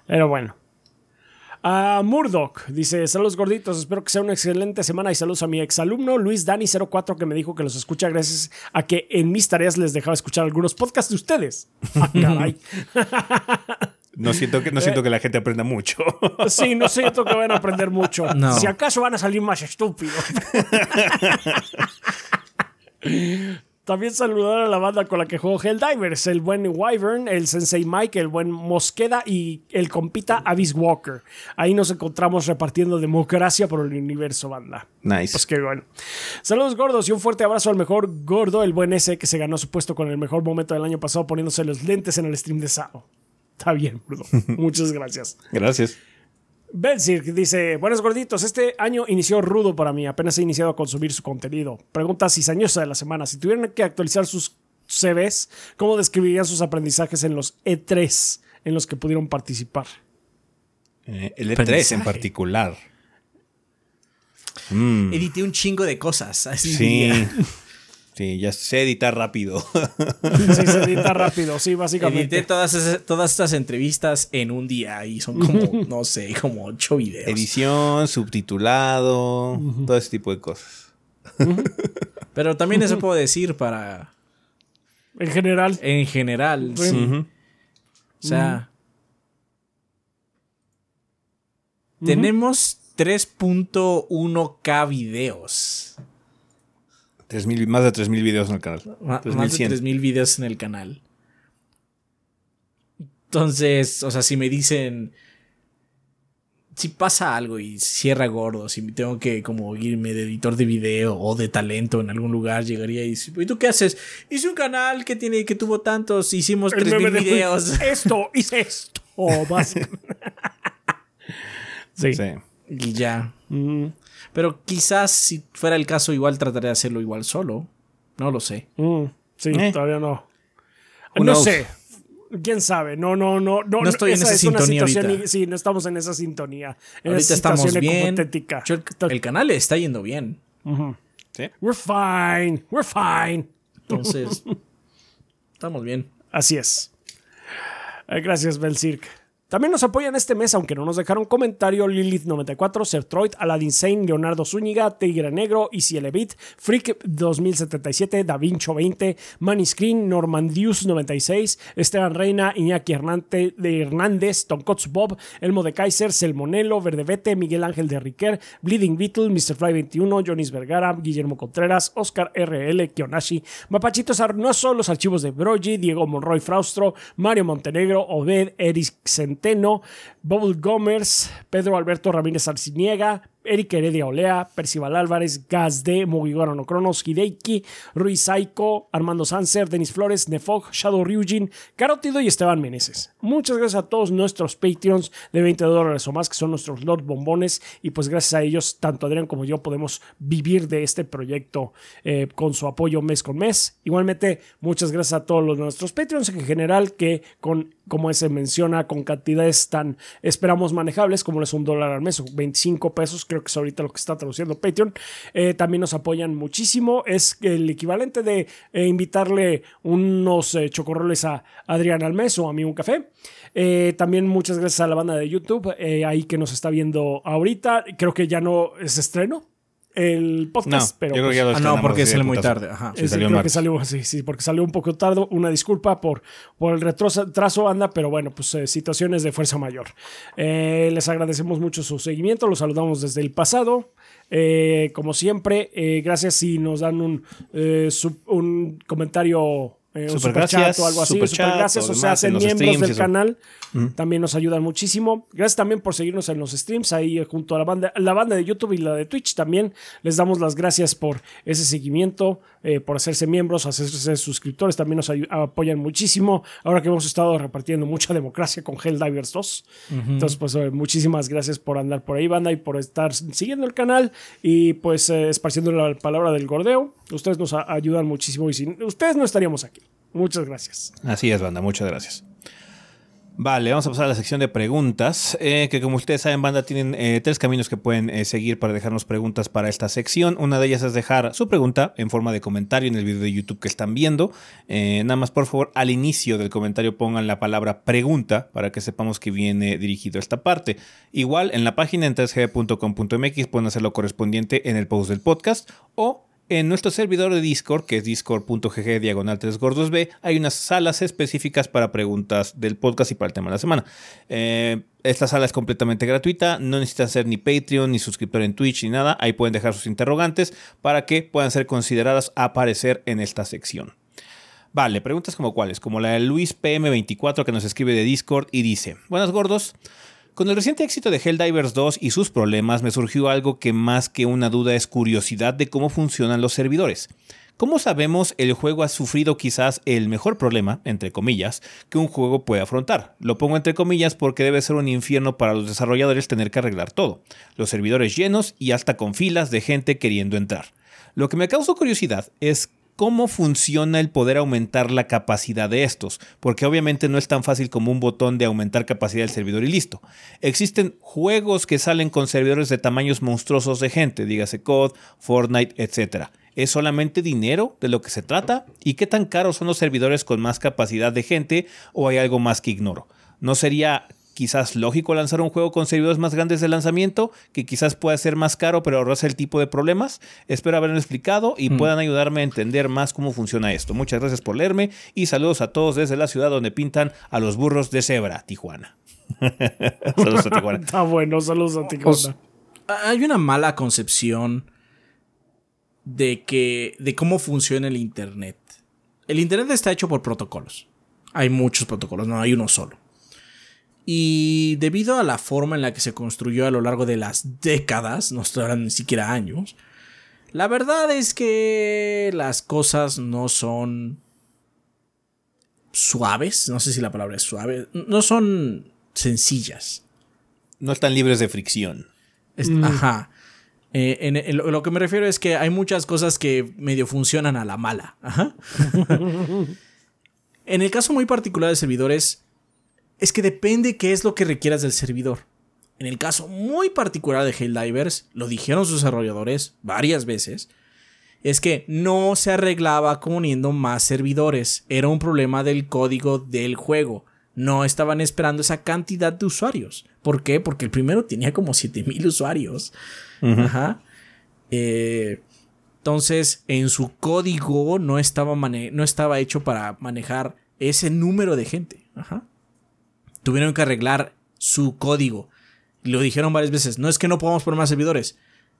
Pero bueno. Ah, Murdoch dice: Saludos gorditos, espero que sea una excelente semana y saludos a mi exalumno Luis Dani04 que me dijo que los escucha gracias a que en mis tareas les dejaba escuchar algunos podcasts de ustedes. Ah, caray. No siento que, no siento que la gente aprenda mucho. Sí, no siento que van a aprender mucho. No. Si acaso van a salir más estúpidos. También saludar a la banda con la que juego Helldivers, el buen Wyvern, el Sensei Mike, el buen Mosqueda y el compita Abyss Walker. Ahí nos encontramos repartiendo democracia por el universo, banda. Nice. Pues qué bueno. Saludos gordos y un fuerte abrazo al mejor gordo, el buen ese que se ganó su puesto con el mejor momento del año pasado poniéndose los lentes en el stream de Sao. Está bien, gordo. Muchas gracias. Gracias. Belsir dice, buenos gorditos, este año inició rudo para mí, apenas he iniciado a consumir su contenido. Pregunta cizañosa de la semana, si tuvieran que actualizar sus CVs, ¿cómo describirían sus aprendizajes en los E3 en los que pudieron participar? Eh, el E3 Aprendizaje. en particular. Mm, Edité un chingo de cosas. Así sí. Sí, ya sé editar rápido. Sí, se edita rápido, sí, Edité básicamente. todas, esas- todas estas entrevistas en un día y son como, no sé, como ocho videos. Edición, subtitulado, todo ese tipo de cosas. Pero también eso puedo decir para, En general, en general, Sí. O sea, tenemos 3.1k videos. 3000 más de 3000 videos en el canal. Ma- Más de 3100. 3000 videos en el canal. Entonces, o sea, si me dicen. Si pasa algo y cierra gordo, si tengo que como irme de editor de video o de talento en algún lugar, llegaría y dice, ¿y tú qué haces? Hice un canal que tiene que tuvo tantos, hicimos el 3000 meme de- videos. Esto, hice esto. básicamente. sí. Sí. y ya. Mm, Pero quizás si fuera el caso, igual trataré de hacerlo igual solo. No lo sé. mm, sí, Eh. todavía no. Who No knows? sé. ¿Quién sabe? No, no, no. No, No estoy en esa es una sintonía situación ahorita. y- Sí, no estamos en esa sintonía. En Ahorita esa estamos bien. Yo- el, canal le está yendo bien. Sí. We're fine. We're fine. Entonces, estamos bien. Así es. Eh, Gracias, Belcirc. También nos apoyan este mes, aunque no nos dejaron comentario, Lilith94, Sertroid, Aladdin Sane, Leonardo Zúñiga, Tigre Negro, Isielevit, Freak 2077, Davincho 20, Maniscreen, Normandius96, Esteban Reina, Iñaki Hernante, de Hernández, Tonkotsu Bob, Elmo de Kaiser, Selmonelo, Verdevete, Miguel Ángel de Riquer, Bleeding Beetle, Mr. Fly 21, Jonis Vergara, Guillermo Contreras, Oscar RL, Kionashi, Mapachito Sarnoso, los archivos de Brogy, Diego Monroy Fraustro, Mario Montenegro, Obed, Eric Centeno, Bubble Gomers, Pedro Alberto Ramírez Arciniega, Eric Heredia Olea, Percival Álvarez, Gazde, Mogigoro no Cronos, Hideiki, Ruiz Saiko, Armando Sanser, Denis Flores, Nefog, Shadow Ryujin, Carotido y Esteban Meneses. Muchas gracias a todos nuestros Patreons de 20 dólares o más, que son nuestros Lord Bombones, y pues gracias a ellos, tanto Adrián como yo podemos vivir de este proyecto eh, con su apoyo mes con mes. Igualmente, muchas gracias a todos los, nuestros Patreons en general, que con, como se menciona, con cantidades tan esperamos manejables, como es un dólar al mes o 25 pesos, creo que es ahorita lo que está traduciendo Patreon, eh, también nos apoyan muchísimo. Es el equivalente de eh, invitarle unos eh, chocorroles a Adrián al mes o a mí un café. también muchas gracias a la banda de YouTube, ahí que nos está viendo ahorita. Creo que ya no es estreno, el podcast, pero pues, ah, no, porque salió muy tarde. Ajá. Sí, salió creo que salió, sí, sí, porque salió un poco tarde. Una disculpa por, por el retraso, anda, pero bueno, pues eh, situaciones de fuerza mayor. Eh, les agradecemos mucho su seguimiento, los saludamos desde el pasado. Eh, como siempre, gracias si nos dan un, un comentario eh, super, gracias, o algo así. Super, gracias, o, sea, hacen miembros del canal. También nos ayudan muchísimo. Gracias también por seguirnos en los streams ahí eh, junto a la banda, la banda de YouTube y la de Twitch también. Les damos las gracias por ese seguimiento, eh, por hacerse miembros, hacerse suscriptores. También nos apoyan muchísimo. Ahora que hemos estado repartiendo mucha democracia con Helldivers 2. Entonces, pues muchísimas gracias por andar por ahí, banda, y por estar siguiendo el canal y pues esparciendo la palabra del gordeo. Ustedes nos ayudan muchísimo y sin ustedes no estaríamos aquí. Muchas gracias. Así es, banda, muchas gracias. Vale, vamos a pasar a la sección de preguntas, eh, que como ustedes saben, banda, tienen eh, tres caminos que pueden eh, seguir para dejarnos preguntas para esta sección. Una de ellas es dejar su pregunta en forma de comentario en el video de YouTube que están viendo. nada más, por favor, al inicio del comentario pongan la palabra pregunta para que sepamos que viene dirigido a esta parte. Igual, en la página en 3g.com.mx pueden hacer lo correspondiente en el post del podcast o en nuestro servidor de Discord, que es discord.gg diagonal 3 gordos B, hay unas salas específicas para preguntas del podcast y para el tema de la semana. Eh, esta sala es completamente gratuita, no necesitan ser ni Patreon, ni suscriptor en Twitch, ni nada. Ahí pueden dejar sus interrogantes para que puedan ser consideradas aparecer en esta sección. Vale, preguntas como cuáles, como la de Luis PM24 que nos escribe de Discord y dice, buenas gordos, con el reciente éxito de Helldivers 2 y sus problemas me surgió algo que más que una duda es curiosidad de cómo funcionan los servidores. Como sabemos, el juego ha sufrido quizás el mejor problema, entre comillas, que un juego puede afrontar. Lo pongo entre comillas porque debe ser un infierno para los desarrolladores tener que arreglar todo. Los servidores llenos y hasta con filas de gente queriendo entrar. Lo que me causó curiosidad es cómo funciona el poder aumentar la capacidad de estos, porque obviamente no es tan fácil como un botón de aumentar capacidad del servidor y listo. Existen juegos que salen con servidores de tamaños monstruosos de gente, dígase COD, Fortnite, etc. ¿Es solamente dinero de lo que se trata? ¿Y qué tan caros son los servidores con más capacidad de gente o hay algo más que ignoro? ¿No sería quizás lógico lanzar un juego con servidores más grandes de lanzamiento, que quizás pueda ser más caro, pero ahorrarse el tipo de problemas. Espero haberlo explicado y mm. puedan ayudarme a entender más cómo funciona esto. Muchas gracias por leerme y saludos a todos desde la ciudad donde pintan a los burros de cebra, Tijuana. saludos a Tijuana. Está bueno, saludos a Tijuana. hay una mala concepción de que de cómo funciona el internet. El internet está hecho por protocolos. Hay muchos protocolos, no hay uno solo. Y debido a la forma en la que se construyó a lo largo de las décadas, no estoy ni siquiera años, la verdad es que las cosas no son suaves, no sé si la palabra es suave, no son sencillas. No están libres de fricción. Mm. Ajá. Eh, en, lo que me refiero es que hay muchas cosas que medio funcionan a la mala. Ajá. en el caso muy particular de servidores, es que depende qué es lo que requieras del servidor. En el caso muy particular de Helldivers, lo dijeron sus desarrolladores varias veces, es que no se arreglaba uniendo más servidores, era un problema del código del juego. No estaban esperando esa cantidad de usuarios. ¿Por qué? Porque el primero tenía como 7000 usuarios. Ajá. Eh, entonces, en su código no estaba, no estaba hecho para manejar ese número de gente. Ajá tuvieron que arreglar su código. Lo dijeron varias veces, no es que no podamos poner más servidores.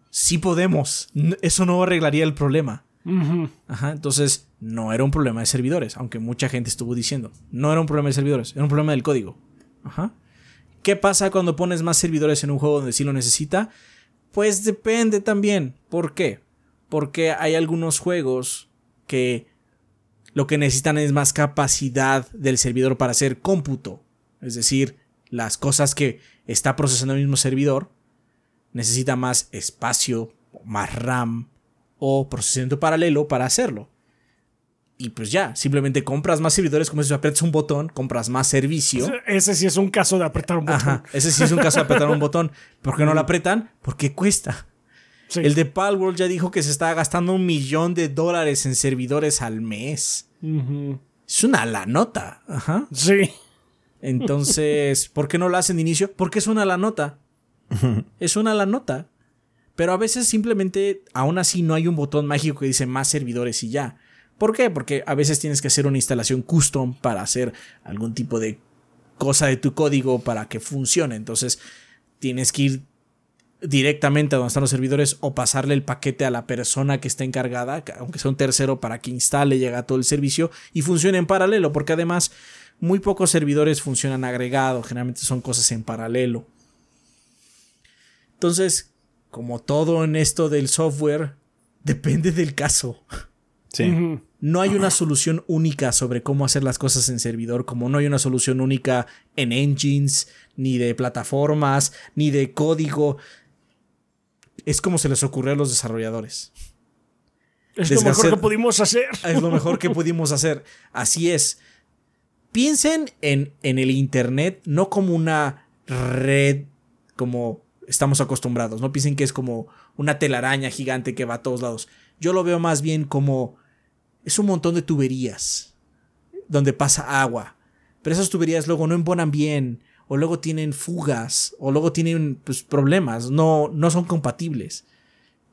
Sí podemos. Eso no arreglaría el problema. Ajá, entonces no era un problema de servidores, aunque mucha gente estuvo diciendo. No era un problema de servidores, era un problema del código. Ajá. ¿Qué pasa cuando pones más servidores en un juego donde sí lo necesita? Pues depende también. ¿Por qué? Porque hay algunos juegos que lo que necesitan es más capacidad del servidor para hacer cómputo. Es decir, las cosas que está procesando el mismo servidor necesita más espacio, más RAM o procesamiento paralelo para hacerlo. Y pues ya, simplemente compras más servidores, como si aprietas un botón, compras más servicio. Ese sí es un caso de apretar un botón. ese sí es un caso de apretar un botón. ¿Por qué no lo apretan? Porque cuesta. El de Palworld ya dijo que se está gastando un millón de dólares en servidores al mes. Es una la nota. Ajá. Sí. Entonces, ¿por qué no lo hacen de inicio? Porque es una la nota. es una la nota. Pero a veces simplemente, aún así, no hay un botón mágico que dice más servidores y ya. ¿Por qué? Porque a veces tienes que hacer una instalación custom para hacer algún tipo de cosa de tu código para que funcione. Entonces, tienes que ir directamente a donde están los servidores o pasarle el paquete a la persona que está encargada, aunque sea un tercero, para que instale, llegue a todo el servicio y funcione en paralelo, porque además muy pocos servidores funcionan agregados, generalmente son cosas en paralelo. Entonces, como todo en esto del software, depende del caso. Sí. No hay una solución única sobre cómo hacer las cosas en servidor, como no hay una solución única en engines, ni de plataformas, ni de código es como se les ocurrió a los desarrolladores. Es lo mejor que pudimos hacer. Es lo mejor que pudimos hacer. Así es. Piensen en, en el Internet no como una red como estamos acostumbrados. No piensen que es como una telaraña gigante que va a todos lados. Yo lo veo más bien como es un montón de tuberías donde pasa agua. Pero esas tuberías luego no embonan bien o luego tienen fugas, o luego tienen pues, problemas, no, no son compatibles.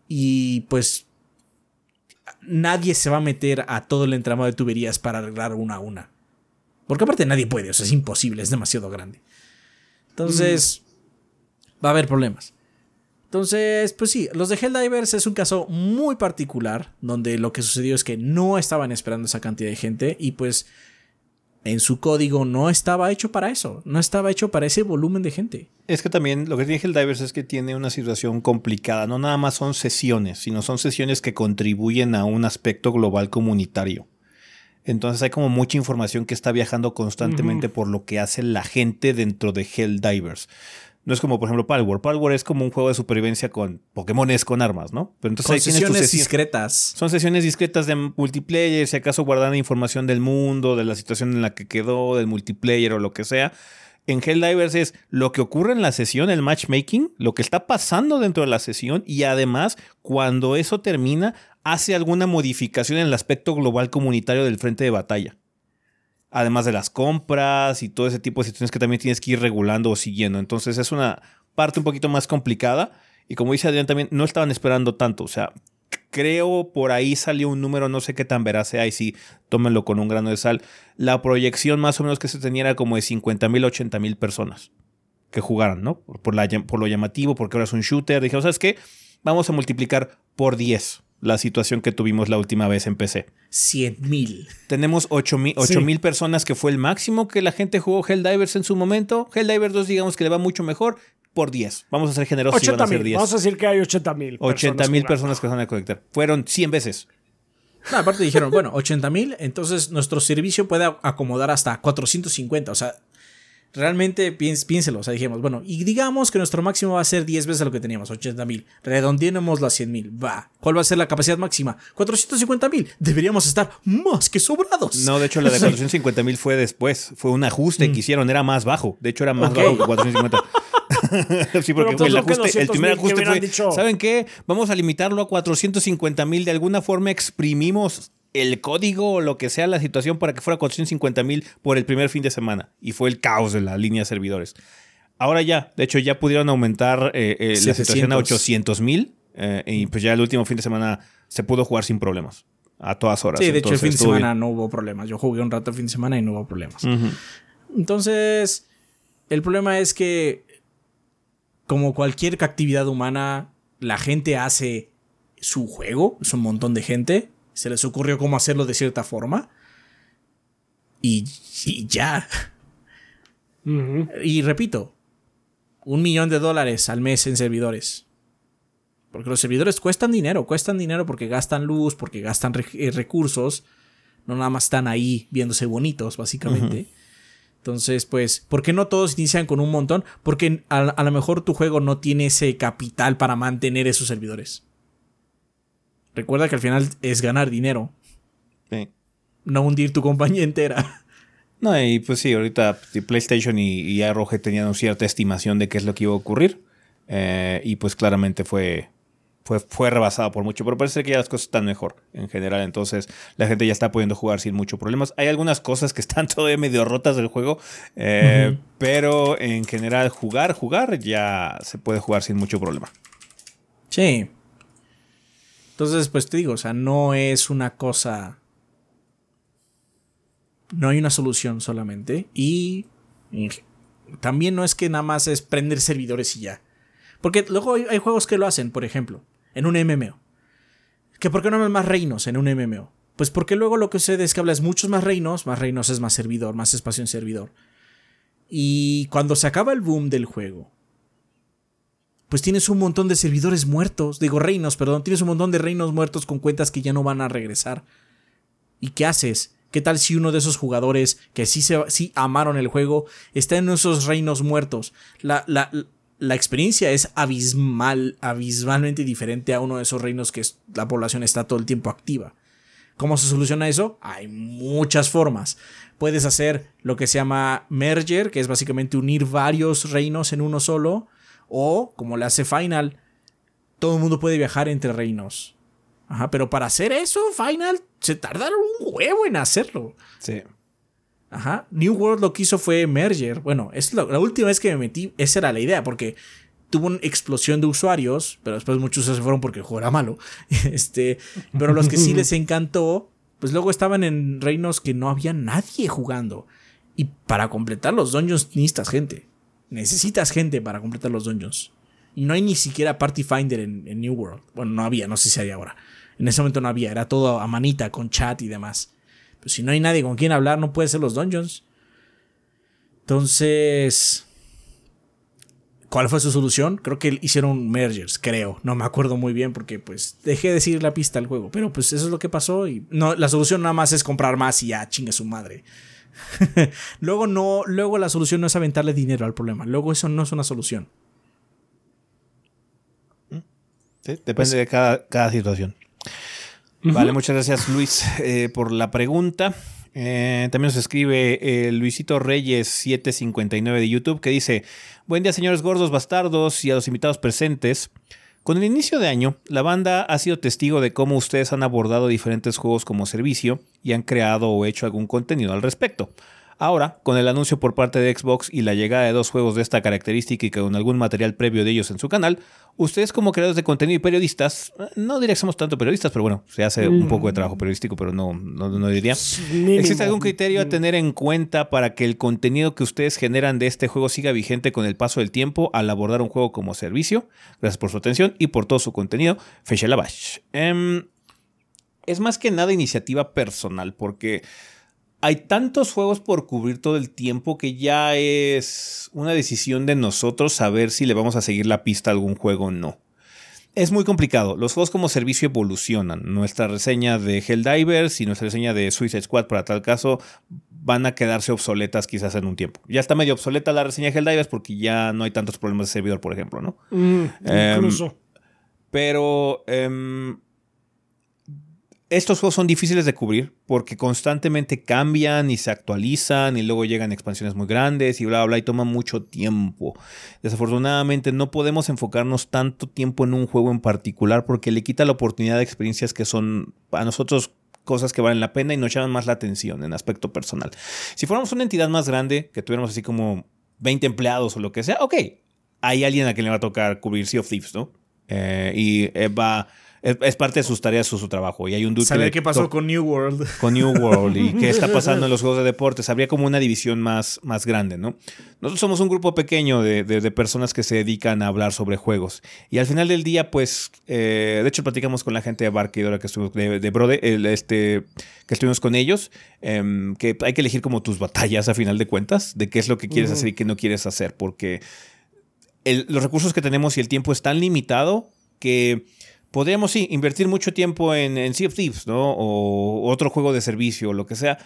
Y pues nadie se va a meter a todo el entramado de tuberías para arreglar una a una. Porque aparte nadie puede, o es imposible, es demasiado grande. Entonces, va a haber problemas. Entonces, pues sí, los de Helldivers es un caso muy particular, donde lo que sucedió es que no estaban esperando esa cantidad de gente y pues en su código no estaba hecho para eso, no estaba hecho para ese volumen de gente. Es que también lo que tiene Helldivers es que tiene una situación complicada, no nada más son sesiones, sino son sesiones que contribuyen a un aspecto global comunitario. Entonces hay como mucha información que está viajando constantemente por lo que hace la gente dentro de Helldivers. No es como, por ejemplo, Palworld. Palworld es como un juego de supervivencia con Pokémones con armas, ¿no? Pero entonces son sesiones discretas. Son sesiones discretas de multiplayer, si acaso guardan información del mundo, de la situación en la que quedó, del multiplayer o lo que sea. En Helldivers es lo que ocurre en la sesión, el matchmaking, lo que está pasando dentro de la sesión y además, cuando eso termina, hace alguna modificación en el aspecto global comunitario del frente de batalla además de las compras y todo ese tipo de situaciones que también tienes que ir regulando o siguiendo. Entonces es una parte un poquito más complicada y como dice Adrián también, no estaban esperando tanto. O sea, creo por ahí salió un número, no sé qué tan veraz sea y sí, tómenlo con un grano de sal. La proyección más o menos que se tenía era como de 50 mil, 80 mil personas que jugaran, ¿no? Por, la, por lo llamativo, porque ahora es un shooter. Dijeron, ¿sabes qué? Vamos a multiplicar por 10 la situación que tuvimos la última vez en PC. 100 mil. Tenemos 8 mil personas que fue el máximo que la gente jugó Helldivers en su momento. Helldivers 2 digamos que le va mucho mejor por 10. Vamos a ser generosos y van a ser 10. Vamos a decir que hay 80 mil. 80 mil personas que van a conectar. Fueron 100 veces. No, aparte dijeron, bueno, 80 mil, entonces nuestro servicio puede acomodar hasta 450. O sea, realmente piénselo, o sea, dijimos, bueno, y digamos que nuestro máximo va a ser 10 veces lo que teníamos, 80 mil, redondeemos las 100 mil, va, ¿cuál va a ser la capacidad máxima? 450 mil, deberíamos estar más que sobrados. No, de hecho la de 450 mil fue después, fue un ajuste que mm. hicieron, era más bajo, de hecho era más bajo que 450. sí, porque pues, el, ajuste, el primer ajuste fue, ¿saben qué? Vamos a limitarlo a 450 mil, de alguna forma exprimimos el código o lo que sea la situación para que fuera 450 mil por el primer fin de semana. Y fue el caos de la línea de servidores. Ahora ya, de hecho, ya pudieron aumentar eh, eh, la situación a 800 mil. Eh, y pues ya el último fin de semana se pudo jugar sin problemas. A todas horas. Sí, de hecho, el fin de semana no hubo problemas. Yo jugué un rato el fin de semana y no hubo problemas. Entonces, el problema es que, como cualquier actividad humana, la gente hace su juego, es un montón de gente, se les ocurrió cómo hacerlo de cierta forma. Y, ya. Y repito, un millón de dólares al mes en servidores. Porque los servidores cuestan dinero, cuestan dinero porque gastan luz, porque gastan eh, recursos. No nada más están ahí viéndose bonitos, básicamente. Entonces, pues, ¿por qué no todos inician con un montón? Porque a, lo mejor tu juego no tiene ese capital para mantener esos servidores. Recuerda que al final es ganar dinero. Sí. No hundir tu compañía entera. No, y pues sí, ahorita PlayStation y, y tenían cierta estimación de qué es lo que iba a ocurrir. Eh, y pues claramente fue, fue, fue rebasado por mucho, pero parece que ya las cosas están mejor en general, entonces la gente ya está pudiendo jugar sin muchos problemas. Hay algunas cosas que están todavía medio rotas del juego, eh, pero en general jugar, jugar ya se puede jugar sin mucho problema. Sí. Entonces, pues te digo, o sea, no es una cosa... No hay una solución solamente y también no es que nada más es prender servidores y ya. Porque luego hay, juegos que lo hacen, por ejemplo, en un MMO. ¿Que por qué no hay más reinos en un MMO? Pues porque luego lo que sucede es que hablas muchos más reinos, más reinos es más servidor, más espacio en servidor. Y cuando se acaba el boom del juego, pues tienes un montón de servidores muertos, digo reinos, perdón, tienes un montón de reinos muertos con cuentas que ya no van a regresar. ¿Y qué haces? ¿Qué tal si uno de esos jugadores que sí, se, sí amaron el juego está en esos reinos muertos? La, la, la experiencia es abismal, abismalmente diferente a uno de esos reinos que la población está todo el tiempo activa. ¿Cómo se soluciona eso? Hay muchas formas. Puedes hacer lo que se llama merger, que es básicamente unir varios reinos en uno solo, o como le hace Final, todo el mundo puede viajar entre reinos. Ajá, pero para hacer eso, Final se tardaron un huevo en hacerlo. Sí. Ajá. New World lo que hizo fue Merger. Bueno, es la, última vez que me metí, esa era la idea, porque tuvo una explosión de usuarios, pero después muchos se fueron porque el juego era malo. Este, pero los que sí les encantó, pues luego estaban en reinos que no había nadie jugando. Y para completar los dungeons necesitas gente. Necesitas gente para completar los dungeons. Y no hay ni siquiera Party Finder en, en New World. Bueno, no había, no sé si hay ahora. En ese momento no había, era todo a manita, con chat y demás. Pues si no hay nadie con quien hablar, no puede ser los dungeons. Entonces, ¿cuál fue su solución? Creo que hicieron mergers, creo. No me acuerdo muy bien porque pues dejé de seguir la pista al juego. Pero pues eso es lo que pasó y no, la solución nada más es comprar más y ya chingue su madre. luego no, luego la solución no es aventarle dinero al problema. Luego eso no es una solución. depende pues de cada, cada situación. Vale, muchas gracias Luis eh, por la pregunta. Eh, también nos escribe eh, Luisito Reyes 759 de YouTube que dice, buen día señores gordos bastardos y a los invitados presentes. Con el inicio de año, la banda ha sido testigo de cómo ustedes han abordado diferentes juegos como servicio y han creado o hecho algún contenido al respecto. Ahora, con el anuncio por parte de Xbox y la llegada de dos juegos de esta característica y con algún material previo de ellos en su canal, ustedes como creadores de contenido y periodistas, no diría que somos tanto periodistas, pero bueno, se hace un poco de trabajo periodístico, pero no, no, diría. ¿Existe algún criterio a tener en cuenta para que el contenido que ustedes generan de este juego siga vigente con el paso del tiempo al abordar un juego como servicio? Gracias por su atención y por todo su contenido. Fecha em, es más que nada iniciativa personal, porque hay tantos juegos por cubrir todo el tiempo que ya es una decisión de nosotros saber si le vamos a seguir la pista a algún juego o no. Es muy complicado. Los juegos como servicio evolucionan. Nuestra reseña de Helldivers y nuestra reseña de Suicide Squad, para tal caso, van a quedarse obsoletas quizás en un tiempo. Ya está medio obsoleta la reseña de Helldivers porque ya no hay tantos problemas de servidor, por ejemplo, ¿no? Mm, em, incluso. Pero em, estos juegos son difíciles de cubrir porque constantemente cambian y se actualizan y luego llegan expansiones muy grandes y bla, bla, y toma mucho tiempo. Desafortunadamente no podemos enfocarnos tanto tiempo en un juego en particular porque le quita la oportunidad de experiencias que son a nosotros cosas que valen la pena y nos llaman más la atención en aspecto personal. Si fuéramos una entidad más grande, que tuviéramos así como 20 empleados o lo que sea, ok, hay alguien a quien le va a tocar cubrir Sea of Thieves, ¿no? Eh, y eh, va es, parte de sus tareas o su trabajo. Y hay un Saber qué pasó con New World. Con New World y qué está pasando en los juegos de deportes. Habría como una división más, más grande, ¿no? Nosotros somos un grupo pequeño de, personas que se dedican a hablar sobre juegos. Y al final del día, pues, eh, de hecho, platicamos con la gente de Barkidora que estuvimos, de, de Brode, este, que estuvimos con ellos, em, que hay que elegir como tus batallas a final de cuentas, de qué es lo que quieres hacer y qué no quieres hacer, porque los recursos que tenemos y el tiempo es tan limitado que podríamos, sí, invertir mucho tiempo en, en Sea of Thieves, ¿no? O otro juego de servicio o lo que sea,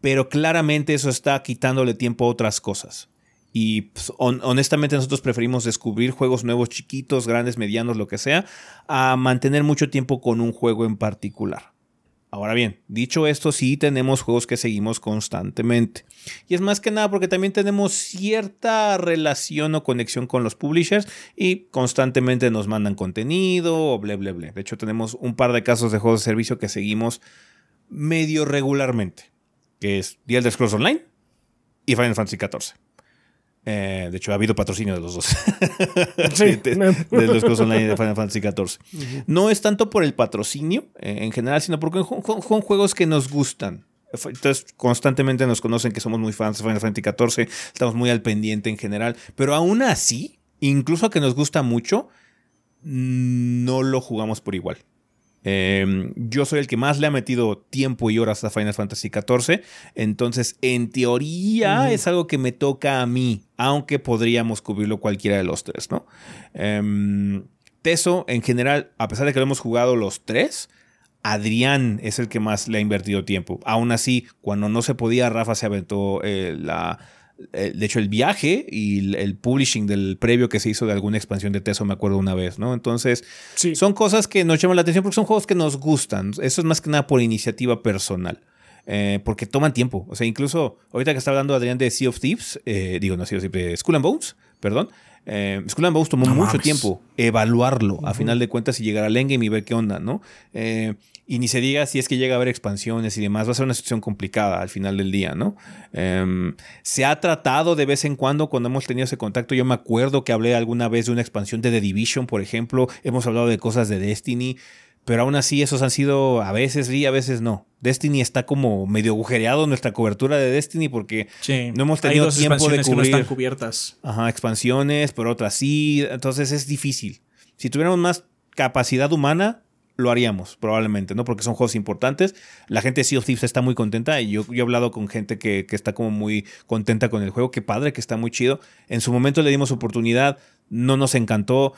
pero claramente eso está quitándole tiempo a otras cosas. Y pues, honestamente nosotros preferimos descubrir juegos nuevos, chiquitos, grandes, medianos, lo que sea, a mantener mucho tiempo con un juego en particular. Ahora bien, dicho esto, sí tenemos juegos que seguimos constantemente. Y es más que nada porque también tenemos cierta relación o conexión con los publishers y constantemente nos mandan contenido o bla, bla, bla. De hecho, tenemos un par de casos de juegos de servicio que seguimos medio regularmente, que es The Elder Online y Final Fantasy XIV. Eh, de hecho, ha habido patrocinio de los dos. Sí, de, los juegos online de Final Fantasy XIV. No es tanto por el patrocinio eh, en general, sino porque son, juegos que nos gustan. Entonces, constantemente nos conocen que somos muy fans de Final Fantasy XIV, estamos muy al pendiente en general, pero aún así, incluso que nos gusta mucho, no lo jugamos por igual. Em, yo soy el que más le ha metido tiempo y horas a Final Fantasy XIV. Entonces, en teoría, es algo que me toca a mí, aunque podríamos cubrirlo cualquiera de los tres, ¿no? Em, Teso, en general, a pesar de que lo hemos jugado los tres, Adrián es el que más le ha invertido tiempo. Aún así, cuando no se podía, Rafa se aventó eh, la de hecho, el viaje y el, publishing del previo que se hizo de alguna expansión de Teso, me acuerdo una vez, ¿no? Entonces, son cosas que nos llaman la atención porque son juegos que nos gustan. Eso es más que nada por iniciativa personal. Eh, porque toman tiempo. O sea, incluso ahorita que está hablando Adrián de Sea of Thieves, eh, digo, no Sea of Thieves, Skull and Bones, perdón. Eh, Skull and Bones tomó mucho tiempo evaluarlo, a final de cuentas, y llegar al endgame y ver qué onda, ¿no? Y ni se diga si es que llega a haber expansiones y demás, va a ser una situación complicada al final del día, ¿no? Em, se ha tratado de vez en cuando, cuando hemos tenido ese contacto, yo me acuerdo que hablé alguna vez de una expansión de The Division, por ejemplo, hemos hablado de cosas de Destiny, pero aún así esos han sido a veces sí, a veces no. Destiny está como medio agujereado nuestra cobertura de Destiny porque no hemos tenido tiempo de cubrir. están cubiertas. Ajá, expansiones, pero otras sí, entonces es difícil. Si tuviéramos más capacidad humana, lo haríamos, probablemente, ¿no? Porque son juegos importantes. La gente de Sea of Thieves está muy contenta y yo, he hablado con gente que, está como muy contenta con el juego. Qué padre, que está muy chido. En su momento le dimos oportunidad, no nos encantó.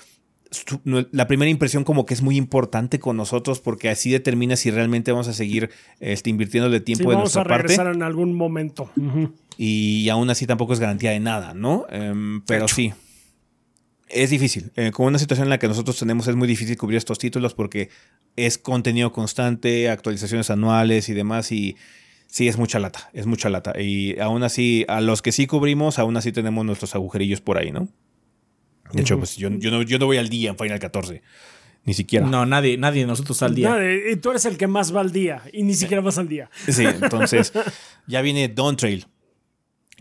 La primera impresión como que es muy importante con nosotros porque así determina si realmente vamos a seguir este, invirtiéndole tiempo de nuestra parte. Vamos a regresar en algún momento. Y aún así tampoco es garantía de nada, ¿no? Em, pero sí es difícil. Eh, con una situación en la que nosotros tenemos es muy difícil cubrir estos títulos porque es contenido constante, actualizaciones anuales y demás y sí es mucha lata, es mucha lata. Y aún así, a los que sí cubrimos, aún así tenemos nuestros agujerillos por ahí, ¿no? De hecho, pues yo, yo, no, yo no voy al día en Final 14. Ni siquiera. No, nadie, nadie de nosotros al día. y tú eres el que más va al día y ni siquiera vas al día. Sí, entonces ya viene Dawn Trail,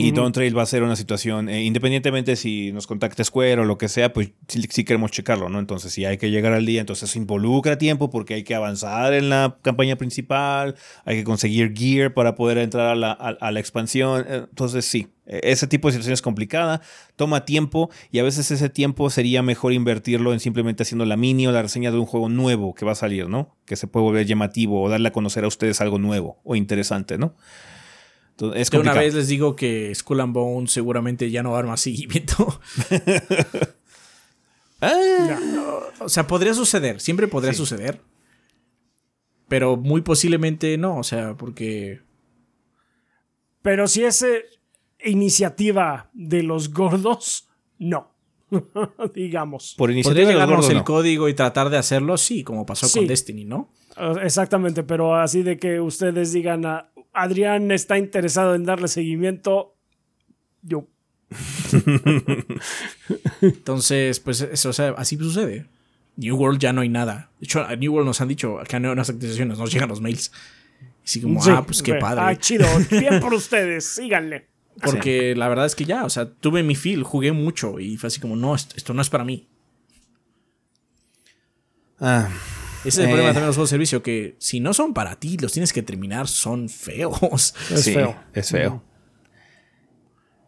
y Don Trail va a ser una situación, eh, independientemente si nos contacta Square o lo que sea, pues sí, queremos checarlo, ¿no? Entonces, si hay que llegar al día, entonces involucra tiempo porque hay que avanzar en la campaña principal, hay que conseguir gear para poder entrar a la, a, la expansión. Entonces, sí, e, ese tipo de situación es complicada, toma tiempo y a veces ese tiempo sería mejor invertirlo en simplemente haciendo la mini o la reseña de un juego nuevo que va a salir, ¿no? Que se puede volver llamativo o darle a conocer a ustedes algo nuevo o interesante, ¿no? De una vez les digo que Skull and Bones seguramente ya no va a dar más seguimiento. Ah. o sea, podría suceder, siempre podría suceder. Pero muy posiblemente no, o sea, porque. Pero si es iniciativa de los gordos, no. Digamos. Por iniciativa de los el código y tratar de hacerlo, sí, como pasó con Destiny, ¿no? Exactamente, pero así de que ustedes digan, a, Adrián está interesado en darle seguimiento, yo. Entonces, pues eso, o sea, así sucede. New World ya no hay nada. De hecho, a New World nos han dicho que hay unas actualizaciones, nos llegan los mails. Y así como, ah, pues qué padre. Ah, chido, bien por ustedes, síganle. Porque la verdad es que ya, o sea, tuve mi feel, jugué mucho y fue así como, no, esto, no es para mí. Ah, ese es el problema eh. de los juegos de servicio, que si no son para ti, los tienes que terminar, son feos. Es feo. Es feo.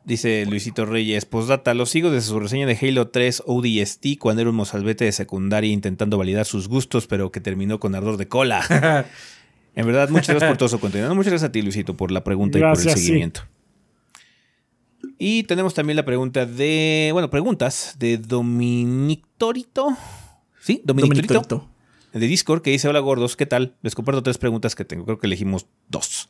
Dice Luisito Reyes, postdata, lo sigo desde su reseña de Halo 3 ODST cuando era un mozalbete de secundaria intentando validar sus gustos, pero que terminó con ardor de cola. en verdad, muchas gracias por todo su contenido. muchas gracias a ti, Luisito, por la pregunta y por el seguimiento. Y tenemos también la pregunta de, bueno, preguntas de Dominic Torito. Sí, Dominic, de Discord, que dice: Hola gordos, ¿qué tal? Les comparto tres preguntas que tengo. Creo que elegimos dos.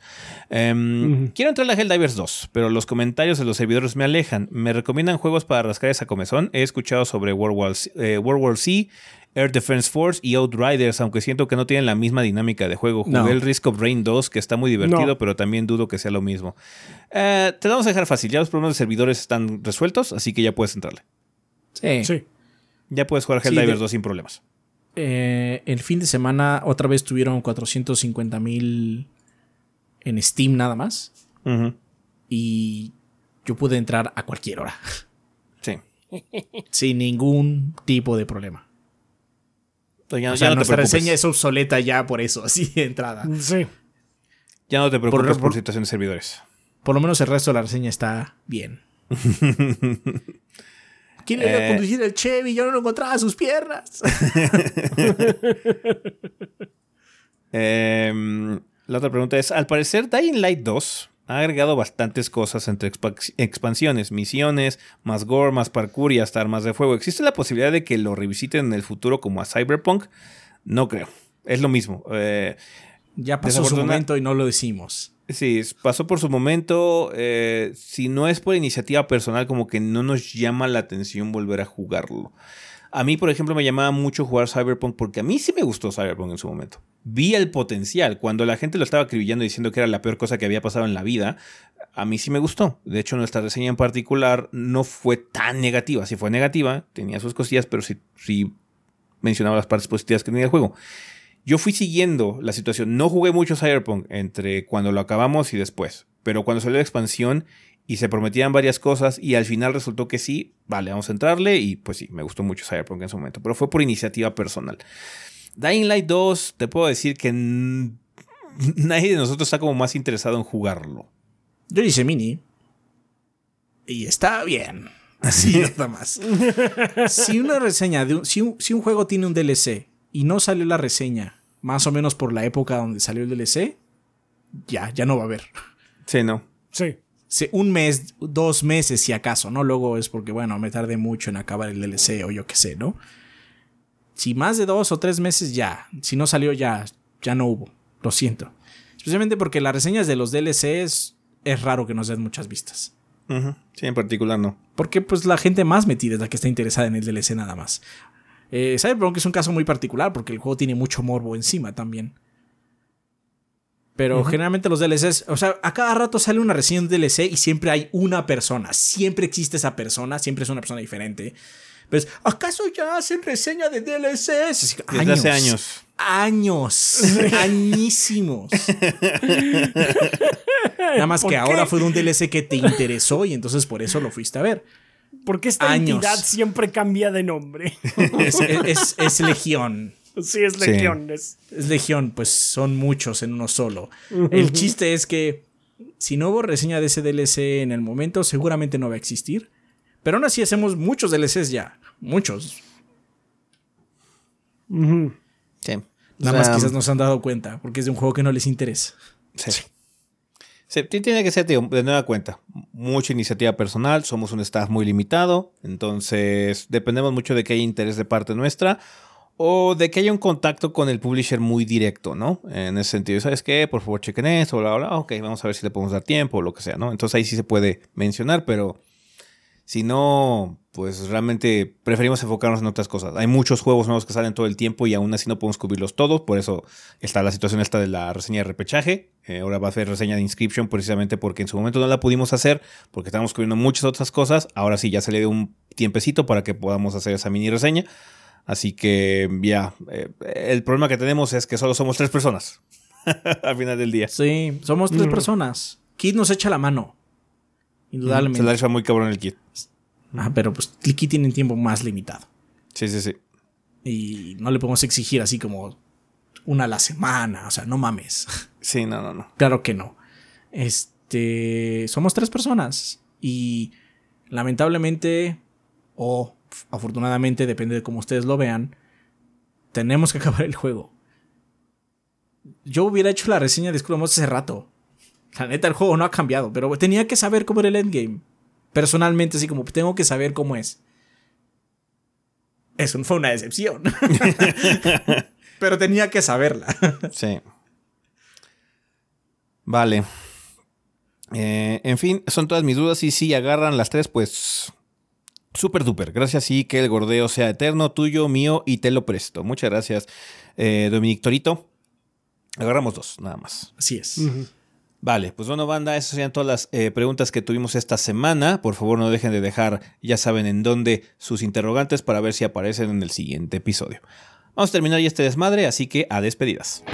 Em, quiero entrar a Helldivers 2, pero los comentarios de los servidores me alejan. ¿Me recomiendan juegos para rascar esa comezón? He escuchado sobre World War, eh, World War C, Air Defense Force y Outriders, aunque siento que no tienen la misma dinámica de juego. Jugué el Risk of Rain 2, que está muy divertido, pero también dudo que sea lo mismo. Eh, te vamos a dejar fácil. Ya los problemas de servidores están resueltos, así que ya puedes entrarle. Sí. sí. Ya puedes jugar Helldivers 2 sin problemas. Eh, el fin de semana otra vez tuvieron 450 mil en Steam nada más. Y yo pude entrar a cualquier hora. Sí. Sin ningún tipo de problema. o sea, nuestra reseña es obsoleta ya por eso, así de entrada. Sí. Ya no te preocupes por, situación de servidores. Por lo menos el resto de la reseña está bien. ¿Quién iba a eh. conducir el Chevy? Yo no lo encontraba a sus piernas. Em, la otra pregunta es: Al parecer, Dying Light 2 ha agregado bastantes cosas entre expansiones, misiones, más gore, más parkour y hasta armas de fuego. ¿Existe la posibilidad de que lo revisiten en el futuro como a Cyberpunk? No creo. Es lo mismo. Eh, ya pasó su momento y no lo decimos. Sí, pasó por su momento. Eh, si no es por iniciativa personal, como que no nos llama la atención volver a jugarlo. A mí, por ejemplo, me llamaba mucho jugar Cyberpunk porque a mí sí me gustó Cyberpunk en su momento. Vi el potencial. Cuando la gente lo estaba acribillando diciendo que era la peor cosa que había pasado en la vida, a mí sí me gustó. De hecho, nuestra reseña en particular no fue tan negativa. Sí fue negativa, tenía sus cosillas, pero sí, sí mencionaba las partes positivas que tenía el juego. Yo fui siguiendo la situación. No jugué mucho Cyberpunk entre cuando lo acabamos y después. Pero cuando salió la expansión y se prometían varias cosas y al final resultó que sí, vale, vamos a entrarle y pues sí, me gustó mucho Cyberpunk en su momento, pero fue por iniciativa personal. Dying Light 2, te puedo decir que nadie de nosotros está como más interesado en jugarlo. Yo hice mini y está bien. Así nada más. si una reseña de si, un, si un juego tiene un DLC y no salió la reseña, más o menos por la época donde salió el DLC, ya, ya no va a haber. Sí, no. Sí un mes, dos meses si acaso, ¿no? Luego es porque, bueno, me tardé mucho en acabar el DLC o yo qué sé, ¿no? Si más de dos o tres meses ya, si no salió ya, ya no hubo, lo siento. Especialmente porque las reseñas de los DLCs es raro que nos den muchas vistas. Sí, en particular no. Porque pues la gente más metida es la que está interesada en el DLC nada más. Eh, Cyberpunk es un caso muy particular porque el juego tiene mucho morbo encima también. Pero generalmente los DLCs, o sea, a cada rato sale una reseña de DLC y siempre hay una persona. Siempre existe esa persona, siempre es una persona diferente. Pues, ¿acaso ya hacen reseña de DLCs? Desde hace años. Años. Añísimos. Nada más que ahora fue un DLC que te interesó y entonces por eso lo fuiste a ver. Porque esta entidad siempre cambia de nombre. es Legión. Sí, es Legión. Es... Legión, pues son muchos en uno solo. El chiste es que si no hubo reseña de ese DLC en el momento, seguramente no va a existir. Pero aún así hacemos muchos DLCs ya. Muchos. Sí. Nada más quizás nos han dado cuenta, porque es de un juego que no les interesa. Sí. Tiene que ser de nueva cuenta. Mucha iniciativa personal, somos un staff muy limitado, entonces dependemos mucho de que haya interés de parte nuestra o de que haya un contacto con el publisher muy directo, ¿no? En ese sentido, ¿sabes qué? Por favor, chequen esto, bla, bla, ok, vamos a ver si le podemos dar tiempo o lo que sea, ¿no? Entonces ahí sí se puede mencionar, pero si no, pues realmente preferimos enfocarnos en otras cosas. Hay muchos juegos nuevos que salen todo el tiempo y aún así no podemos cubrirlos todos, por eso está la situación esta de la reseña de repechaje. Eh, ahora va a ser reseña de inscription precisamente porque en su momento no la pudimos hacer porque estábamos cubriendo muchas otras cosas. Ahora sí ya se le dio un tiempecito para que podamos hacer esa mini reseña. Así que ya, eh, el problema que tenemos es que solo somos tres personas al final del día. Sí, somos tres personas. Kit nos echa la mano. Indudablemente. Se la echa muy cabrón el Kit. Ah, pero pues el Kit tiene tiempo más limitado. Sí, sí, sí. Y no le podemos exigir así como una a la semana. O sea, no mames. Sí, no, no, no. Claro que no. Este. Somos tres personas. Y lamentablemente. O afortunadamente, depende de cómo ustedes lo vean, tenemos que acabar el juego. Yo hubiera hecho la reseña de Skull hace rato. La neta, el juego no ha cambiado, pero tenía que saber cómo era el endgame. Personalmente, así como tengo que saber cómo es. Eso fue una decepción. Pero tenía que saberla. sí. Vale. Eh, en fin, son todas mis dudas. Y si agarran las tres, pues. Súper duper. Gracias y que el gordeo sea eterno, tuyo, mío y te lo presto. Muchas gracias, eh, Dominic Torito. Agarramos dos, nada más. Así es. Vale, pues bueno, banda, esas serían todas las eh, preguntas que tuvimos esta semana. Por favor, no dejen de dejar, ya saben en dónde, sus interrogantes para ver si aparecen en el siguiente episodio. Vamos a terminar ya este desmadre, así que a despedidas.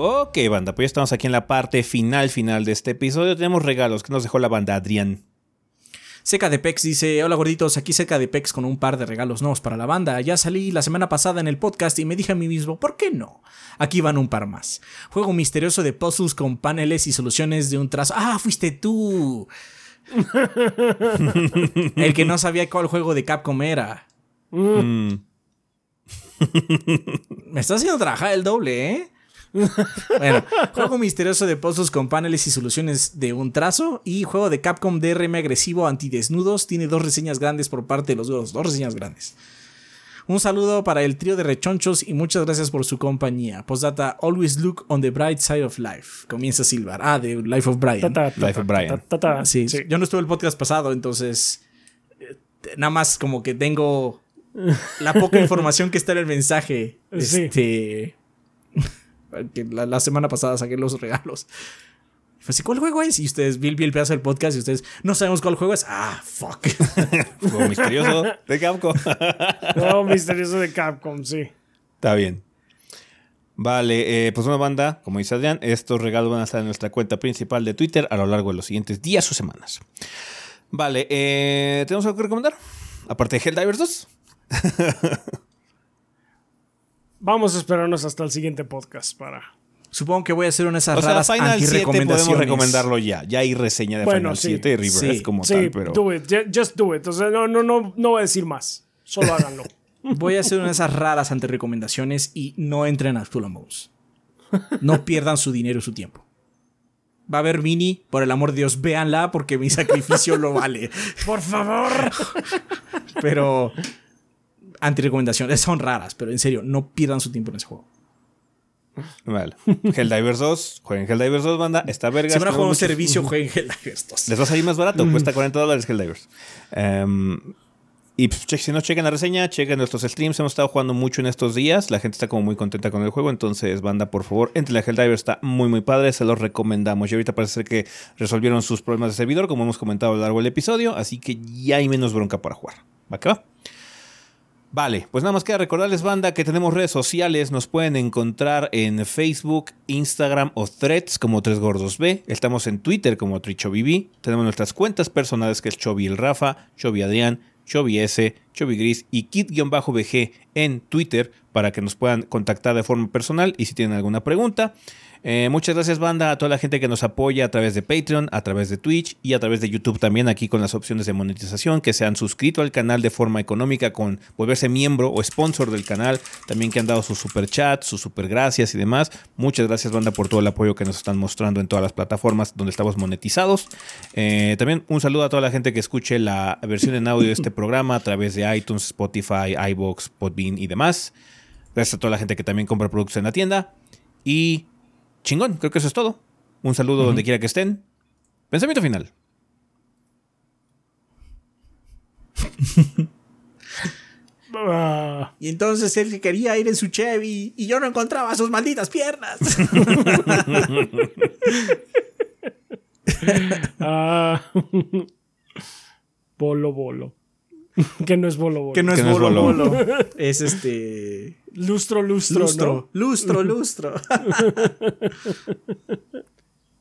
Ok, banda, pues ya estamos aquí en la parte final, final de este episodio. Tenemos regalos que nos dejó la banda Adrián. Seca de Pex dice, hola gorditos, aquí Seca de Pex con un par de regalos nuevos para la banda. Ya salí la semana pasada en el podcast y me dije a mí mismo, ¿por qué no? Aquí van un par más. Juego misterioso de puzzles con paneles y soluciones de un trazo. Ah, fuiste tú. el que no sabía cuál juego de Capcom era. Mm. me está haciendo trabajar el doble, ¿eh? bueno, juego misterioso de pozos con paneles y soluciones de un trazo. Y juego de Capcom DRM agresivo antidesnudos. Tiene dos reseñas grandes por parte de los dos. Dos reseñas grandes. Un saludo para el trío de rechonchos y muchas gracias por su compañía. Postdata, always look on the bright side of life. Comienza Silvar. Ah, de Life of Brian. Life of Brian. Sí, yo no estuve el podcast pasado, entonces eh, nada más como que tengo la poca información que está en el mensaje. Este que la, semana pasada saqué los regalos. Fue así, ¿cuál juego es? Y ustedes, vi, el pedazo del podcast y ustedes, no sabemos cuál juego es. Ah, fuck. juego misterioso de Capcom. juego misterioso de Capcom, sí. Está bien. Vale, eh, pues una banda, como dice Adrián, estos regalos van a estar en nuestra cuenta principal de Twitter a lo largo de los siguientes días o semanas. Vale, eh, ¿tenemos algo que recomendar? Aparte de Helldivers 2. Vamos a esperarnos hasta el siguiente podcast para. Supongo que voy a hacer una de esas o raras sea, Final 7 podemos recomendarlo ya. Ya hay reseña de Final 7 y River como tal, pero. Do it, just do it. O sea, no, no, no, no voy a decir más. Solo háganlo. voy a hacer una de esas raras anti-recomendaciones y no entren a Skull No pierdan su dinero y su tiempo. Va a haber mini, por el amor de Dios, véanla porque mi sacrificio lo vale. Por favor. Pero anti-recomendaciones son raras, pero en serio, no pierdan su tiempo en ese juego. Vale. Helldivers 2, jueguen Helldivers 2, banda. Está verga. Si van a jugar un servicio, jueguen Helldivers 2. Les va a salir más barato, cuesta 40 dólares Helldivers. Um, y pues, si no chequen la reseña, chequen nuestros streams. Hemos estado jugando mucho en estos días. La gente está como muy contenta con el juego. Entonces, banda, por favor, entre la Helldivers está muy, muy padre. Se los recomendamos. Y ahorita parece ser que resolvieron sus problemas de servidor, como hemos comentado a lo largo del episodio. Así que ya hay menos bronca para jugar. ¿Va que va? Vale, pues nada más queda recordarles, banda, que tenemos redes sociales. Nos pueden encontrar en Facebook, Instagram o Threads como Tres Gordos B. Estamos en Twitter como TrichoBB. Tenemos nuestras cuentas personales que es Chovy el Rafa, Chovy Adrián, Chovy S, Gris y Kit-BG en Twitter para que nos puedan contactar de forma personal y si tienen alguna pregunta. Eh, muchas gracias, banda, a toda la gente que nos apoya a través de Patreon, a través de Twitch y a través de YouTube también, aquí con las opciones de monetización, que se han suscrito al canal de forma económica con volverse miembro o sponsor del canal, también que han dado su super chat, sus super gracias y demás. Muchas gracias, banda, por todo el apoyo que nos están mostrando en todas las plataformas donde estamos monetizados. Eh, también un saludo a toda la gente que escuche la versión en audio de este programa a través de iTunes, Spotify, iBox, Podbean y demás. Gracias a toda la gente que también compra productos en la tienda. Y chingón, creo que eso es todo. Un saludo donde quiera que estén. Pensamiento final. y entonces él quería ir en su Chevy y yo no encontraba sus malditas piernas. ah, bolo bolo. Que no es bolo bolo. Que no es, bolo, bolo. es este. Lustro, lustro. Lustro, lustro, lustro.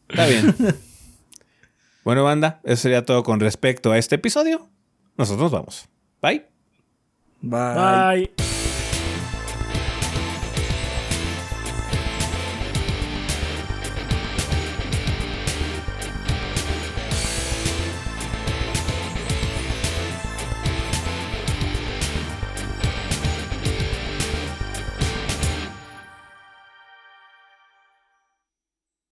Está bien. Bueno, banda, eso sería todo con respecto a este episodio. Nosotros vamos. Bye. Bye.